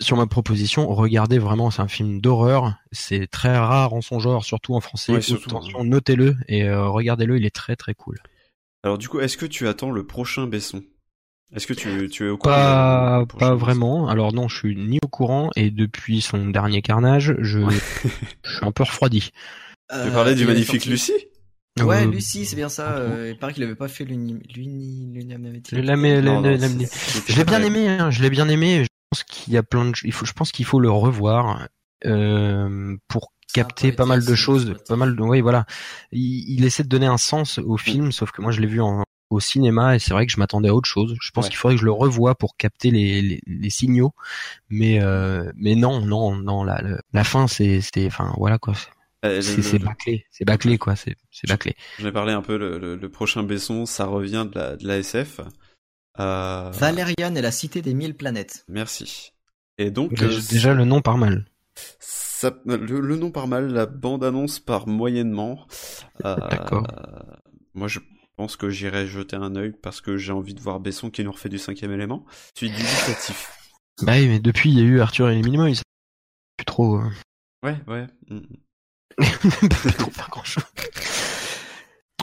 sur ma proposition. Regardez vraiment, c'est un film d'horreur. C'est très rare en son genre, surtout en français. Ouais, tension, notez-le et euh, regardez-le. Il est très très cool. Alors, du coup, est-ce que tu attends le prochain Besson? Est-ce que tu, tu es au courant Pas pas vraiment. Alors non, je suis ni au courant et depuis son dernier carnage, je, je suis un peu refroidi. Tu Euh, parlais du magnifique sorti- Lucie? Ouais, Euh, Lucie, c'est bien ça. euh, il paraît qu'il avait pas fait l'uni, l'uni, l'unanimité. Je l'ai Non, non, je l'ai- bien aimé, hein, je l'ai bien aimé. Je pense qu'il y a plein de, il faut, je pense qu'il faut le revoir euh, pour capter pas mal de choses, pas mal de, oui voilà. Il, il essaie de donner un sens au film, sauf que moi je l'ai vu en au cinéma et c'est vrai que je m'attendais à autre chose. Je pense Ouais. qu'il faudrait que je le revoie pour capter les, les, les signaux, mais euh, mais non non non la la fin c'est c'est enfin voilà quoi. Euh, C'est bâclé, c'est bâclé quoi, c'est c'est bâclé. J'en ai parlé un peu, le, le- le prochain Besson, ça revient de la, de la SF. Euh, Valérian et la cité des mille planètes. Merci. Et donc, Déjà, euh, déjà, le nom part mal. ça, le, le nom par mal, la bande-annonce par moyennement. Euh, D'accord. Moi, je pense que j'irai jeter un œil parce que j'ai envie de voir Besson qui nous refait du cinquième élément. Je suis dubitatif. Bah oui, mais depuis il y a eu Arthur et les Minimoys. Plus trop. euh, Ouais, ouais. mm. plus trop faire grand chose.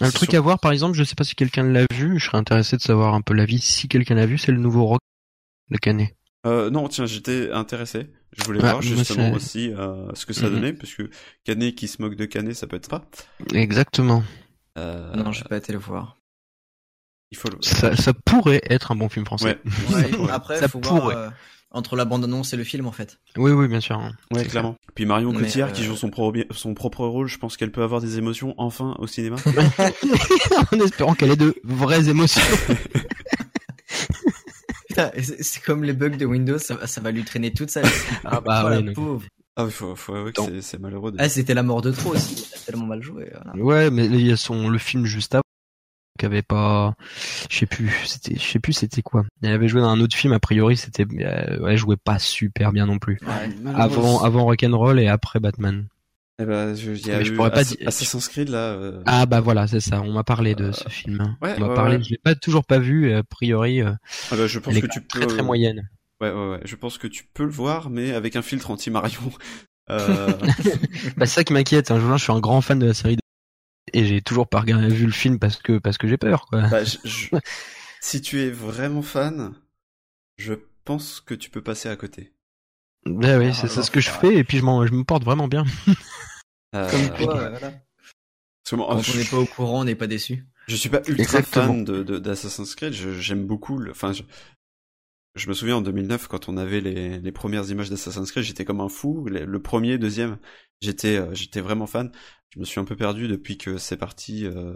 Le truc à voir, par exemple, je sais pas si quelqu'un l'a vu, je serais intéressé de savoir un peu l'avis si quelqu'un l'a vu, c'est le nouveau Rock de Canet. Euh, non, tiens, j'étais intéressé. Je voulais Ah, voir justement aussi euh, ce que ça Mhm. donnait, parce que Canet qui se moque de Canet, ça peut être pas. Exactement. Euh, Non, j'ai pas été le voir. il faut le... Ça, ça pourrait être un bon film français. Ouais. Ouais, après, ça faut voir pourrait. euh, entre la bande-annonce et le film en fait. Oui, oui, bien sûr. Ouais, clairement. Puis Marion Cotillard qui euh, joue son, pro- son propre rôle, je pense qu'elle peut avoir des émotions enfin au cinéma. en espérant qu'elle ait de vraies émotions. C'est comme les bugs de Windows, ça, va- ça va lui traîner toute sa vie. Ah bah Oh, ouais, pauvre. Ah, il faut, faut avouer que c'est- c'est malheureux. de- Ah, c'était la mort de trop aussi. Il a tellement mal joué. voilà. Ouais, mais il y a son le film juste avant qui avait pas, je sais plus, c'était, je sais plus c'était quoi. Il avait joué dans un autre film a priori, c'était, euh, ouais, jouait pas super bien non plus. Avant, avant Rock'n'Roll et après Batman. Eh ben, je, y a je pourrais pas dire- Assassin's Creed là. euh, Ah bah voilà, c'est ça. On m'a parlé de ce film. ouais, on m'a ouais, parlé. ouais. Je l'ai pas toujours pas vu. A priori, euh, ah bah, je pense elle est que tu peux. très très moyenne. Ouais, ouais, ouais. Je pense que tu peux le voir, mais avec un filtre anti-Marion. Euh, Bah, c'est ça qui m'inquiète. Un jour, je suis un grand fan de la série et j'ai toujours pas regardé, vu le film parce que parce que j'ai peur quoi. bah, je- je- Si tu es vraiment fan, je pense que tu peux passer à côté. Ouais, oui, c'est c'est ce que je fais et puis je, m'en- je me porte vraiment bien. Euh, Comme quoi, euh, voilà. Quand je- on n'est pas au courant, on n'est pas déçu. Je suis pas ultra Exactement. fan de, d'Assassin's Creed. J'aime beaucoup. le- Enfin, je, me souviens en 2009 quand on avait les, les premières images d'Assassin's Creed, j'étais comme un fou. Le, le premier, deuxième, j'étais, euh, j'étais vraiment fan. Je me suis un peu perdu depuis que c'est parti euh,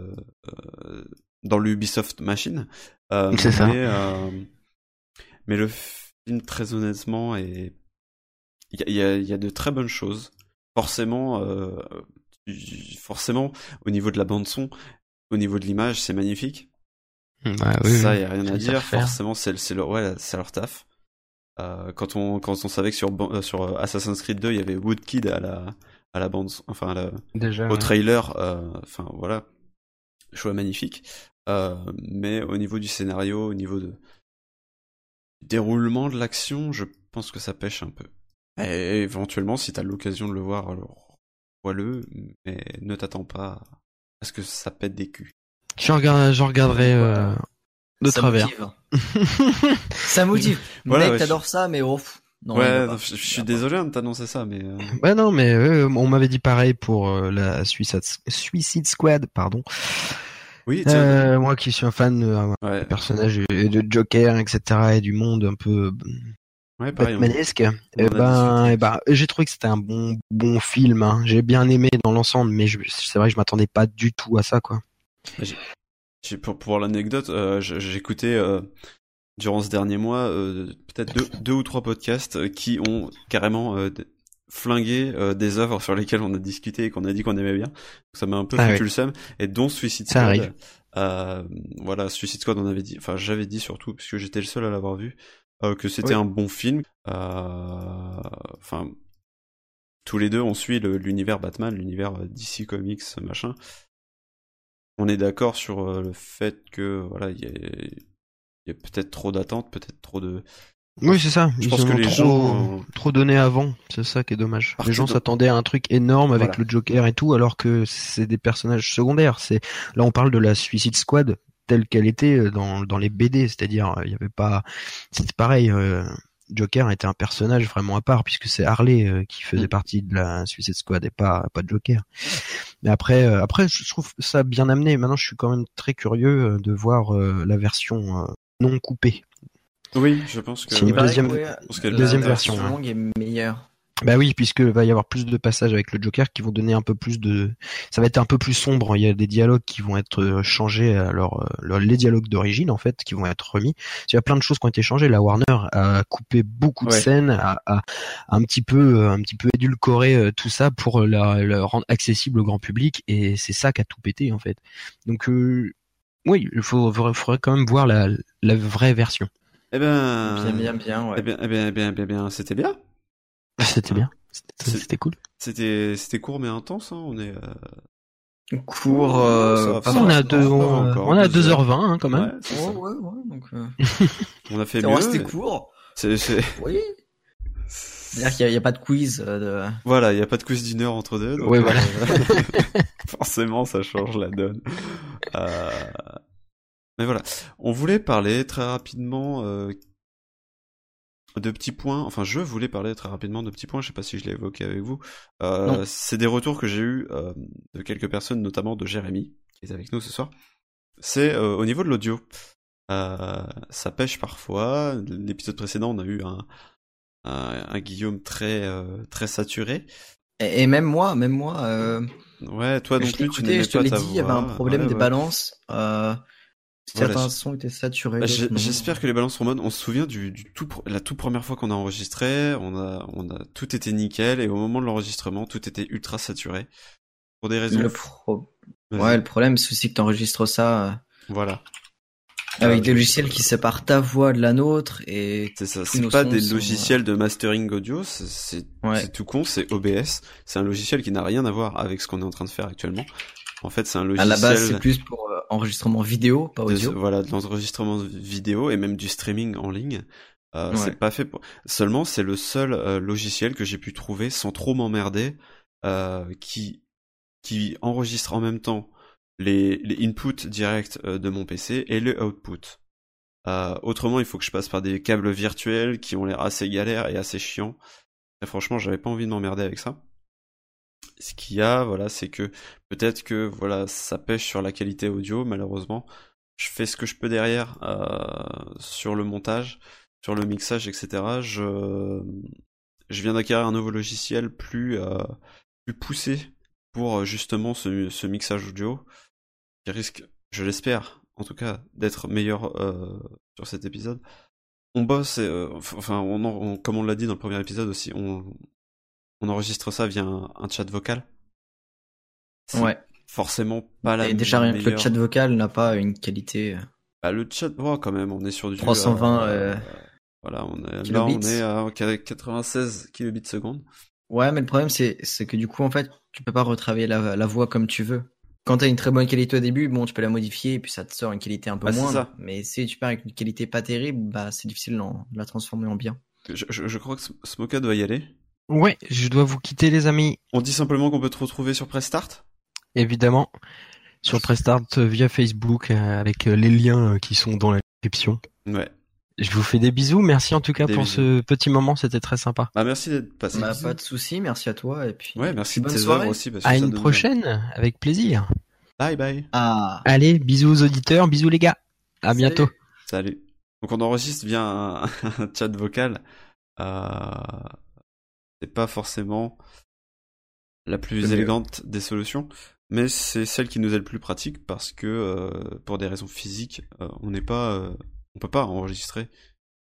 euh, dans l'Ubisoft Machine. Euh, C'est ça. Mais, le film, très honnêtement, est il y a, il y a- il y a de très bonnes choses. Forcément, euh, forcément, au niveau de la bande son, au niveau de l'image, c'est magnifique. Bah, oui, ça, y a rien à dire. Forcément, c'est c'est leur, ouais, c'est leur taf. Euh, quand on quand on savait que sur euh, sur Assassin's Creed 2, il y avait Woodkid à la à la bande, enfin à la- Déjà, au ouais. trailer. euh, Enfin voilà, choix magnifique. Euh, mais au niveau du scénario, au niveau de du déroulement de l'action, je pense que ça pêche un peu. Et éventuellement, si t'as l'occasion de le voir, alors vois-le, mais ne t'attends pas à ce que ça pète des culs. Je regarde, je regarderai euh, de Ça travers. motive. ça motive. Voilà, Mec, ouais, t'adores ça, mais oh, non, ouais, non, je, je suis désolé hein, de t'annoncer ça, mais euh, Ouais non mais euh, on m'avait dit pareil pour euh, la Suicide, Suicide Squad pardon. oui, tiens, Euh, moi qui suis un fan euh, ouais, des personnages et de Joker etc et du monde un peu ouais, pareil. on- batmanesque, on eh ben, eh ben j'ai trouvé que c'était un bon bon film. hein. J'ai bien aimé dans l'ensemble, mais je- c'est vrai que je m'attendais pas du tout à ça quoi. J'ai- Pour, pour l'anecdote, euh, écouté euh, durant ce dernier mois euh, peut-être deux, deux ou trois podcasts euh, qui ont carrément euh, flingué euh, des œuvres sur lesquelles on a discuté et qu'on a dit qu'on aimait bien. Donc, ça m'a un peu Ah foutu ouais. le seum. Et dont Suicide Ça Squad. arrive. Euh, voilà, Suicide Squad, on avait dit, enfin j'avais dit surtout puisque j'étais le seul à l'avoir vu, euh, que c'était Oui. un bon film. Euh, Enfin, tous les deux, on suit l'univers Batman, l'univers DC Comics, machin. On est d'accord sur euh, le fait que voilà, il y a, il y a peut-être trop d'attentes, peut-être trop de. Oui c'est ça. Je Ils pense en que les trop gens, euh, trop donné avant. C'est ça qui est dommage. Les gens s'attendaient à un truc énorme avec Voilà. le Joker et tout, alors que c'est des personnages secondaires. C'est là on parle de la Suicide Squad telle qu'elle était euh, dans dans les BD, c'est-à-dire il y avait pas. C'était pareil. euh, Joker était un personnage vraiment à part puisque c'est Harley euh, qui faisait Mm. partie de la Suicide Squad et pas pas Joker. Mais après euh, après je trouve ça bien amené. Maintenant je suis quand même très curieux euh, de voir euh, la version euh, non coupée. Oui, je pense que. C'est une ouais, deuxième- Ouais, la version, version hein. longue est meilleure. Bah oui, puisque va y avoir plus de passages avec le Joker qui vont donner un peu plus de, ça va être un peu plus sombre. Il y a des dialogues qui vont être euh, changés, alors euh, les dialogues d'origine en fait, qui vont être remis. Il y a plein de choses qui ont été changées. La Warner a coupé beaucoup de Ouais. scènes, a, a- a un petit peu, euh, un petit peu édulcoré tout ça pour la, le rendre accessible au grand public, et c'est ça qui a tout pété en fait. Donc euh, oui, il faut, faudrait faudrait quand même voir la, la vraie version. Eh ben. Bien, bien, bien, ouais. Eh bien, eh bien, eh bien, eh bien, eh bien, c'était bien. C'était bien. C'était c'était cool. C'était, c'était court mais intense. Hein. On est. euh, Court, euh, ça on va, est à ça deux, on, deux 2h20 hein, quand même. Ouais, c'est ça. Ouais, ouais, ouais, donc, euh, On a fait mieux. mais- court. C'est, Oui. C'est-à-dire qu'il n'y a, il y a pas de quiz euh, de... Voilà, il n'y a pas de quiz d'une heure entre deux. donc, euh, voilà. forcément, ça change la donne. Euh, Mais voilà, on voulait parler très rapidement euh, de petits points. Enfin, je voulais parler très rapidement de petits points. Je sais pas si je l'ai évoqué avec vous. Euh, c'est des retours que j'ai eu euh, de quelques personnes, notamment de Jérémy, qui est avec nous ce soir. C'est euh, au niveau de l'audio. Ça pêche parfois. L'épisode précédent, on a eu un, un, un Guillaume très très saturé. Et, et même moi, même moi, Ouais, toi non je plus, tu n'aimais je te pas l'ai ta dit, il y avait un problème Ouais, des ouais. balances. Voilà, certains sons étaient saturés. Bah. J'espère que les balances sont bonnes. On se souvient du, du tout, la toute première fois qu'on a enregistré, on a, on a, tout était nickel, et au moment de l'enregistrement, tout était ultra saturé. Pour des raisons. Le pro-. Ouais, le problème, c'est aussi que t'enregistres ça euh, Voilà. avec Euh, des logiciels qui séparent ta voix de la nôtre et C'est ça, c'est pas des sont, logiciels de mastering audio, c'est- Ouais. tout con, c'est OBS. C'est un logiciel qui n'a rien à voir avec ce qu'on est en train de faire actuellement. En fait, c'est un À logiciel. la base, c'est plus pour euh, enregistrement vidéo, pas de- audio. voilà, de l'enregistrement vidéo et même du streaming en ligne. Euh, Ouais. C'est pas fait pour. Seulement, c'est le seul euh, logiciel que j'ai pu trouver sans trop m'emmerder, euh, qui qui enregistre en même temps les, les inputs directs euh, de mon PC et le output. Euh, autrement, il faut que je passe par des câbles virtuels qui ont l'air assez galères et assez chiants. Et franchement, j'avais pas envie de m'emmerder avec ça. Ce qu'il y a, voilà, c'est que peut-être que voilà, ça pêche sur la qualité audio, malheureusement. Je fais ce que je peux derrière euh, sur le montage, sur le mixage, etc. Je, viens d'acquérir un nouveau logiciel plus, euh, poussé pour euh, justement ce, mixage audio, qui risque, je l'espère, en tout cas, d'être meilleur sur cet épisode. On bosse, enfin, comme on l'a dit dans le premier épisode aussi, on, on enregistre ça via un, un chat vocal. Ouais. Forcément pas la Et déjà, rien que le chat vocal n'a pas une qualité. euh, bah, le chat, oh, quand même, on est sur du 320, euh, euh, voilà, on est là, on est à 96 kilobits seconde. Ouais, mais le problème, c'est que du coup, en fait, tu peux pas retravailler la, la voix comme tu veux. Quand t'as une très bonne qualité au début, bon, tu peux la modifier et puis ça te sort une qualité un peu Bah, moindre. Mais si tu pars avec une qualité pas terrible, bah, c'est difficile de la transformer en bien. Je, je- je crois que Sm- Smoka doit y aller. Ouais, je dois vous quitter les amis. On dit simplement qu'on peut te retrouver sur Prestart? Évidemment, sur Prestart euh, via Facebook euh, avec euh, les liens qui sont dans la description. Ouais. Je vous fais des bisous. Merci en tout cas Des pour bisous. ce petit moment. C'était très sympa. Bah, merci d'être passé. Bah, pas de souci, merci à toi et puis. Ouais, merci de bonne tes soirée. aussi. parce que À une prochaine, avec plaisir. Bye bye. Ah. Allez, bisous aux auditeurs, bisous les gars. À bientôt. Salut. Donc on enregistre via un, un chat vocal. Euh, c'est pas forcément la plus élégante des solutions, mais c'est celle qui nous est le plus pratique parce que euh, pour des raisons physiques, euh, on n'est pas, euh, on peut pas enregistrer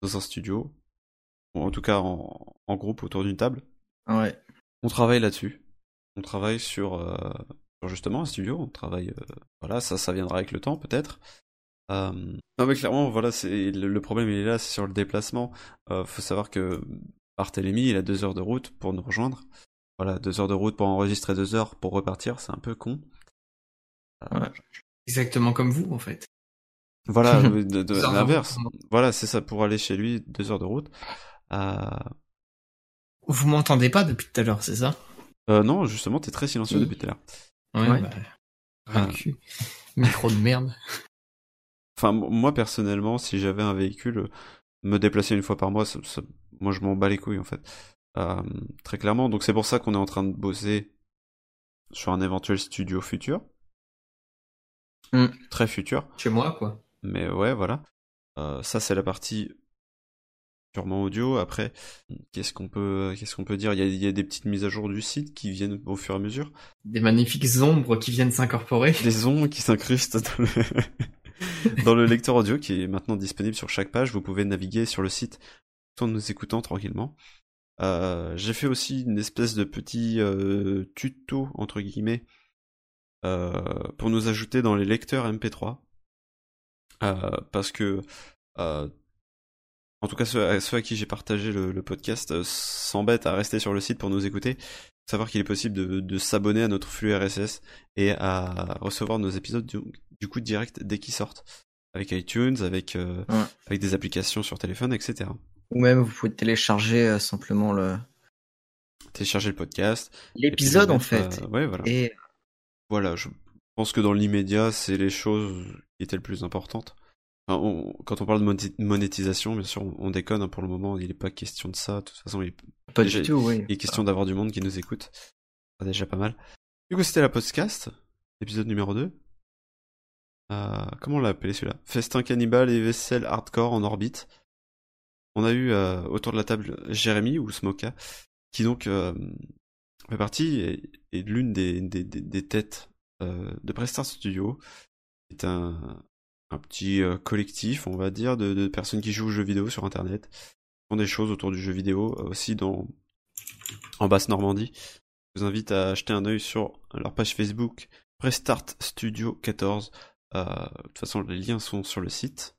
dans un studio, ou en tout cas en, en groupe autour d'une table. Ouais. On travaille là-dessus. On travaille sur, sur justement un studio. On travaille, voilà, ça, ça viendra avec le temps peut-être. Non mais clairement, voilà, c'est le, le problème il est là, c'est sur le déplacement. Faut savoir que Barthélemy, il a deux heures de route pour nous rejoindre. Voilà, deux heures de route pour enregistrer, deux heures pour repartir, c'est un peu con. Euh, Exactement comme vous, en fait. Voilà, de, de- l'inverse. Voilà, c'est ça pour aller chez lui, deux heures de route. Euh, Vous m'entendez pas depuis tout à l'heure, c'est ça? Euh, non, justement, t'es très silencieux Oui. depuis tout à l'heure. Ouais, Ouais. bah. cul. Micro de merde. Enfin, moi personnellement, si j'avais un véhicule, me déplacer une fois par mois, ça- ça- moi je m'en bats les couilles en fait. Euh, très clairement. Donc c'est pour ça qu'on est en train de bosser sur un éventuel studio futur. Mm. Très futur. Chez moi, quoi. Mais ouais, voilà. Euh, ça c'est la partie purement audio. Après, qu'est-ce qu'on peut, qu'est-ce qu'on peut dire? Il y, a, il y a des petites mises à jour du site qui viennent au fur et à mesure. Des magnifiques ombres qui viennent s'incorporer. Des ombres qui s'incrustent dans le... dans le lecteur audio qui est maintenant disponible sur chaque page. Vous pouvez naviguer sur le site tout en nous écoutant tranquillement. Euh, j'ai fait aussi une espèce de petit euh, tuto entre guillemets euh, pour nous ajouter dans les lecteurs MP3 euh, parce que en tout cas ceux à, ceux à qui j'ai partagé le, le podcast s'embêtent à rester sur le site pour nous écouter. Faut savoir qu'il est possible de, de s'abonner à notre flux RSS et à recevoir nos épisodes du, du coup direct dès qu'ils sortent avec iTunes, avec Ouais. avec des applications sur téléphone, etc. Ou même vous pouvez télécharger euh, simplement le Télécharger le podcast. l'épisode en fait. euh, ouais, voilà. Et Voilà, je pense que dans l'immédiat, c'est les choses qui étaient les plus importantes. Enfin, on- quand on parle de moné- monétisation, bien sûr, on, on déconne. hein, pour le moment, il n'est pas question de ça. De toute façon, il, Pas déjà, du tout, oui. Il est question d'avoir du monde qui nous écoute. Déjà pas mal. Du coup, c'était la podcast, épisode numéro 2. Euh, comment on l'a appelé celui-là? Festin cannibale et vaisselle hardcore en orbite. On a eu euh, autour de la table Jérémy ou Smoka, qui donc euh, fait partie et, l'une des, têtes euh, de Prestar Studio. C'est un, petit collectif, on va dire, de, personnes qui jouent aux jeux vidéo sur Internet, qui font des choses autour du jeu vidéo, aussi dans en basse Normandie. Je vous invite à jeter un œil sur leur page Facebook Prestart Studio 14. Euh, de toute façon, les liens sont sur le site.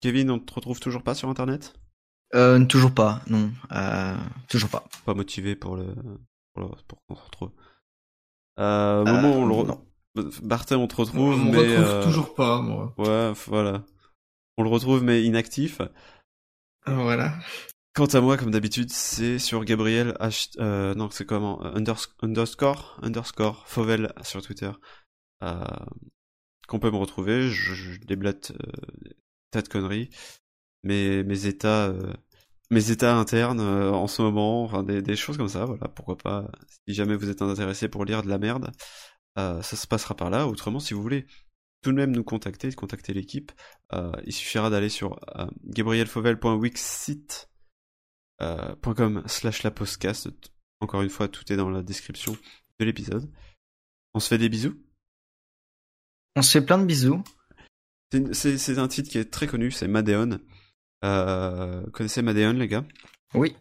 Kevin, on te retrouve toujours pas sur Internet? Euh, toujours pas, non, euh, toujours pas. Pas motivé pour le pour, le, pour qu'on se retrouve. Euh, Momo, on le re-. Barthé, on te retrouve, On me mais retrouve euh, toujours pas, moi. Ouais, voilà. On le retrouve, mais inactif. Voilà. Quant à moi, comme d'habitude, c'est sur Gabriel H... Euh, non, c'est comment Unders- Underscore Underscore Fauvel sur Twitter. Euh, qu'on peut me retrouver. Je, je déblate euh, des tas de conneries. Mes, mes états... euh, mes états internes euh, en ce moment, enfin des, des choses comme ça, voilà, pourquoi pas. Si jamais vous êtes intéressé pour lire de la merde, euh, ça se passera par là. Autrement, si vous voulez tout de même nous contacter, contacter l'équipe, euh, il suffira d'aller sur euh, gabrielfauvel.wixsite euh, .com slash la podcast. Encore une fois, tout est dans la description de l'épisode. On se fait des bisous. On se fait plein de bisous. C'est un titre qui est très connu, c'est Madeon. Euh, connaissez Madeon, les gars? Oui.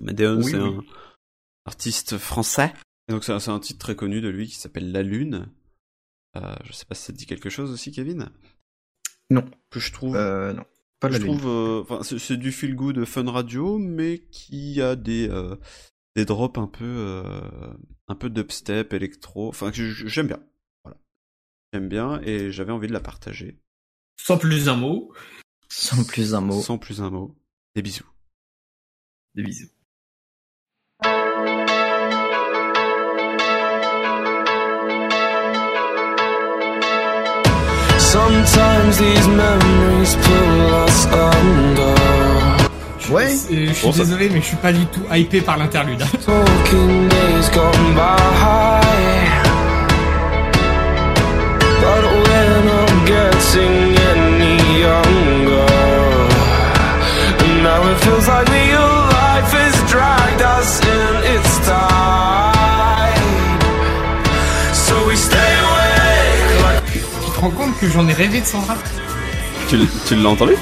Madeon, Oui, c'est oui. un artiste français. Et donc c'est un, c'est un titre très connu de lui qui s'appelle La Lune. Euh, je sais pas si ça te dit quelque chose aussi, Kevin? Non. Que je trouve. Euh, non. Pas je la lune. trouve, euh, enfin, c'est c'est du feel good fun radio, mais qui a des euh, des drops un peu euh, un peu dubstep, électro, enfin j'aime bien. Voilà, j'aime bien et j'avais envie de la partager. Sans plus un mot. Sans plus un mot. Sans plus un mot. Des bisous. Des bisous. Sometimes these memories pull us under. Ouais. Je suis Bon, ça- désolé, mais je suis pas du tout hypé par l'interlude. Rends compte que j'en ai rêvé de son rap Tu, l- tu l'as entendu?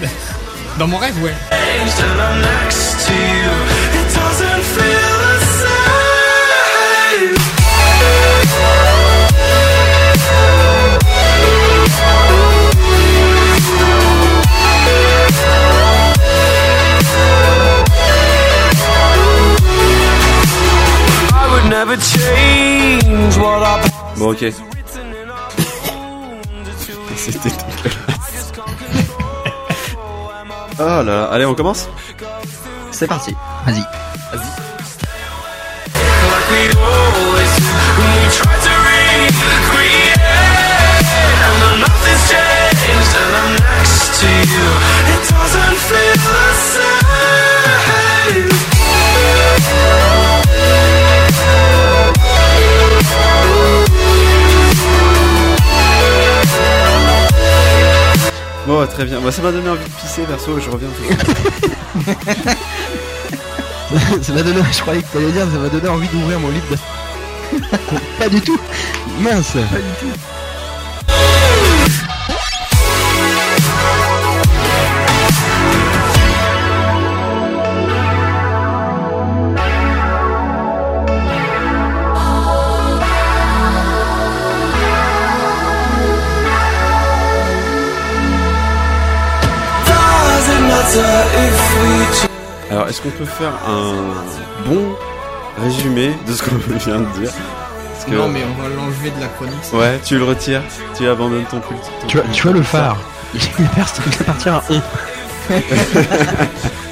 Dans mon rêve, ouais. changed and C'était dégueulasse. Oh là là, allez, on commence? C'est parti. Vas-y. like Bon, très bien. Bah, ça m'a donné envie de pisser, perso, je reviens ça m'a donné, je croyais que t'allais dire, ça m'a donné envie d'ouvrir mon livre. de- Pas du tout. Mince. Pas du tout. Alors, est-ce qu'on peut faire un bon résumé de ce qu'on vient de dire Parce que- Non, mais on va l'enlever de la chronique. ça. Ouais, tu le retires, tu abandonnes ton culte. Tu vois, culte. tu vois le phare. Il qui partir à 1.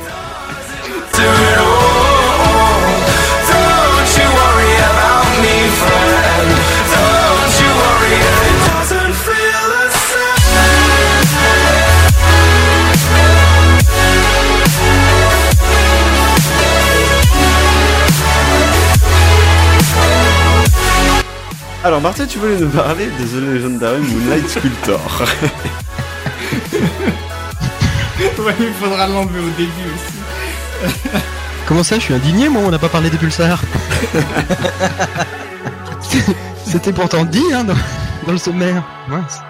Alors, Martin, tu voulais nous parler de The Legendary Moonlight Sculptor. ouais, il faudra l'enlever au début aussi. Comment ça, je suis indigné, moi, on n'a pas parlé des pulsars. C'était pourtant dit, hein, dans, dans le sommaire. Mince.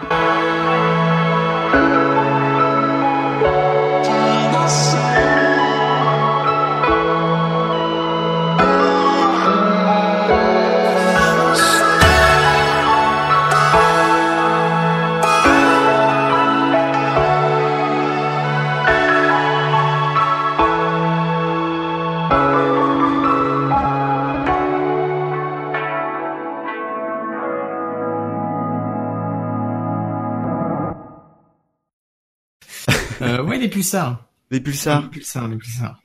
Pulsars. Les pulsars. Les pulsars, les pulsars.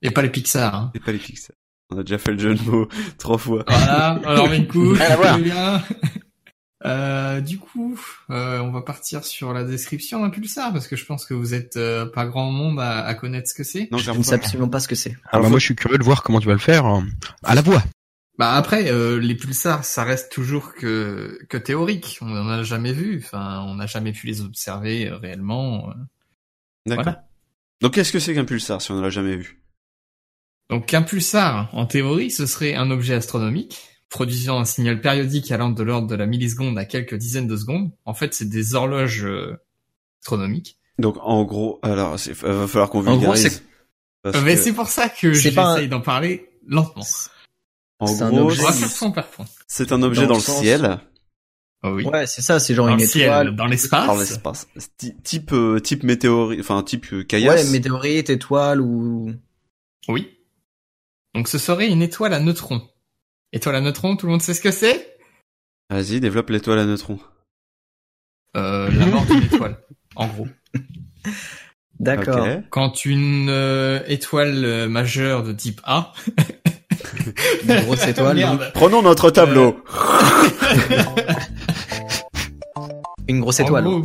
Et pas les Pixar. Hein. Et pas les Pixar. On a déjà fait le jeu de mots trois fois. Voilà, alors une couche, bien. Euh, du coup, euh, on va partir sur la description d'un pulsar parce que je pense que vous êtes euh, pas grand monde à, à connaître ce que c'est. Non, Je ne sais absolument pas ce que c'est. Ah bah moi, je suis curieux de voir comment tu vas le faire euh, à la voix. Bah après, euh, les pulsars, ça reste toujours que que théorique. On en a jamais vu. Enfin, on n'a jamais pu les observer euh, réellement. Euh. D'accord. Voilà. Donc, qu'est-ce que c'est qu'un pulsar si on ne l'a jamais vu? Donc un pulsar, en théorie, ce serait un objet astronomique produisant un signal périodique allant de l'ordre de la milliseconde à quelques dizaines de secondes. En fait, c'est des horloges euh, astronomiques. Donc, en gros, alors, il va falloir qu'on En gros, vulgarise. c'est- Euh, Parce Mais que, c'est pour ça que j'essaye d'en parler lentement. en c'est un gros, c'est- un objet Dans dans, le le sens- ciel, Oh oui. Ouais, c'est ça, c'est genre dans une le ciel, étoile. dans l'espace. dans l'espace. Type, euh, type météorite, enfin, type euh, caillasse. Ouais, météorite, étoile ou. Oui. Donc ce serait une étoile à neutrons. Étoile à neutrons, tout le monde sait ce que c'est? Vas-y, développe l'étoile à neutrons. euh, La mort d'une étoile, en gros. D'accord. Quand une euh, étoile euh, majeure de type A... Une grosse étoile. Prenons notre tableau. Une grosse En étoile. gros,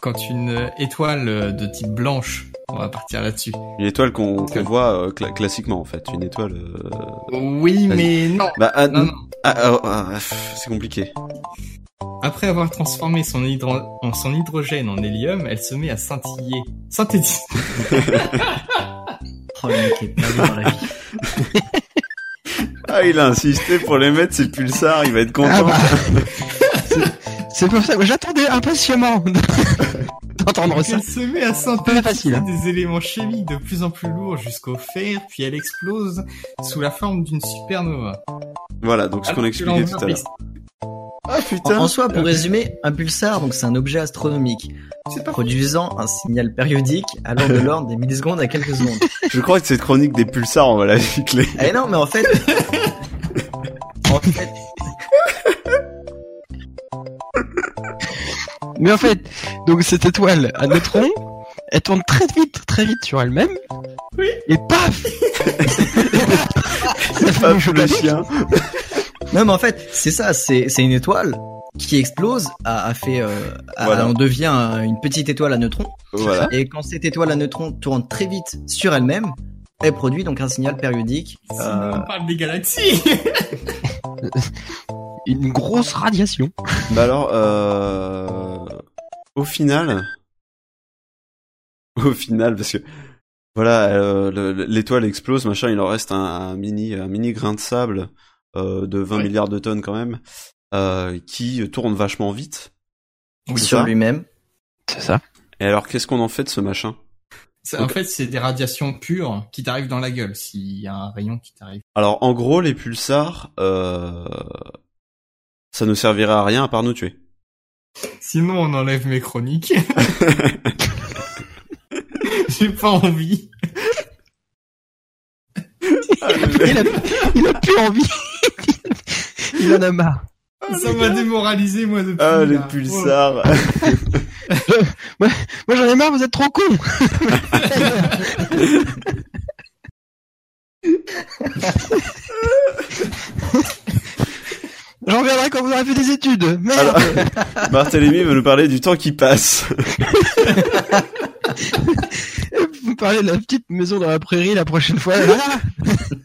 quand une étoile de type blanche, on va partir là-dessus. Une étoile qu'on qu'on voit euh, cla- classiquement, en fait. Une étoile... euh, Oui, mais non. Bah, ah, Non, non. ah, ah, ah, c'est compliqué. Après avoir transformé son, hydro- en son hydrogène en hélium, elle se met à scintiller. Synthétiser. Oh, le mec est perdu dans la vie. Ah, il a insisté pour les mettre, c'est le pulsar, il va être content. Ah. C'est pour ça que j'attendais impatiemment d'entendre ça. Elle se met à synthétiser hein. des éléments chimiques de plus en plus lourds jusqu'au fer, puis elle explose sous la forme d'une supernova. Voilà, donc ce qu'on Alors que expliquait tout à l'heure. Ah, En, putain. en soi, pour résumer, un pulsar, donc c'est un objet astronomique C'est produisant un signal périodique allant de l'ordre des millisecondes à quelques secondes. Je crois que cette chronique des pulsars, on va la ficler. Eh non, mais en fait, en fait, Mais en fait, donc cette étoile à neutrons, elle tourne très vite, très vite sur elle-même. Oui. Et paf Hop, une le chien. non, mais en fait, c'est ça, c'est c'est une étoile qui explose, a, a fait, euh, a- Voilà. on devient un- une petite étoile à neutrons. Voilà. Et quand cette étoile à neutrons tourne très vite sur elle-même, elle produit donc un signal périodique. Sinon, euh, on parle des galaxies. Une grosse radiation. Bah alors, euh... au final, au final, parce que Voilà, euh, le- le- l'étoile explose, machin, il en reste un, un mini, un mini grain de sable euh, de 20 Ouais. milliards de tonnes quand même, euh, qui tourne vachement vite. Oui, sur lui-même. C'est ça. Et alors, qu'est-ce qu'on en fait de ce machin? En fait, c'est des radiations pures qui t'arrivent dans la gueule s'il y a un rayon qui t'arrive. Alors, en gros, les pulsars, euh, ça ne servirait à rien à part nous tuer. Sinon, on enlève mes chroniques. J'ai pas envie. il, a, il a plus envie. il en a marre. Ça m'a démoralisé, moi, depuis. Ah, les là. pulsars. Moi, moi, j'en ai marre, vous êtes trop cons. J'en reviendrai quand vous aurez fait des études. Merde. Alors, Barthélemy va nous parler du temps qui passe. Vous me parlez de la petite maison dans la prairie la prochaine fois.